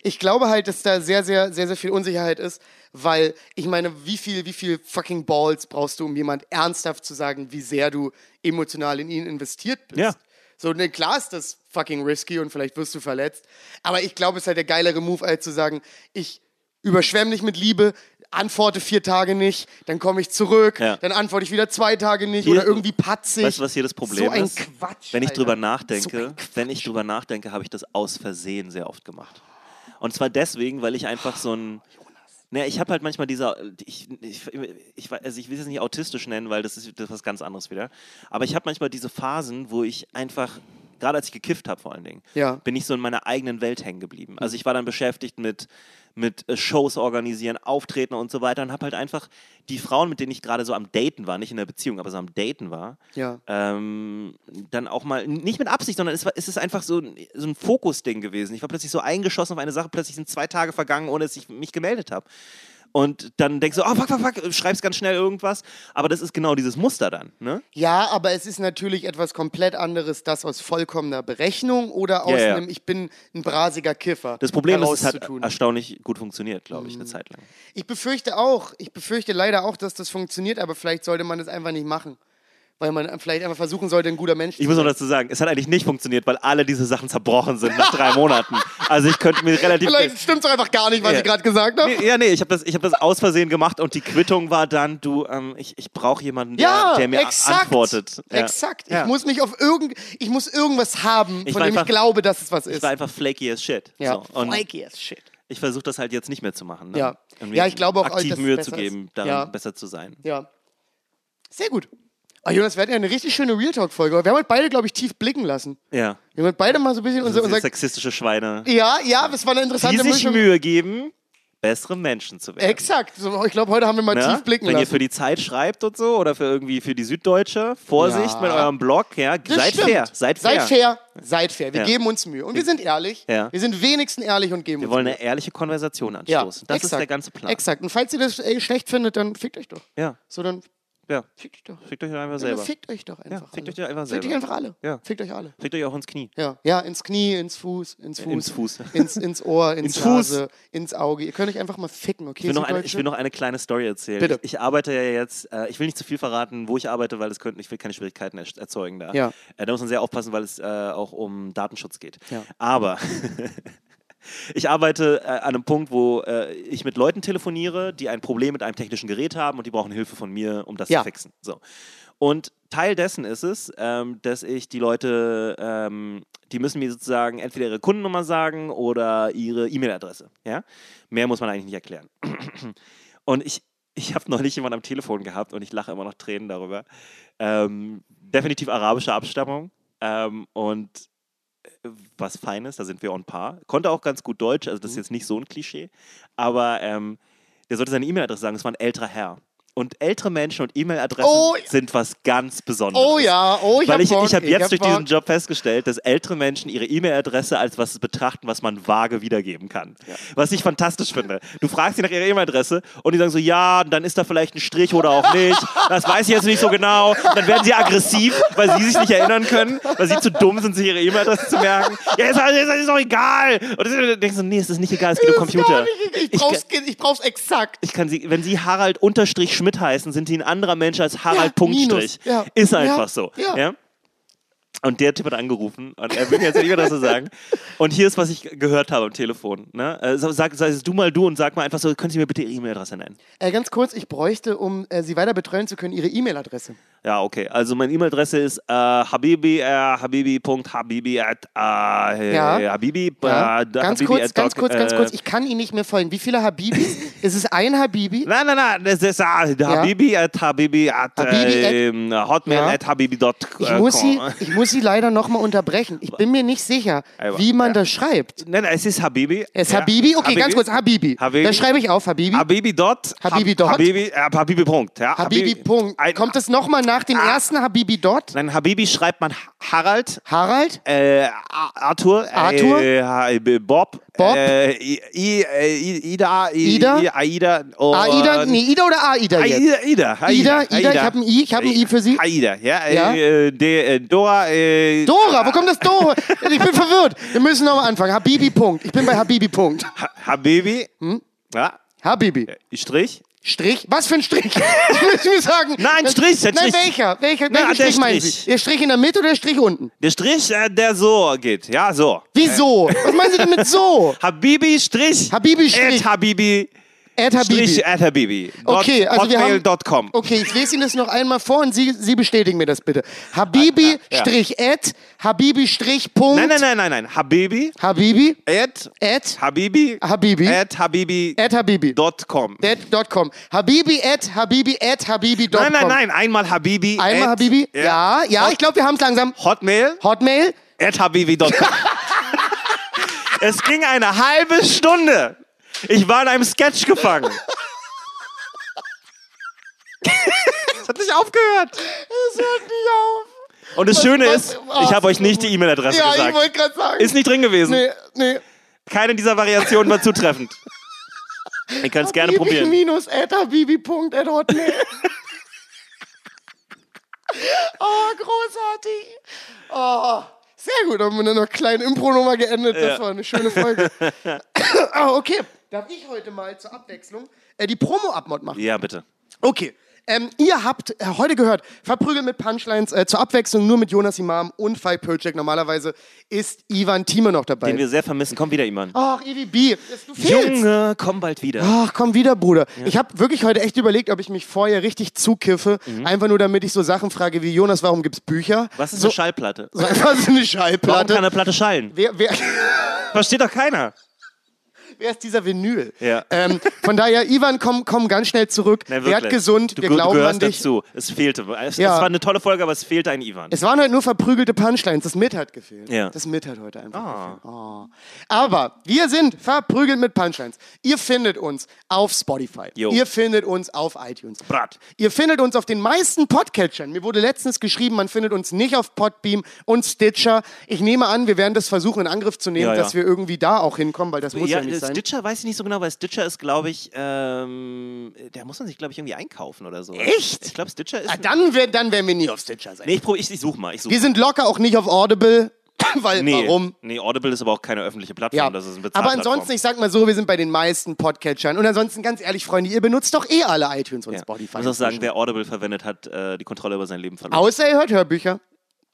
Ich glaube halt, dass da sehr, sehr, sehr, sehr viel Unsicherheit ist, weil ich meine, wie viel, wie viel fucking Balls brauchst du, um jemand ernsthaft zu sagen, wie sehr du emotional in ihn investiert bist? Ja. So, ne, klar ist das fucking risky und vielleicht wirst du verletzt, aber ich glaube, es ist halt der geilere Move, als zu sagen, ich überschwemme dich mit Liebe, antworte vier Tage nicht, dann komme ich zurück, Ja. dann antworte ich wieder zwei Tage nicht Hier- oder irgendwie patzig. Weißt du, was hier das Problem so ein ist? Quatsch, wenn ich Alter. drüber So nachdenke, ein Quatsch. wenn ich drüber nachdenke, habe ich das aus Versehen sehr oft gemacht. Und zwar deswegen, weil ich einfach so ein Ne, ich habe halt manchmal dieser, ich, ich, ich, also ich will es nicht autistisch nennen, weil das ist, das ist was ganz anderes wieder. Aber ich habe manchmal diese Phasen, wo ich einfach, gerade als ich gekifft habe vor allen Dingen, Ja. bin ich so in meiner eigenen Welt hängen geblieben. Also ich war dann beschäftigt mit, mit äh, Shows organisieren, Auftreten und so weiter und habe halt einfach die Frauen, mit denen ich gerade so am Daten war, nicht in der Beziehung, aber so am Daten war, Ja. ähm, dann auch mal, nicht mit Absicht, sondern es, war, es ist einfach so, so ein Fokusding gewesen. Ich war plötzlich so eingeschossen auf eine Sache, plötzlich sind zwei Tage vergangen, ohne dass ich mich gemeldet habe. Und dann denkst du, oh fuck, fuck, fuck, schreibst ganz schnell irgendwas. Aber das ist genau dieses Muster dann. Ne? Ja, aber es ist natürlich etwas komplett anderes, das aus vollkommener Berechnung oder aus Ja, ja. einem, ich bin ein brasiger Kiffer. Das Problem ist, es hat erstaunlich gut funktioniert, glaube ich, eine Zeit lang. Ich befürchte auch, ich befürchte leider auch, dass das funktioniert, aber vielleicht sollte man das einfach nicht machen. Weil man vielleicht einfach versuchen sollte, ein guter Mensch Ich zu muss noch sein. dazu sagen, es hat eigentlich nicht funktioniert, weil alle diese Sachen zerbrochen sind nach drei Monaten. Also ich könnte mir relativ... Vielleicht stimmt es einfach gar nicht, was Ja. ich gerade gesagt habe. Nee, ja, nee, ich habe das, ich hab das aus Versehen gemacht und die Quittung war dann, du, ähm, ich, ich brauche jemanden, der, Ja, der mir exakt. antwortet. Ja. Exakt. Ja. Ich muss mich auf irgend, ich muss irgendwas haben, Ich von dem einfach- ich glaube, dass es was ist. Ich war einfach flaky as shit. ja, So. Und flaky as shit. ich versuche das halt jetzt nicht mehr zu machen. Ne? Ja. Ja, ich glaube auch, aktiv dass es Mühe zu geben, ist. daran Ja. besser zu sein. Ja. Sehr gut. Ah, Jonas, wir hatten ja eine richtig schöne Real Talk-Folge. Wir haben heute beide, glaube ich, tief blicken lassen. Ja. Wir haben heute beide mal so ein bisschen unser, Diese unser sexistische Schweine, Ja, ja, das war eine die interessante sich Mischung. Mühe geben, bessere Menschen zu werden. Exakt. So, ich glaube, heute haben wir mal Ne? tief blicken Wenn ihr lassen. für die Zeit schreibt und so oder für irgendwie für die Süddeutsche, Vorsicht Ja. mit eurem Blog, ja, Das seid stimmt. fair, seid fair. Seid fair. Seid fair. Wir Ja. geben uns Mühe. Und wir sind ehrlich. Ja. Wir sind wenigstens ehrlich und geben Wir uns wollen eine ehrliche Konversation anstoßen. das ist exakt. der ganze Plan. Exakt. Und falls ihr das schlecht findet, dann fickt euch doch. Ja, So, dann ja. fickt euch doch. Fickt euch doch einfach Ja, selber. fickt euch doch einfach. fickt alle. euch doch einfach Fickt euch selber. einfach alle. Ja. Fickt euch alle. Fickt euch auch ins Knie. Ja, ja, ins Knie, ins Fuß, ins Fuß. Ins Fuß. Ins, ins Ohr, ins, Ins Fuß. Nase, ins Auge. Ihr könnt euch einfach mal ficken, okay? Ich will, noch eine, ich will noch eine kleine Story erzählen. Bitte. Ich, ich arbeite ja jetzt, äh, ich will nicht zu viel verraten, wo ich arbeite, weil es könnten, ich will keine Schwierigkeiten er erzeugen da. Ja. Äh, da muss man sehr aufpassen, weil es äh, auch um Datenschutz geht. Ja. Aber ich arbeite äh, an einem Punkt, wo äh, ich mit Leuten telefoniere, die ein Problem mit einem technischen Gerät haben und die brauchen Hilfe von mir, um das Ja. zu fixen. So. Und Teil dessen ist es, ähm, dass ich die Leute, ähm, die müssen mir sozusagen entweder ihre Kundennummer sagen oder ihre E-Mail-Adresse. Ja? Mehr muss man eigentlich nicht erklären. Und ich, ich habe neulich jemanden am Telefon gehabt und ich lache immer noch Tränen darüber. Ähm, definitiv arabische Abstammung ähm, und was Feines, da sind wir on par. Konnte auch ganz gut Deutsch, also das ist jetzt nicht so ein Klischee, aber ähm, der sollte seine E-Mail-Adresse sagen, das war ein älterer Herr. Und ältere Menschen und E-Mail-Adressen Oh, ja. sind was ganz Besonderes. Oh ja, oh, ich Weil ich, Bock, ich habe jetzt hab durch Bock. diesen Job festgestellt, dass ältere Menschen ihre E-Mail-Adresse als was betrachten, was man vage wiedergeben kann. Was ich fantastisch finde. Du fragst sie nach ihrer E-Mail-Adresse und die sagen so, ja, dann ist da vielleicht ein Strich oder auch nicht. Das weiß ich jetzt nicht so genau. Dann werden sie aggressiv, weil sie sich nicht erinnern können, weil sie zu dumm sind, sich ihre E-Mail-Adresse zu merken. Ja, ist, ist, ist doch egal. Und du denkst so, nee, es ist nicht egal, es geht um Computer. nicht- Ich Ich- brauch's, ich brauch's exakt. ich kann sie, wenn sie Harald Unterstrich Schmidt heißen, sind sie ein anderer Mensch als Harald Ja, Punktstrich. Ja. Ist einfach so. ja. Ja. Und der Typ hat angerufen und er will mir jetzt nicht mehr das so sagen. Und hier ist, was ich gehört habe am Telefon. Ne? Äh, so, Sag, sag du mal du und sag mal einfach so, können Sie mir bitte Ihre E-Mail-Adresse nennen? Äh, ganz kurz, ich bräuchte, um äh, Sie weiter betreuen zu können, Ihre E-Mail-Adresse. Ja, okay. Also meine E-Mail-Adresse ist äh, habibi, äh, habibi.habibi at äh, Ja. habibi, Ja? äh, ganz habibi kurz, ganz kurz, ganz äh, kurz. Ich kann Ihnen nicht mehr folgen. Wie viele Habibis? ist es ein Habibi? Nein, nein, nein, das ist äh, habibi at habibi at, Habibi at- ähm, hotmail Ja. at habibi.com. Ich muss, Sie, ich muss Sie leider nochmal unterbrechen. Ich bin mir nicht sicher, wie man das schreibt. Nein, nein, es ist Habibi. Es ist. Habibi? Okay, ganz kurz, Habibi. Habibi. Da schreibe ich auf, Habibi. Habibi dot. Habibi Hab- dot. Habibi, äh, Habibi Punkt. Ja. Habibi, Punkt. Kommt es nochmal nach dem ersten Habibi dort? Nein, Habibi schreibt man Harald, Harald? äh, Arthur, Arthur? Äh, Bob, Bob? Äh, I, I, äh, I- Ida, Ida? Aida, Aida? Nee, Ida oder Aida jetzt? Aida, Ida, Ida, Ida, ich hab ein I, ich hab ein I für Sie. Aida, ja, Ja? Äh, de, äh, Dora, äh, Dora, wo kommt das Dora? Ich bin verwirrt. Wir müssen nochmal anfangen. Habibi, Punkt. Ich bin bei Habibi, Punkt. Ha- Habibi, Hm? ja, Habibi. Strich, Strich? Was für ein Strich? Ich muss mir sagen. Nein, Strich, ein Nein, Strich. welcher? Welcher, Na, welchen der Strich meinen. Sie? Der Strich in der Mitte oder der Strich unten? der Strich, äh, der so geht, ja, so. Wieso? Was meinen Sie denn mit so? Habibi, Strich, Habibi, Strich. at Habibi, Ed Habibi. Strich, at Habibi, Okay, also wir haben- hotmail.com. Okay, ich lese Ihnen das noch einmal vor und Sie, Sie bestätigen mir das bitte. Habibi Ja. Strich Ed, Habibi Strich Punkt. Nein, nein, nein, nein, nein, Habibi, Habibi, at Ed, Habibi, Habibi. at Habibi, Ed Habibi. dot com. Dot com. Habibi at Habibi at Habibi dot Nein, nein, com. nein, einmal Habibi. Einmal Habibi? Ja, ja, ich glaube, wir haben es langsam. Hotmail Hotmail? at habibi.com. es ging eine halbe Stunde. Ich war in einem Sketch gefangen. Es hat nicht aufgehört. Es hört nicht auf. Und das Schöne was- ist, ah, ich habe euch nicht die E-Mail-Adresse Ja, ich gesagt. wollte gerade sagen. Ist nicht drin gewesen. Nee, nee. Keine dieser Variationen war zutreffend. Ihr könnt es gerne probieren. minus oh, großartig. Oh, sehr gut. Haben wir dann noch kleine Impro-Nummer geendet. Das Ja. war eine schöne Folge. oh, okay. Darf ich heute mal zur Abwechslung äh, die Promo-Abmod machen? Ja, bitte. Okay. Ähm, ihr habt äh, heute gehört, verprügelt mit Punchlines, äh, zur Abwechslung nur mit Jonas Imam und Falk Pölczek. Normalerweise ist Ivan Thieme noch dabei. Den wir sehr vermissen. Komm wieder, Iman. Ach, Evi B, du fehlst. Junge, komm bald wieder. Ach, komm wieder, Bruder. Ich habe wirklich heute echt überlegt, ob ich mich vorher richtig zukiffe. Einfach nur, damit ich so Sachen frage wie, Jonas, warum gibt's Bücher? Was ist so, eine Schallplatte? So einfach so eine Warum Schallplatte. kann eine Platte schallen? Wer, wer, Versteht doch keiner. Wer ist dieser Vinyl? Ja. Ähm, von daher, Ivan, komm, komm ganz schnell zurück. Nein, Werd gesund, du, wir du glauben gehörst an dich. dazu. Es fehlte. Es, Ja. es war eine tolle Folge, aber es fehlte ein Ivan. Es waren halt nur verprügelte Punchlines. Das Mit hat gefehlt. Ja. Das Mit hat heute einfach gefehlt. Oh. Aber wir sind verprügelt mit Punchlines. Ihr findet uns auf Spotify. Jo. Ihr findet uns auf iTunes. Brat. Ihr findet uns auf den meisten Podcatchern. Mir wurde letztens geschrieben, man findet uns nicht auf Podbeam und Stitcher. Ich nehme an, wir werden das versuchen in Angriff zu nehmen, Ja, dass wir irgendwie da auch hinkommen, weil das muss Ja, nicht sein. Stitcher weiß ich nicht so genau, weil Stitcher ist, glaube ich, ähm, der muss man sich, glaube ich, irgendwie einkaufen oder so. Echt? Ich glaube, Stitcher ist. Ah, dann, wär, dann werden wir nie auf Stitcher sein. nee, ich, prob- ich, ich such mal. Ich such Wir sind locker auch nicht auf Audible, weil nee, warum? Nee, Audible ist aber auch keine öffentliche Plattform. Ja, Das ist eine aber ansonsten, ich sag mal so, wir sind bei den meisten Podcatchern. Und ansonsten, ganz ehrlich, Freunde, ihr benutzt doch eh alle iTunes und ja. Spotify. Ich muss auch sagen, wer Audible verwendet hat, äh, die Kontrolle über sein Leben verloren. Außer ihr hört Hörbücher.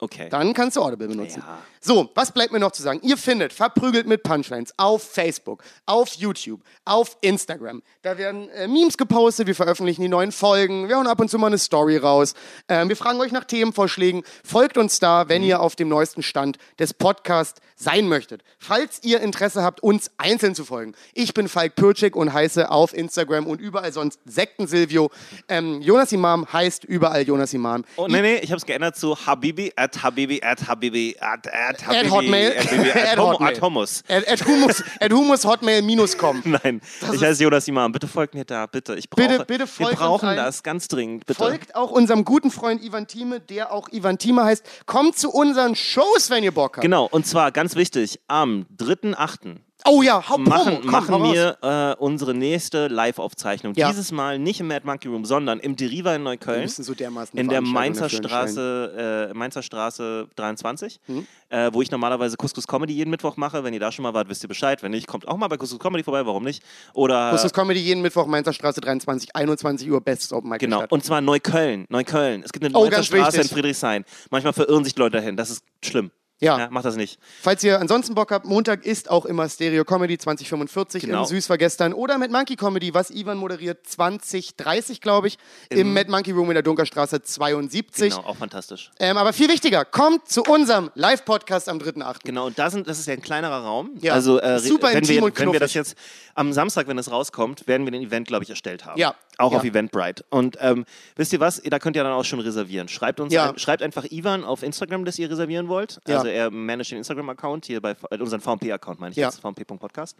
Okay. Dann kannst du Audible benutzen. Ja. So, was bleibt mir noch zu sagen? Ihr findet verprügelt mit Punchlines auf Facebook, auf YouTube, auf Instagram. Da werden äh, Memes gepostet, wir veröffentlichen die neuen Folgen, wir hauen ab und zu mal eine Story raus. Ähm, wir fragen euch nach Themenvorschlägen. Folgt uns da, wenn ihr auf dem neuesten Stand des Podcasts sein möchtet. Falls ihr Interesse habt, uns einzeln zu folgen. Ich bin Falk Pürcik und heiße auf Instagram und überall sonst Sekten Silvio. Ähm, Jonas Imam heißt überall Jonas Imam. Oh, nee, nee, ich habe es geändert zu Habibi, at Habibi, at Habibi, at, at Habibi, At Hotmail. at, Habibi, at, At Homo, Hotmail. at Hummus. At, at Humus, at Humus Hotmail minus com. Nein, ich heiße Jonas Imam. Bitte folgt mir da, bitte. Ich brauche, Bitte- bitte wir folgt uns brauchen das ganz dringend, bitte. Folgt auch unserem guten Freund Ivan Thieme, der auch Ivan Thieme heißt. Kommt zu unseren Shows, wenn ihr Bock habt. Genau, und zwar ganz wichtig, am 3.8. Oh ja, hau Promo. machen, Komm, machen wir äh, unsere nächste Live-Aufzeichnung. Ja. Dieses Mal nicht im Mad Monkey Room, sondern im Deriva in Neukölln. Wir müssen so dermaßen in der Mainzer. Straße, äh, Mainzer Straße 23, Mhm. äh, wo ich normalerweise Couscous Comedy jeden Mittwoch mache. Wenn ihr da schon mal wart, wisst ihr Bescheid. Wenn nicht, kommt auch mal bei Couscous Comedy vorbei, warum nicht? Oder Kuskus Comedy jeden Mittwoch, Mainzer Straße 23, 21 Uhr, bestes Open Mic Genau, Stadt. und zwar Neukölln. Neukölln. Es gibt eine Oh, Mainzer Straße wichtig. in Friedrichshain. Manchmal verirren sich Leute dahin. Das ist schlimm. Ja. macht das nicht. Falls ihr ansonsten Bock habt, Montag ist auch immer Stereo Comedy 2045 Genau. im Süß war gestern oder Mad Monkey Comedy, was Ivan moderiert 2030, glaube ich, im, Mad Monkey Room in der Dunkerstraße 72. Genau, auch fantastisch. Ähm, aber viel wichtiger, kommt zu unserem Live-Podcast am 3.8. Genau, und da sind, das ist ja ein kleinerer Raum. Ja, also, äh, super wenn, intim wir, und wenn wir das knuffig. jetzt am Samstag, wenn es rauskommt, werden wir den Event, glaube ich, erstellt haben. Ja. Auch Ja. auf Eventbrite. Und ähm, wisst ihr was? Da könnt ihr dann auch schon reservieren. Schreibt uns, Ja. ein, schreibt einfach Ivan auf Instagram, dass ihr reservieren wollt. Ja. Also er managt den Instagram-Account, hier bei äh, unseren VMP-Account, meine ich jetzt, vmp.podcast.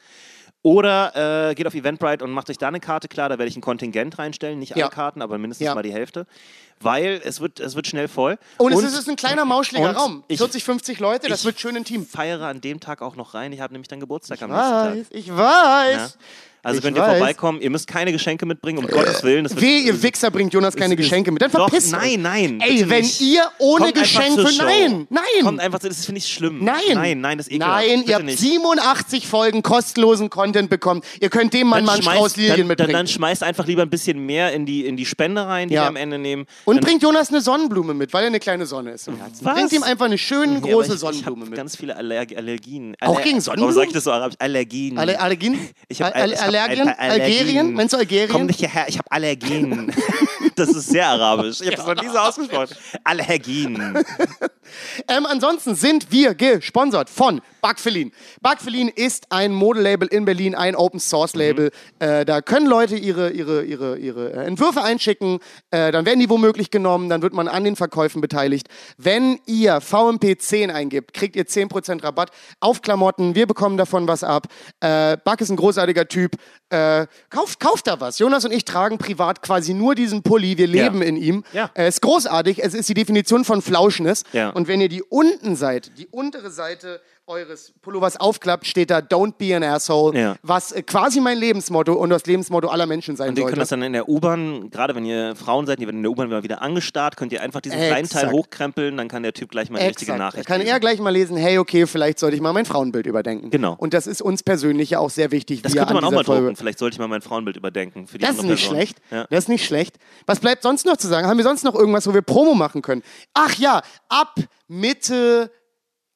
Oder äh, geht auf Eventbrite und macht euch da eine Karte klar, da werde ich ein Kontingent reinstellen, nicht alle Karten, aber mindestens mal die Hälfte. Weil es wird, es wird schnell voll. Und, es ist, es ist ein kleiner mauscheliger und Raum. ich- 40, 50 Leute, das ich wird schön intim. feiere an dem Tag auch noch rein. Ich habe nämlich dann Geburtstag am nächsten Tag. Weiß, ich weiß. Also Ich könnt ihr weiß. vorbeikommen. Ihr müsst keine Geschenke mitbringen, um Gottes Willen. Das wird- Weh, ihr Wichser bringt Jonas keine ist- Geschenke mit. Dann Doch, verpisst nein, euch. nein, Ey, wenn nicht. ihr ohne Kommt Geschenk zur für. Show. Nein, nein. Kommt einfach, das finde ich schlimm. Nein. Nein, nein, das ist ekelhaft. Nein, ihr habt nicht. 87 Folgen kostenlosen Content bekommen. Ihr könnt dem Mann mal einen Strauß Lilien dann, mitbringen. dann schmeißt einfach lieber ein bisschen mehr in die, in die Spende rein, die Ja. wir am Ende nehmen. Und dann, bringt Jonas eine Sonnenblume mit, weil er eine kleine Sonne ist im Herzen. Was? Bringt ihm einfach eine schöne aber große ich, ich Sonnenblume habe mit. ganz viele Aller Allergien. Auch gegen Warum Sonnenblumen? sag ich das so arabisch? Allergien. Alle, Allergien? Ich hab, Al- ich hab Allergien? Algerien? Meinst du Algerien? Komm nicht hierher, ich habe Allergien. das ist sehr arabisch. Ich habe es noch nie so ausgesprochen. Allergien. Ähm, ansonsten sind wir gesponsert von Backfelin. Backfelin ist ein Modelabel in Berlin, ein Open Source Label. Äh, da können Leute ihre, ihre, ihre, ihre äh, Entwürfe einschicken, äh, dann werden die womöglich genommen, dann wird man an den Verkäufen beteiligt. Wenn ihr VMP10 eingibt, kriegt ihr 10% Rabatt auf Klamotten. Wir bekommen davon was ab. Äh, Back ist ein großartiger Typ. Äh, kauft, kauft da was. Jonas und ich tragen privat quasi nur diesen Pulli. Wir Ja. leben in ihm. Ja. Er ist großartig. Es ist die Definition von Flauschness. Ja. Und wenn ihr die unten seid, die untere Seite eures Pullovers aufklappt, steht da Don't be an asshole, Ja. was äh, quasi mein Lebensmotto und das Lebensmotto aller Menschen sein Und ihr sollte. könnt das dann in der U-Bahn, gerade wenn ihr Frauen seid, die werden in der U-Bahn mal wieder angestarrt, könnt ihr einfach diesen kleinen Teil Exakt. hochkrempeln, dann kann der Typ gleich mal eine richtige Exakt. Nachricht kann geben. er gleich mal lesen, hey, okay, vielleicht sollte ich mal mein Frauenbild überdenken. Genau. Und das ist uns persönlich ja auch sehr wichtig. Das könnte man an auch mal Folge. drucken. Vielleicht sollte ich mal mein Frauenbild überdenken. Für die Das ist nicht Person. schlecht. Ja. Das ist nicht schlecht. Was bleibt sonst noch zu sagen? Haben wir sonst noch irgendwas, wo wir Promo machen können? Ach ja, ab Mitte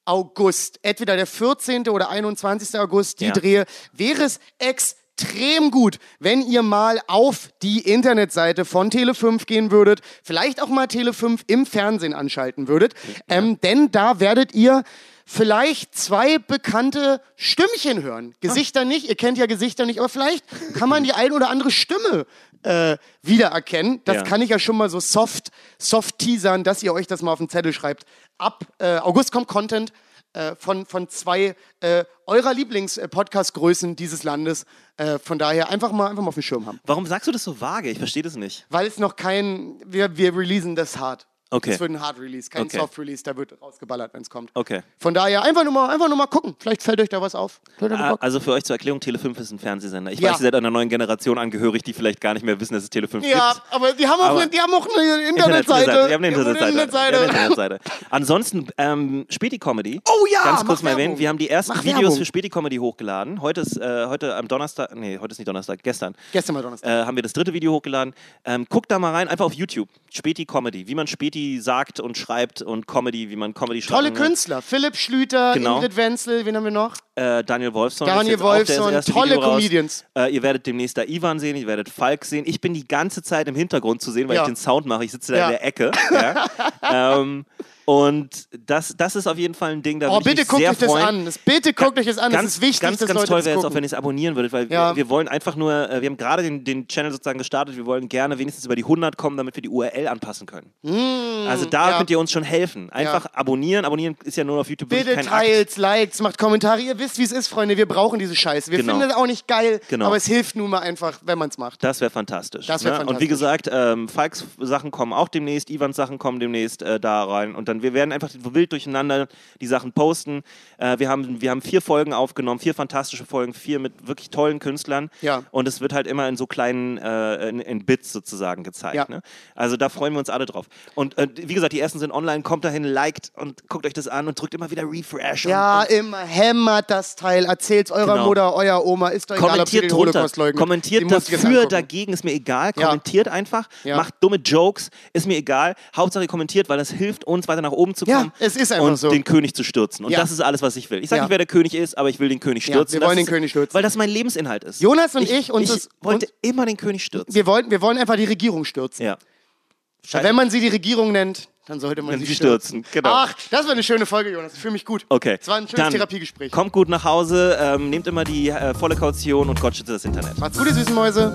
August, entweder der 14. oder 21. August, die Ja. Drehe, wäre es extrem gut, wenn ihr mal auf die Internetseite von Tele5 gehen würdet, vielleicht auch mal Tele5 im Fernsehen anschalten würdet, ähm, denn da werdet ihr vielleicht zwei bekannte Stimmchen hören. Gesichter nicht, ihr kennt ja Gesichter nicht, aber vielleicht kann man die ein oder andere Stimme äh, wiedererkennen. Das Ja. kann ich ja schon mal so soft, soft teasern, dass ihr euch das mal auf den Zettel schreibt. Ab äh, August kommt Content äh, von, von zwei äh, eurer Lieblings-Podcast-Größen dieses Landes. Äh, von daher einfach mal, einfach mal auf dem Schirm haben. Warum sagst du das so vage? Ich verstehe das nicht. Weil es noch kein, wir, wir releasen das hart. Okay. Das wird ein Hard Release, kein Okay. Soft Release, da wird rausgeballert, wenn es kommt. Okay. Von daher einfach nur, mal, einfach nur mal gucken. Vielleicht fällt euch da was auf. Ah. Also für euch zur Erklärung, Tele5 ist ein Fernsehsender. Ich Ja. weiß, ihr seid einer neuen Generation angehörig, die vielleicht gar nicht mehr wissen, dass es Tele5 Ja, gibt. aber die haben auch, Aber- eine, die haben auch eine Internetseite. Wir haben eine Die haben Internetseite. Internetseite. Eine Internetseite. Ansonsten, ähm, Späti-Comedy. Oh ja, Ganz kurz mal erwähnen, wir haben die ersten Mach Videos Werbung. für Späti-Comedy hochgeladen. Heute ist, äh, heute am Donnerstag, nee, heute ist nicht Donnerstag, gestern. Gestern mal Donnerstag. Äh, haben wir das dritte Video hochgeladen. Ähm, guckt da mal rein, einfach auf YouTube. Späti Comedy. Wie man Späti sagt und schreibt und Comedy, wie man Comedy schreibt. Tolle Künstler. Philipp Schlüter, Genau. Ingrid Wenzel, wen haben wir noch? Äh, Daniel Wolfson. Daniel Wolfson, tolle. Comedians. Äh, ihr werdet demnächst da Ivan sehen, ihr werdet Falk sehen. Ich bin die ganze Zeit im Hintergrund zu sehen, weil Ja. ich den Sound mache. Ich sitze da Ja. in der Ecke. Ja. ähm, und das, das ist auf jeden Fall ein Ding, da Oh, bitte guckt euch das freuen. an. Bitte guckt euch das an. Ganz, das ist wichtig, ganz, dass ganz Leute toll das wäre es auch, wenn ihr es abonnieren würdet, weil Ja. wir, wir wollen einfach nur, äh, wir haben gerade den, den Channel sozusagen gestartet, wir wollen gerne wenigstens über die 100 kommen, damit wir die URL anpassen können. also da Mm, ja. könnt ihr uns schon helfen. Einfach abonnieren. Abonnieren ist ja nur auf YouTube Bitte kein Akt. teilt, likes, macht Kommentare. Ihr wisst, wie es ist, Freunde. Wir brauchen diese Scheiße. Wir Genau. finden das auch nicht geil, Genau. aber es hilft nun mal einfach, wenn man es macht. Das wäre fantastisch. Das wär ne? Und wie fantastisch. gesagt, ähm, Falks Sachen kommen auch demnächst, Ivans Sachen kommen demnächst äh, da rein. Und dann wir werden einfach wild durcheinander die Sachen posten. Äh, wir, haben, wir haben vier Folgen aufgenommen, vier fantastische Folgen, vier mit wirklich tollen Künstlern. Ja. Und es wird halt immer in so kleinen äh, in, in Bits sozusagen gezeigt. Ja. Ne? Also da freuen wir uns alle drauf. Und äh, wie gesagt, die ersten sind online, kommt dahin, liked und guckt euch das an und drückt immer wieder Refresh. Ja, und, und immer hämmert das Teil. Erzählt's eurer Genau. Mutter, euer Oma. Ist doch egal, ob sie Kommentiert den drunter, Holocaust leugnet. Kommentiert dafür, dagegen, ist mir egal. Ja. Kommentiert einfach, Ja. macht dumme Jokes, ist mir egal. Hauptsache kommentiert, weil das hilft uns weiter nach oben zu Ja, kommen es ist einfach und so. den König zu stürzen. Und Ja. das ist alles, was ich will. Ich sage Ja. nicht, wer der König ist, aber ich will den König Ja, stürzen. wir Das wollen den König stürzen. Weil das mein Lebensinhalt ist. Jonas und ich, uns ich ist- wollte uns- immer den König stürzen. Wir wollen, wir wollen einfach die Regierung stürzen. ja. Wenn man sie die Regierung nennt, dann sollte man sie stürzen. stürzen, genau. Ach, das war eine schöne Folge, Jonas. Ich fühle mich gut. Okay. Es war ein schönes Dann Therapiegespräch. Kommt gut nach Hause, ähm, nehmt immer die äh, volle Kaution und Gott schütze das Internet. Macht's gut, ihr süßen Mäuse.